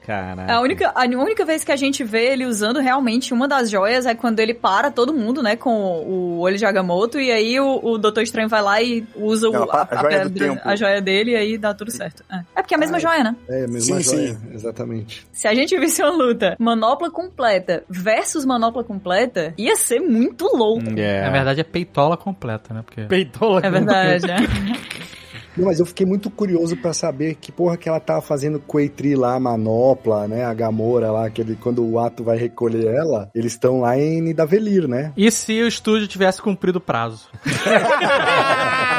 Caraca. A única, a única vez que a gente vê ele usando realmente uma das joias é quando ele para todo mundo, né, com o olho de Agamotto, e aí o, o Doutor Estranho vai lá e usa o, a- a joia do pedra- tempo. a joia dele e aí dá tudo certo. É, É porque é a mesma Ah, joia, né? É, a mesma Sim, joia. sim. Exatamente. Se a gente visse uma luta manopla completa versus manopla completa, ia ser muito louco. É. na verdade é peitola completa, né? Porque... Peitola É verdade, né? Não, mas eu fiquei muito curioso pra saber que porra que ela tava fazendo com o Eitri lá, a Manopla, né? A Gamora lá, que ele, quando o ato vai recolher ela, eles estão lá em Nidavellir, né? E se o estúdio tivesse cumprido o prazo?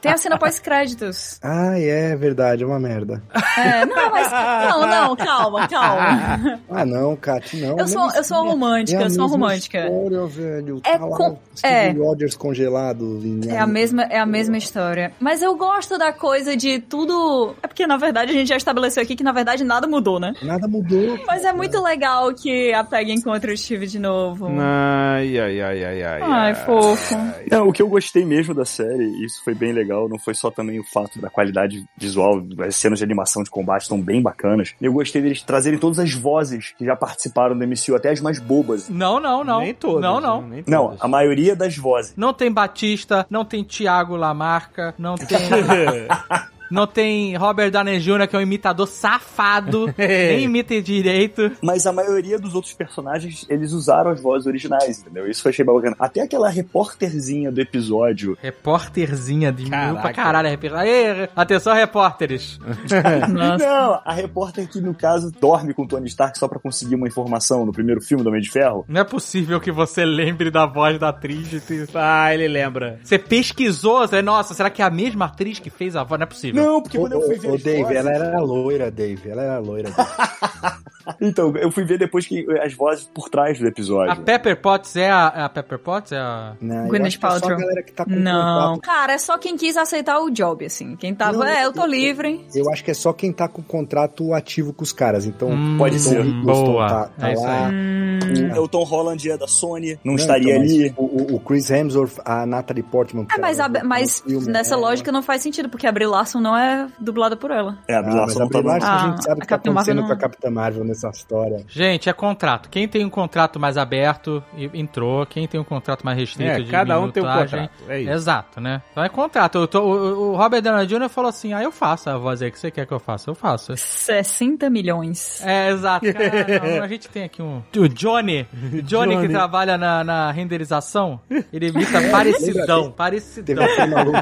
Tem a cena pós-créditos. Ah, é verdade, é uma merda. É, não, mas. Não, não, calma, calma. Ah, não, Kat, não. Eu sou, eu sou uma romântica, é a eu sou romântica. História, velho. É tá lá, com- é. Rogers congelado. em- É a mesma, é a mesma história. Mas eu gosto da coisa de tudo. É porque, na verdade, a gente já estabeleceu aqui que, na verdade, nada mudou, né? Nada mudou. Mas é muito legal que a Peg encontra o Steve de novo. Ai, ai, ai, ai, ai. Ai, fofo. Não, o que eu gostei gostei mesmo da série, isso foi bem legal. Não foi só também o fato da qualidade visual, as cenas de animação de combate estão bem bacanas. Eu gostei deles trazerem todas as vozes que já participaram do MCU, até as mais bobas. Não, não, não. Nem todas. Não, não. Nem Não, todas. a maioria das vozes. Não tem Batista, não tem Thiago Lamarca, não tem. não tem Robert Downey Jr., que é um imitador safado, nem imita direito. Mas a maioria dos outros personagens, eles usaram as vozes originais, entendeu? Isso eu achei bacana. Até aquela repórterzinha do episódio. Repórterzinha de mil pra caralho. repórter. Aê, atenção, repórteres. Não, a repórter que, no caso, dorme com o Tony Stark só pra conseguir uma informação no primeiro filme do Homem de Ferro. Não é possível que você lembre da voz da atriz. e Ah, ele lembra. Você pesquisou, você, nossa, será que é a mesma atriz que fez a voz? Não é possível. Não, porque Ô, quando eu fui ver ô, as Dave, vozes- ela era loira, Dave. Ela era loira. Então, eu fui ver depois que as vozes por trás do A episódio. Pepper Potts é a, é a Pepper Potts? É a... Não, Gwyneth é só a Paltrow. galera que tá com Não. contato. Cara, é só quem quis aceitar o job, assim. Quem tava, Não, é, eu tô eu- livre. Eu acho que é só quem tá com contrato ativo com os caras. Então, Hum, pode ser. Boa. tá, tá É lá. aí. O, o Tom Holland é da Sony, não, Não, estaria então, ali. O, o- o Chris Hemsworth, a Natalie Portman. É, mas, a- ela- mas filme, nessa é, lógica não faz sentido, porque a Brie Larson não é dublada por ela. É, a Ah, Brie mas Larson a não tá Larson, a Ah, gente sabe o a que tá acontecendo não- com a Capitã Marvel nessa história. Gente, é contrato. Quem tem um contrato mais aberto entrou, quem tem um contrato mais restrito É, de cada um tem um contrato. É isso. Exato, né? Então é contrato. Eu tô- o, o Robert Downey Jr. falou assim: ah, eu faço a voz aí que você quer que eu faça. Eu faço. 60 milhões. É, exato. Cara, não, a gente tem aqui um. O Johnny. O Johnny, que Johnny. trabalha na, na renderização. Ele imita parecidão. Teve Parecidão. aquele maluco,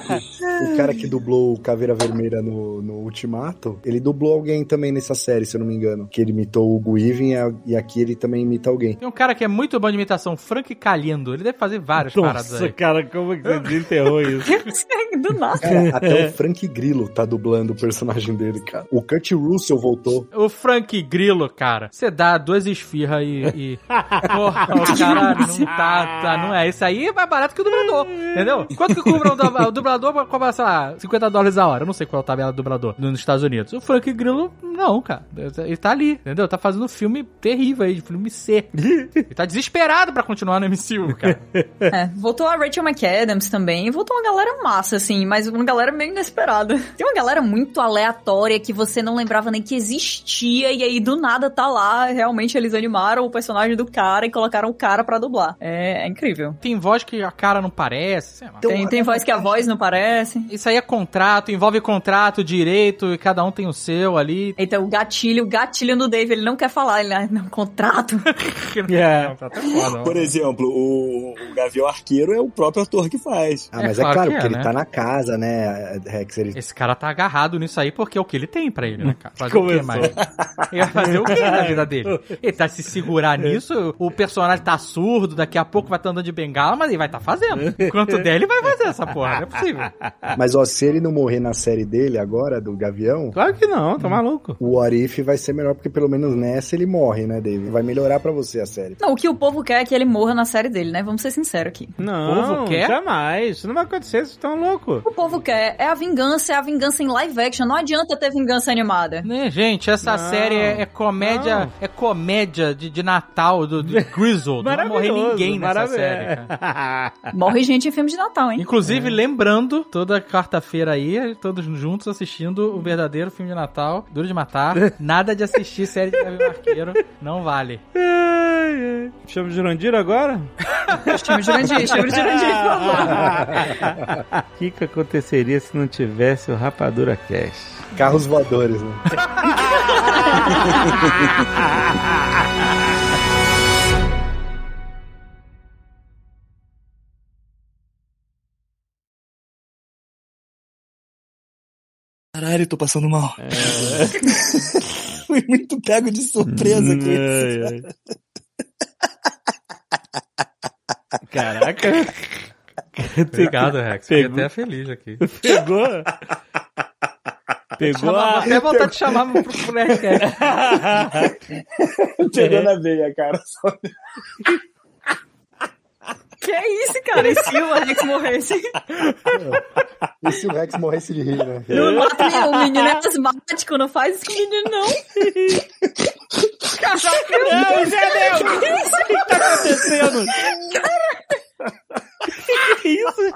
o cara que dublou o Caveira Vermelha no, no Ultimato, ele dublou alguém também nessa série, se eu não me engano. Que ele imitou o Hugo e aqui ele também imita alguém. Tem um cara que é muito bom de imitação, Frank Caliendo. Ele deve fazer várias paradas Nossa, aí. cara, como que você desenterrou isso? Do nada. Cara, até o Frank Grillo tá dublando o personagem dele, cara. O Kurt Russell voltou. O Frank Grillo, cara, você dá duas esfirras e. e... Porra, o caralho, não tá, tá, não é. Isso aí é mais barato que o dublador, entendeu? Quanto que cobra o, dub- o dublador? Cobra, sei lá, 50 dólares a hora. Eu não sei qual é a tabela do dublador nos Estados Unidos. O Frank Grillo, não, cara. Ele tá ali, entendeu? Tá fazendo um filme terrível aí, de filme C. Ele tá desesperado pra continuar no MCU, cara. É, voltou a Rachel McAdams também. Voltou uma galera massa, assim, mas uma galera meio inesperada. Tem uma galera muito aleatória que você não lembrava nem que existia, e aí do nada tá lá. Realmente eles animaram o personagem do cara e colocaram o cara pra dublar. É, é incrível. Tem voz que a cara não parece, sei. Tem, tem voz que a voz não parece. Isso aí é contrato, envolve contrato, direito, e cada um tem o seu ali. Então, o gatilho, o gatilho no Dave, ele não quer falar, ele, ah, não, contrato. É. Contrato é foda, Por exemplo, o, o Gavião Arqueiro é o próprio ator que faz. Ah, É mas é, claro claro, que é, porque né? ele tá na casa, né, Rex? Ele... Esse cara tá agarrado nisso aí porque é o que ele tem pra ele, né, cara? Fazer o quê Começou. mais? Ele vai fazer o quê na vida dele? Ele tá se segurar nisso, o personagem tá surdo, daqui a pouco vai estar andando de bengala, mas ele vai estar fazendo. Enquanto der, ele vai fazer essa porra, não é possível. Mas, ó, se ele não morrer na série dele agora, do Gavião, Claro que não, tá maluco. o What If vai ser melhor, porque pelo menos nessa ele morre, né, Dave? Vai melhorar pra você a série. Não, o que o povo quer é que ele morra na série dele, né? Vamos ser sinceros aqui. Não, povo quer? jamais. Isso não vai acontecer, vocês estão loucos. O povo quer é a vingança, é a vingança em live action. Não adianta ter vingança animada. Né, gente, essa Não, série é, é comédia, não. é comédia de, de Natal, do, do Grizzle. Não vai morrer ninguém nessa série, cara. Morre gente em filme de Natal, hein? Inclusive, lembrando, toda quarta-feira aí, todos juntos assistindo o verdadeiro filme de Natal, Duro de Matar. Nada de assistir série de Gavião Arqueiro, não vale. Chama o Jurandir agora? Chama o Jurandir, chama o Jurandir. O que, que aconteceria se não tivesse o Rapadura Cash? Carros voadores, né? Caralho, tô passando mal. Fui muito pego de surpresa com isso. Ai, ai. Caraca. Obrigado, Rex. Fiquei até feliz aqui. Pegou? Pegou Chamava, a... até vontade de chamar pro, pro Nerdcast. Pegou na veia, cara. Só- Que é isso, cara? E se o Alex morresse? E se o Rex morresse de rir, né? Não mata ele, o menino é asmático, não faz isso com o menino, não. Caraca, Não, Zé Deus! O que tá acontecendo? que isso?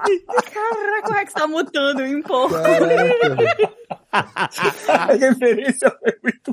Caraca, o Rex tá mutando um pouco. A referência foi muito